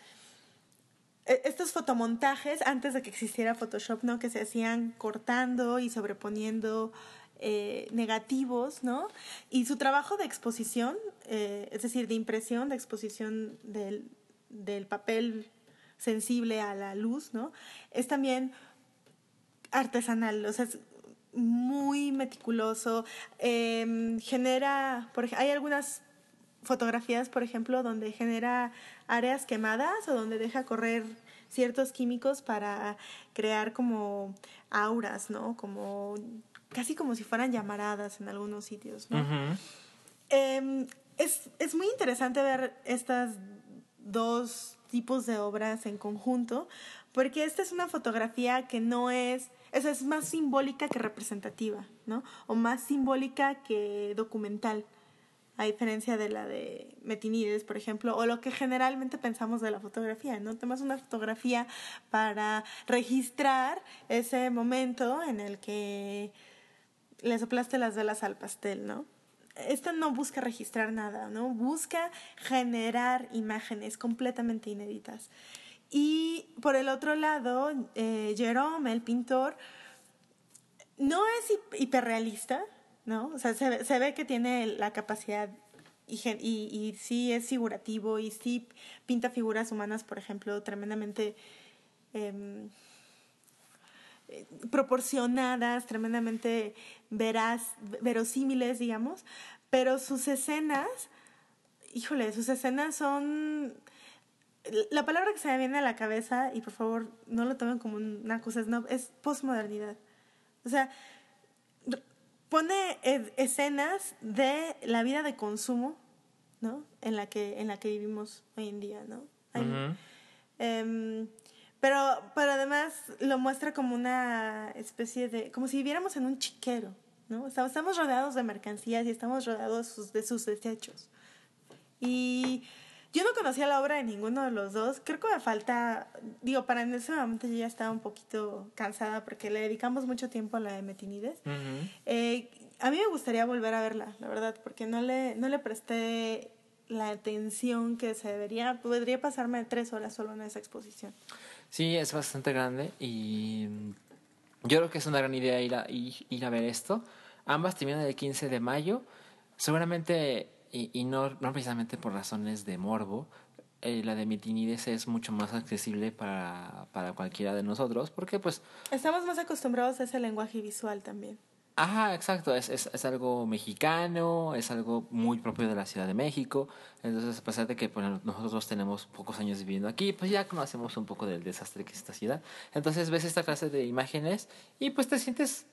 Speaker 1: e- estos fotomontajes antes de que existiera Photoshop, ¿no? Que se hacían cortando y sobreponiendo eh, negativos, ¿no? Y su trabajo de exposición, eh, es decir, de impresión, de exposición del, del papel sensible a la luz, ¿no? Es también artesanal, o sea, es muy meticuloso. eh, genera, por hay algunas fotografías, por ejemplo, donde genera áreas quemadas o donde deja correr ciertos químicos para crear como auras, ¿no? Como casi como si fueran llamaradas en algunos sitios, ¿no? Eh, es, es muy interesante ver estas dos tipos de obras en conjunto, porque esta es una fotografía que no es, es, es más simbólica que representativa, ¿no? O más simbólica que documental a diferencia de la de Metinides, por ejemplo, o lo que generalmente pensamos de la fotografía, ¿no? Tomas una fotografía para registrar ese momento en el que le soplaste las velas al pastel, ¿no? Esta no busca registrar nada, ¿no? Busca generar imágenes completamente inéditas. Y por el otro lado, eh, Jerome, el pintor, no es hiperrealista, ¿no? O sea, se, se ve que tiene la capacidad y, y, y, sí es figurativo y sí pinta figuras humanas, por ejemplo, tremendamente eh, proporcionadas, tremendamente veraz, verosímiles, digamos, pero sus escenas, híjole, sus escenas son... La palabra que se me viene a la cabeza, y por favor no lo tomen como una cosa snob, es posmodernidad. O sea, pone escenas de la vida de consumo, ¿no? En la que, en la que vivimos hoy en día, ¿no? Em, pero, pero además lo muestra como una especie de, como si viviéramos en un chiquero, ¿no? Estamos rodeados de mercancías y estamos rodeados de sus desechos. Y yo no conocía la obra de ninguno de los dos. Creo que me falta, digo, para en ese momento yo ya estaba un poquito cansada porque le dedicamos mucho tiempo a la de Metinides. eh, a mí me gustaría volver a verla, la verdad, porque no le, no le presté la atención que se debería. Podría pasarme tres horas solo en esa exposición.
Speaker 2: Sí, es bastante grande y yo creo que es una gran idea ir a, ir, a ver esto. Ambas terminan el 15 de mayo. Seguramente y, y no, no precisamente por razones de morbo, eh, la de Mitinides es mucho más accesible para, para cualquiera de nosotros, porque pues...
Speaker 1: Estamos más acostumbrados a ese lenguaje visual también.
Speaker 2: Ajá, exacto, es, es, es algo mexicano, es algo muy propio de la Ciudad de México, entonces a pesar de que pues, nosotros tenemos pocos años viviendo aquí, pues ya conocemos un poco del desastre que es esta ciudad, entonces ves esta clase de imágenes y pues te sientes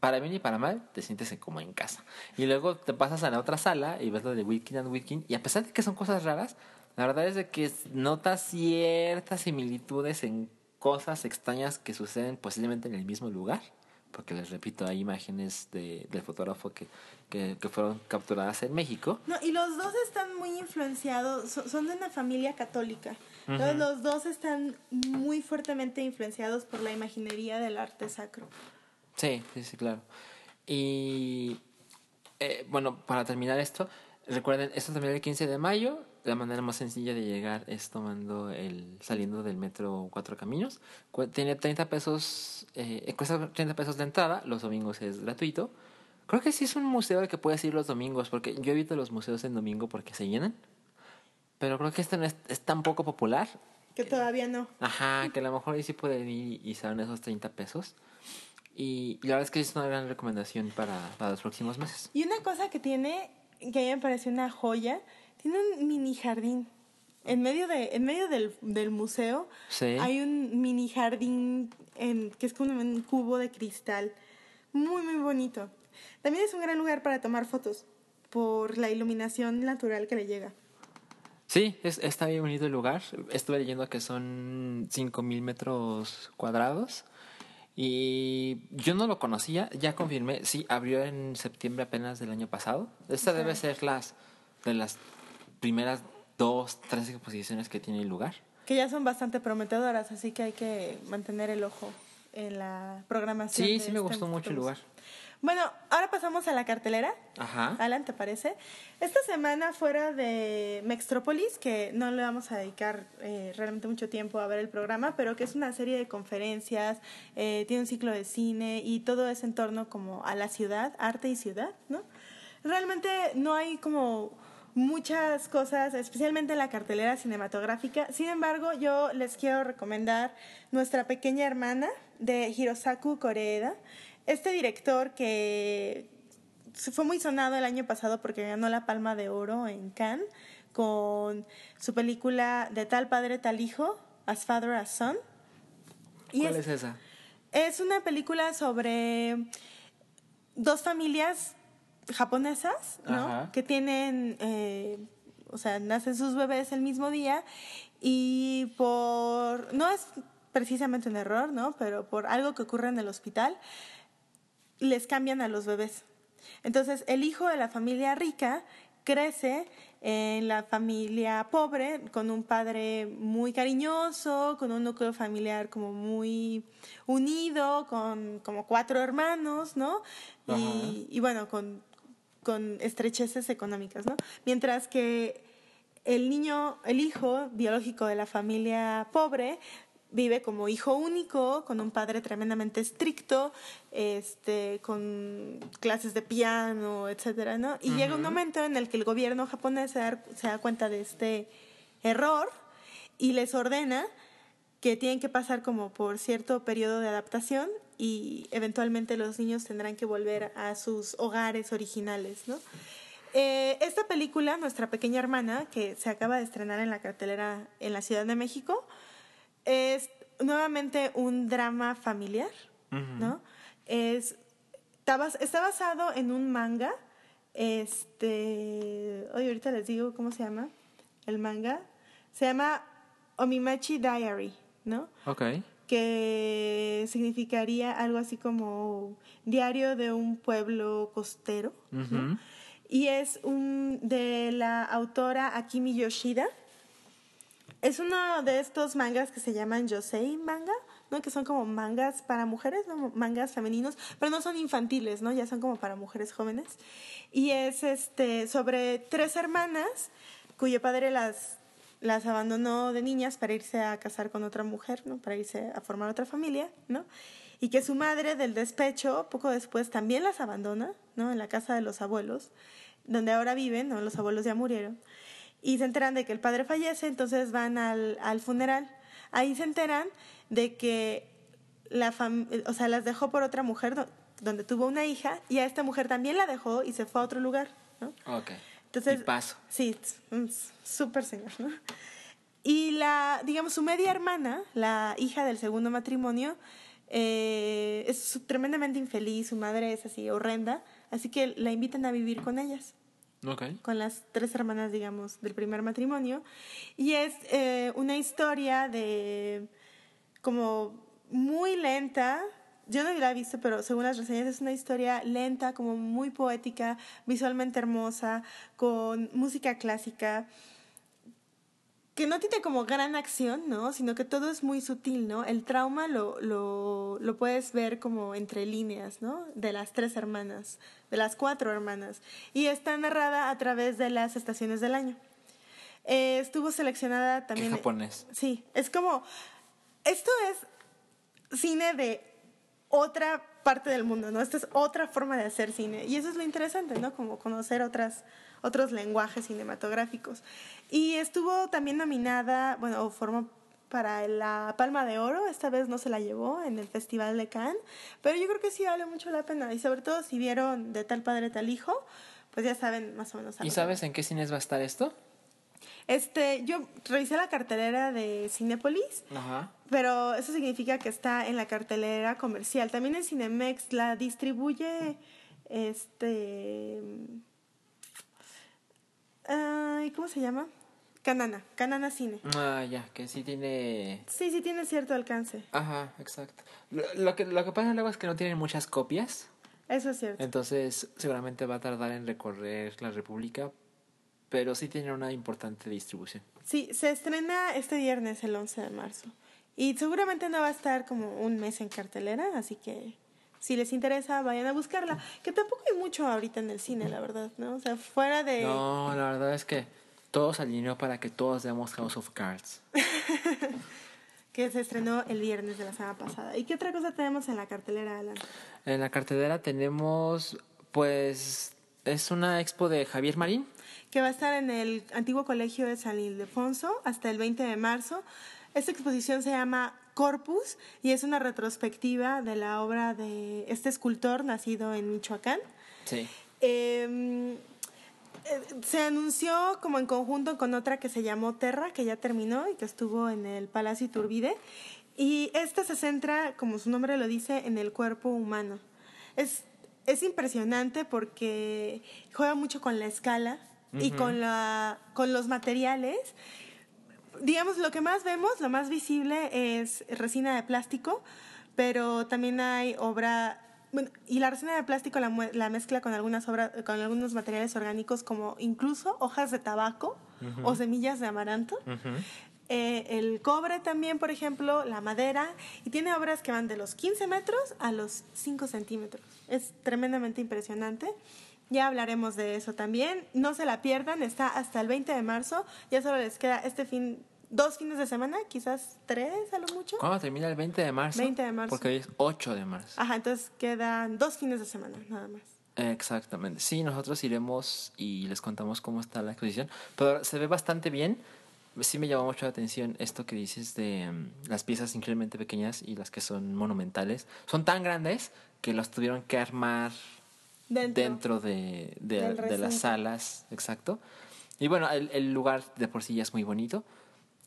Speaker 2: para bien y para mal, te sientes como en casa. Y luego te pasas a la otra sala y ves lo de Witkin and Witkin. Y a pesar de que son cosas raras, la verdad es de que notas ciertas similitudes en cosas extrañas que suceden posiblemente en el mismo lugar. Porque les repito, hay imágenes de, del fotógrafo que, que, que, fueron capturadas en México.
Speaker 1: No, y los dos están muy influenciados, son, de una familia católica. Entonces, los dos están muy fuertemente influenciados por la imaginería del arte sacro.
Speaker 2: Sí, sí, sí, claro. Y eh, bueno, para terminar esto, recuerden, esto también el 15 de mayo. La manera más sencilla de llegar es tomando el, saliendo del metro Cuatro Caminos. Tiene 30 pesos, eh, cuesta 30 pesos de entrada, los domingos es gratuito. Creo que sí es un museo al que puedes ir los domingos, porque yo evito los museos en domingo porque se llenan. Pero creo que este no es, es tan poco popular.
Speaker 1: Que todavía no.
Speaker 2: Ajá, que a lo mejor ahí sí pueden ir y salen esos 30 pesos. Y, la verdad es que es una gran recomendación para, para, los próximos meses.
Speaker 1: Y una cosa que tiene, que a mí me parece una joya, tiene un mini jardín. En medio, de, en medio del, del museo
Speaker 2: ¿Sí?
Speaker 1: hay un mini jardín en, que es como un cubo de cristal. Muy, muy bonito. También es un gran lugar para tomar fotos por la iluminación natural que le llega.
Speaker 2: Sí, es, está bien bonito el lugar. Estuve leyendo que son 5.000 metros cuadrados. Y yo no lo conocía, ya confirmé, sí, abrió en septiembre apenas del año pasado. Esta debe ser las de las primeras dos, tres exposiciones que tiene lugar.
Speaker 1: Que ya son bastante prometedoras, así que hay que mantener el ojo en la programación.
Speaker 2: Sí, sí me gustó mucho el lugar.
Speaker 1: Bueno, ahora pasamos a la cartelera.
Speaker 2: Ajá.
Speaker 1: Alan, ¿te parece? Esta semana fuera de Mextrópolis, que no le vamos a dedicar eh, realmente mucho tiempo a ver el programa, pero que es una serie de conferencias, eh, tiene un ciclo de cine y todo es en torno como a la ciudad, arte y ciudad, ¿no? Realmente no hay como muchas cosas, especialmente en la cartelera cinematográfica. Sin embargo, yo les quiero recomendar Nuestra pequeña hermana de Hirosaku Koreeda. Este director que fue muy sonado el año pasado porque ganó la Palma de Oro en Cannes con su película De tal padre, tal hijo, As Father, As Son.
Speaker 2: Y ¿Cuál es, es esa?
Speaker 1: Es una película sobre dos familias japonesas, ¿no?
Speaker 2: Ajá.
Speaker 1: Que tienen, eh, o sea, nacen sus bebés el mismo día y por, no es precisamente un error, ¿no? Pero por algo que ocurre en el hospital, les cambian a los bebés. Entonces, el hijo de la familia rica crece en la familia pobre, con un padre muy cariñoso, con un núcleo familiar como muy unido, con como cuatro hermanos, ¿no? Y, y, bueno, con, con estrecheces económicas, ¿no? Mientras que el niño, el hijo biológico de la familia pobre, vive como hijo único, con un padre tremendamente estricto, este, con clases de piano, etcétera, ¿no? Y llega un momento en el que el gobierno japonés se da, se da cuenta de este error y les ordena que tienen que pasar como por cierto periodo de adaptación y eventualmente los niños tendrán que volver a sus hogares originales, ¿no? Eh, esta película, Nuestra pequeña hermana, que se acaba de estrenar en la cartelera en la Ciudad de México, es nuevamente un drama familiar, ¿no? Es, está, está, basado en un manga. Este. Oye, ahorita les digo cómo se llama. El manga. Se llama Omimachi Diary, ¿no?
Speaker 2: Ok.
Speaker 1: Que significaría algo así como Diario de un pueblo costero. Y es un de la autora Akimi Yoshida es uno de estos mangas que se llaman Yosei manga, ¿no? Que son como mangas para mujeres, ¿no? mangas femeninos, pero no son infantiles, ¿no? Ya son como para mujeres jóvenes. Y es este sobre tres hermanas cuyo padre las las abandonó de niñas para irse a casar con otra mujer, ¿no? Para irse a formar otra familia, ¿no? Y que su madre del despecho poco después también las abandona, ¿no? En la casa de los abuelos, donde ahora viven, ¿no? Los abuelos ya murieron y se enteran de que el padre fallece, entonces van al, al funeral. Ahí se enteran de que la o sea, las dejó por otra mujer donde tuvo una hija y a esta mujer también la dejó y se fue a otro lugar, ¿no?
Speaker 2: Ok. Entonces, y paso.
Speaker 1: Sí, súper señor, ¿no? Y la, digamos, su media hermana, la hija del segundo matrimonio, eh, es tremendamente infeliz, su madre es así horrenda, así que la invitan a vivir con ellas con las tres hermanas, digamos, del primer matrimonio. Y es eh, una historia de como muy lenta. Yo no la he visto, pero según las reseñas es una historia lenta, como muy poética, visualmente hermosa, con música clásica que no tiene como gran acción, ¿no? Sino que todo es muy sutil, ¿no? El trauma lo, lo, lo, puedes ver como entre líneas, ¿no? De las tres hermanas, de las cuatro hermanas. Y está narrada a través de las estaciones del año. Eh, estuvo seleccionada también.
Speaker 2: ¿Qué japonés.
Speaker 1: Sí, es como. Esto es cine de otra parte del mundo, ¿no? Esta es otra forma de hacer cine. Y eso es lo interesante, ¿no? Como conocer otras otros lenguajes cinematográficos. Y estuvo también nominada, bueno, formó para la Palma de Oro, esta vez no se la llevó en el Festival de Cannes, pero yo creo que sí vale mucho la pena y sobre todo si vieron de tal padre tal hijo, pues ya saben más o menos.
Speaker 2: ¿Y sabes en qué cines va a estar esto?
Speaker 1: Este, yo revisé la cartelera de Cinepolis, Ajá. pero eso significa que está en la cartelera comercial. También en Cinemex la distribuye este ¿Cómo se llama? Canana, Canana Cine.
Speaker 2: Ah, ya, que sí tiene...
Speaker 1: Sí, sí tiene cierto alcance.
Speaker 2: Ajá, exacto. Lo, que, lo que pasa luego es que no tienen muchas copias.
Speaker 1: Eso es cierto.
Speaker 2: Entonces, seguramente va a tardar en recorrer la República, pero sí tiene una importante distribución.
Speaker 1: Sí, se estrena este viernes, el 11 de marzo. Y seguramente no va a estar como un mes en cartelera, así que si les interesa, vayan a buscarla. Que tampoco hay mucho ahorita en el cine, la verdad, ¿no? O sea, fuera de...
Speaker 2: No, la verdad es que todo se alineó para que todos veamos House of Cards.
Speaker 1: que se estrenó el viernes de la semana pasada. ¿Y qué otra cosa tenemos en la cartelera, Alan?
Speaker 2: En la cartelera tenemos, pues, es una expo de Javier Marín.
Speaker 1: Que va a estar en el antiguo colegio de San Ildefonso hasta el 20 de marzo. Esta exposición se llama Corpus y es una retrospectiva de la obra de este escultor nacido en Michoacán.
Speaker 2: Sí.
Speaker 1: Em, eh, se anunció como en conjunto con otra que se llamó Terra, que ya terminó y que estuvo en el Palacio Iturbide. Y esta se centra, como su nombre lo dice, en el cuerpo humano. Es, es impresionante porque juega mucho con la escala y con, la, con los materiales digamos, lo que más vemos, lo más visible es resina de plástico, pero también hay obra bueno, y la resina de plástico la, mezcla con algunas obras, con algunos materiales orgánicos como incluso hojas de tabaco o semillas de amaranto. Eh, el cobre también, por ejemplo, la madera, y tiene obras que van de los 15 metros a los 5 centímetros. Es tremendamente impresionante. Ya hablaremos de eso también. No se la pierdan, está hasta el 20 de marzo. Ya solo les queda este fin, dos fines de semana, quizás tres a lo mucho.
Speaker 2: ¿Cuándo termina el 20 de marzo?
Speaker 1: 20 de marzo.
Speaker 2: Porque hoy es 8 de marzo.
Speaker 1: Ajá, entonces quedan dos fines de semana, nada más.
Speaker 2: Exactamente. Sí, nosotros iremos y les contamos cómo está la exposición. Pero se ve bastante bien. Sí me llamó mucho la atención esto que dices de mm, las piezas increíblemente pequeñas y las que son monumentales. Son tan grandes que los tuvieron que armar
Speaker 1: Dentro.
Speaker 2: dentro, de, de- de las salas. Exacto. Y bueno, el, el lugar de por sí ya es muy bonito.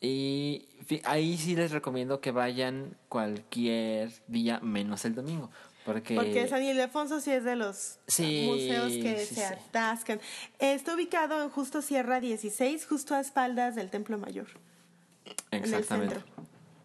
Speaker 2: Y ahí sí les recomiendo que vayan cualquier día menos el domingo. Porque,
Speaker 1: Porque San Ildefonso sí es de los
Speaker 2: Sí,
Speaker 1: museos que
Speaker 2: sí,
Speaker 1: se
Speaker 2: sí.
Speaker 1: atascan. Está ubicado en Justo Sierra 16, justo a espaldas del Templo Mayor. en el
Speaker 2: Exactamente.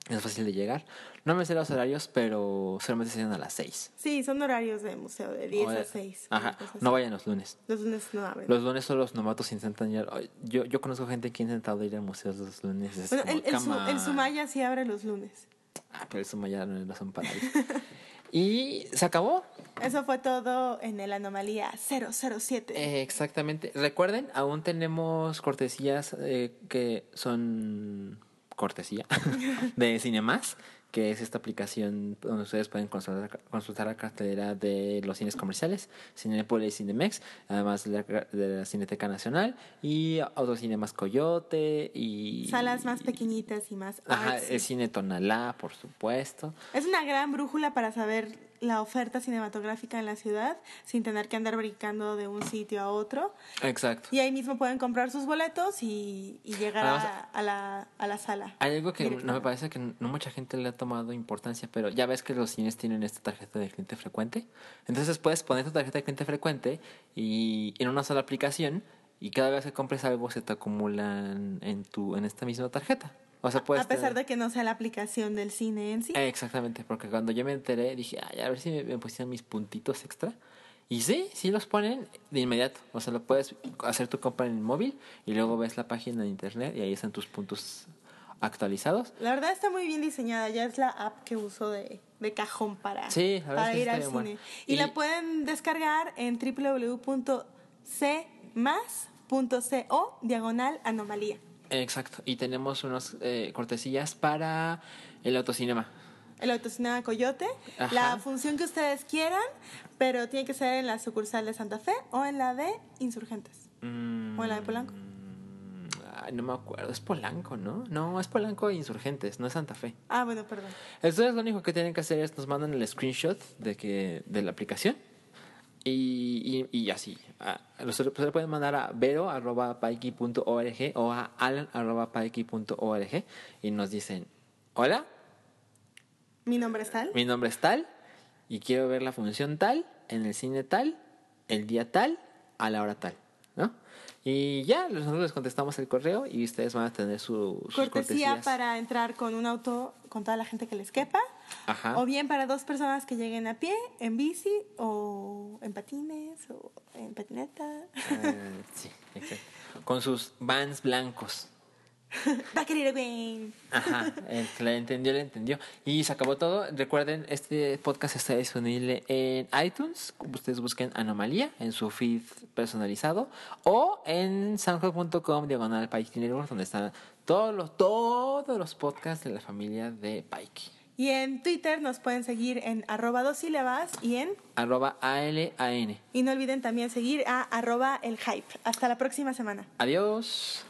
Speaker 2: Es fácil de llegar. No me sé los horarios, pero solamente se a las 6.
Speaker 1: Sí, son horarios de museo, de 10
Speaker 2: O
Speaker 1: a
Speaker 2: de-
Speaker 1: 6.
Speaker 2: Ajá, no vayan los lunes.
Speaker 1: Los lunes no abren.
Speaker 2: Los lunes son los novatos intentan ir. Yo, yo conozco gente que ha intentado ir a museos los lunes. es
Speaker 1: bueno,
Speaker 2: como,
Speaker 1: el, el, Su-
Speaker 2: "Come
Speaker 1: el
Speaker 2: on".
Speaker 1: Sumaya sí abre los lunes.
Speaker 2: Ah, pero el Sumaya no no son para ir. y se acabó.
Speaker 1: Eso fue todo en el Anomalía 007.
Speaker 2: Eh, exactamente. Recuerden, aún tenemos cortesías eh, que son cortesía de Cinemas, que es esta aplicación donde ustedes pueden consultar, consultar la cartelera de los cines comerciales, Cinepolis y Cinemex, además de la, de la Cineteca Nacional y Autocinemas Coyote y...
Speaker 1: Salas más pequeñitas y más
Speaker 2: Ajá,
Speaker 1: artsy.
Speaker 2: el Cine Tonalá, por supuesto.
Speaker 1: Es una gran brújula para saber la oferta cinematográfica en la ciudad sin tener que andar brincando de un sitio a otro.
Speaker 2: Exacto.
Speaker 1: Y ahí mismo pueden comprar sus boletos y, y llegar a,
Speaker 2: Además-
Speaker 1: a la, a la sala.
Speaker 2: Hay algo que no me parece que no mucha gente le ha tomado importancia, pero ya ves que los cines tienen esta tarjeta de cliente frecuente. Entonces puedes poner tu tarjeta de cliente frecuente y en una sola aplicación y cada vez que compres algo se te acumulan en tu en esta misma tarjeta. O sea, puedes
Speaker 1: a pesar de que no sea la aplicación del cine en sí.
Speaker 2: Eh, exactamente, porque cuando yo me enteré dije, Ay, a ver si me, me pusieron mis puntitos extra. Y sí, sí los ponen de inmediato. O sea, lo puedes hacer tu compra en el móvil y luego ves la página de internet y ahí están tus puntos actualizados.
Speaker 1: La verdad está muy bien diseñada, ya es la app que uso de, de cajón para,
Speaker 2: Sí,
Speaker 1: ir al cine. Y,
Speaker 2: Y-
Speaker 1: la pueden descargar en www.cmas.co diagonal anomalía.
Speaker 2: Exacto. Y tenemos unas eh, cortesías para el autocinema.
Speaker 1: El autocinema Coyote,
Speaker 2: Ajá.
Speaker 1: la función que ustedes quieran, pero tiene que ser en la sucursal de Santa Fe o en la de Insurgentes.
Speaker 2: Mm,
Speaker 1: ¿O en la de Polanco?
Speaker 2: ay, no me acuerdo. Es Polanco, ¿no? No, es Polanco e Insurgentes, no es Santa Fe.
Speaker 1: Ah, bueno, perdón.
Speaker 2: Entonces lo único que tienen que hacer es nos mandan el screenshot de que de la aplicación y, y, y así. Ah, Los se lo pueden mandar a vero.paiki.org o a alan.paiki.org y nos dicen, hola,
Speaker 1: Mi nombre es Tal.
Speaker 2: mi nombre es tal y quiero ver la función tal, en el cine tal, el día tal, a la hora tal, ¿no? Y ya, nosotros les contestamos el correo y ustedes van a tener su, sus
Speaker 1: Cortesía
Speaker 2: cortesías.
Speaker 1: para entrar con un auto con toda la gente que les quepa.
Speaker 2: Ajá.
Speaker 1: O bien para dos personas que lleguen a pie, en bici, o en patines, o en patineta.
Speaker 2: Eh, sí, exacto. Con sus vans blancos.
Speaker 1: Va a querer bien.
Speaker 2: Ajá, le entendió, le entendió. Y se acabó todo. Recuerden, este podcast está disponible en iTunes. Ustedes busquen Anomalía en su feed personalizado. O en soundcloud.com diagonal Pike donde están todos los, todos los podcasts de la familia de Pike.
Speaker 1: Y en Twitter nos pueden seguir en arroba dos sílabas y en...
Speaker 2: Arroba ALAN.
Speaker 1: Y no olviden también seguir a arroba el hype. Hasta la próxima semana.
Speaker 2: Adiós.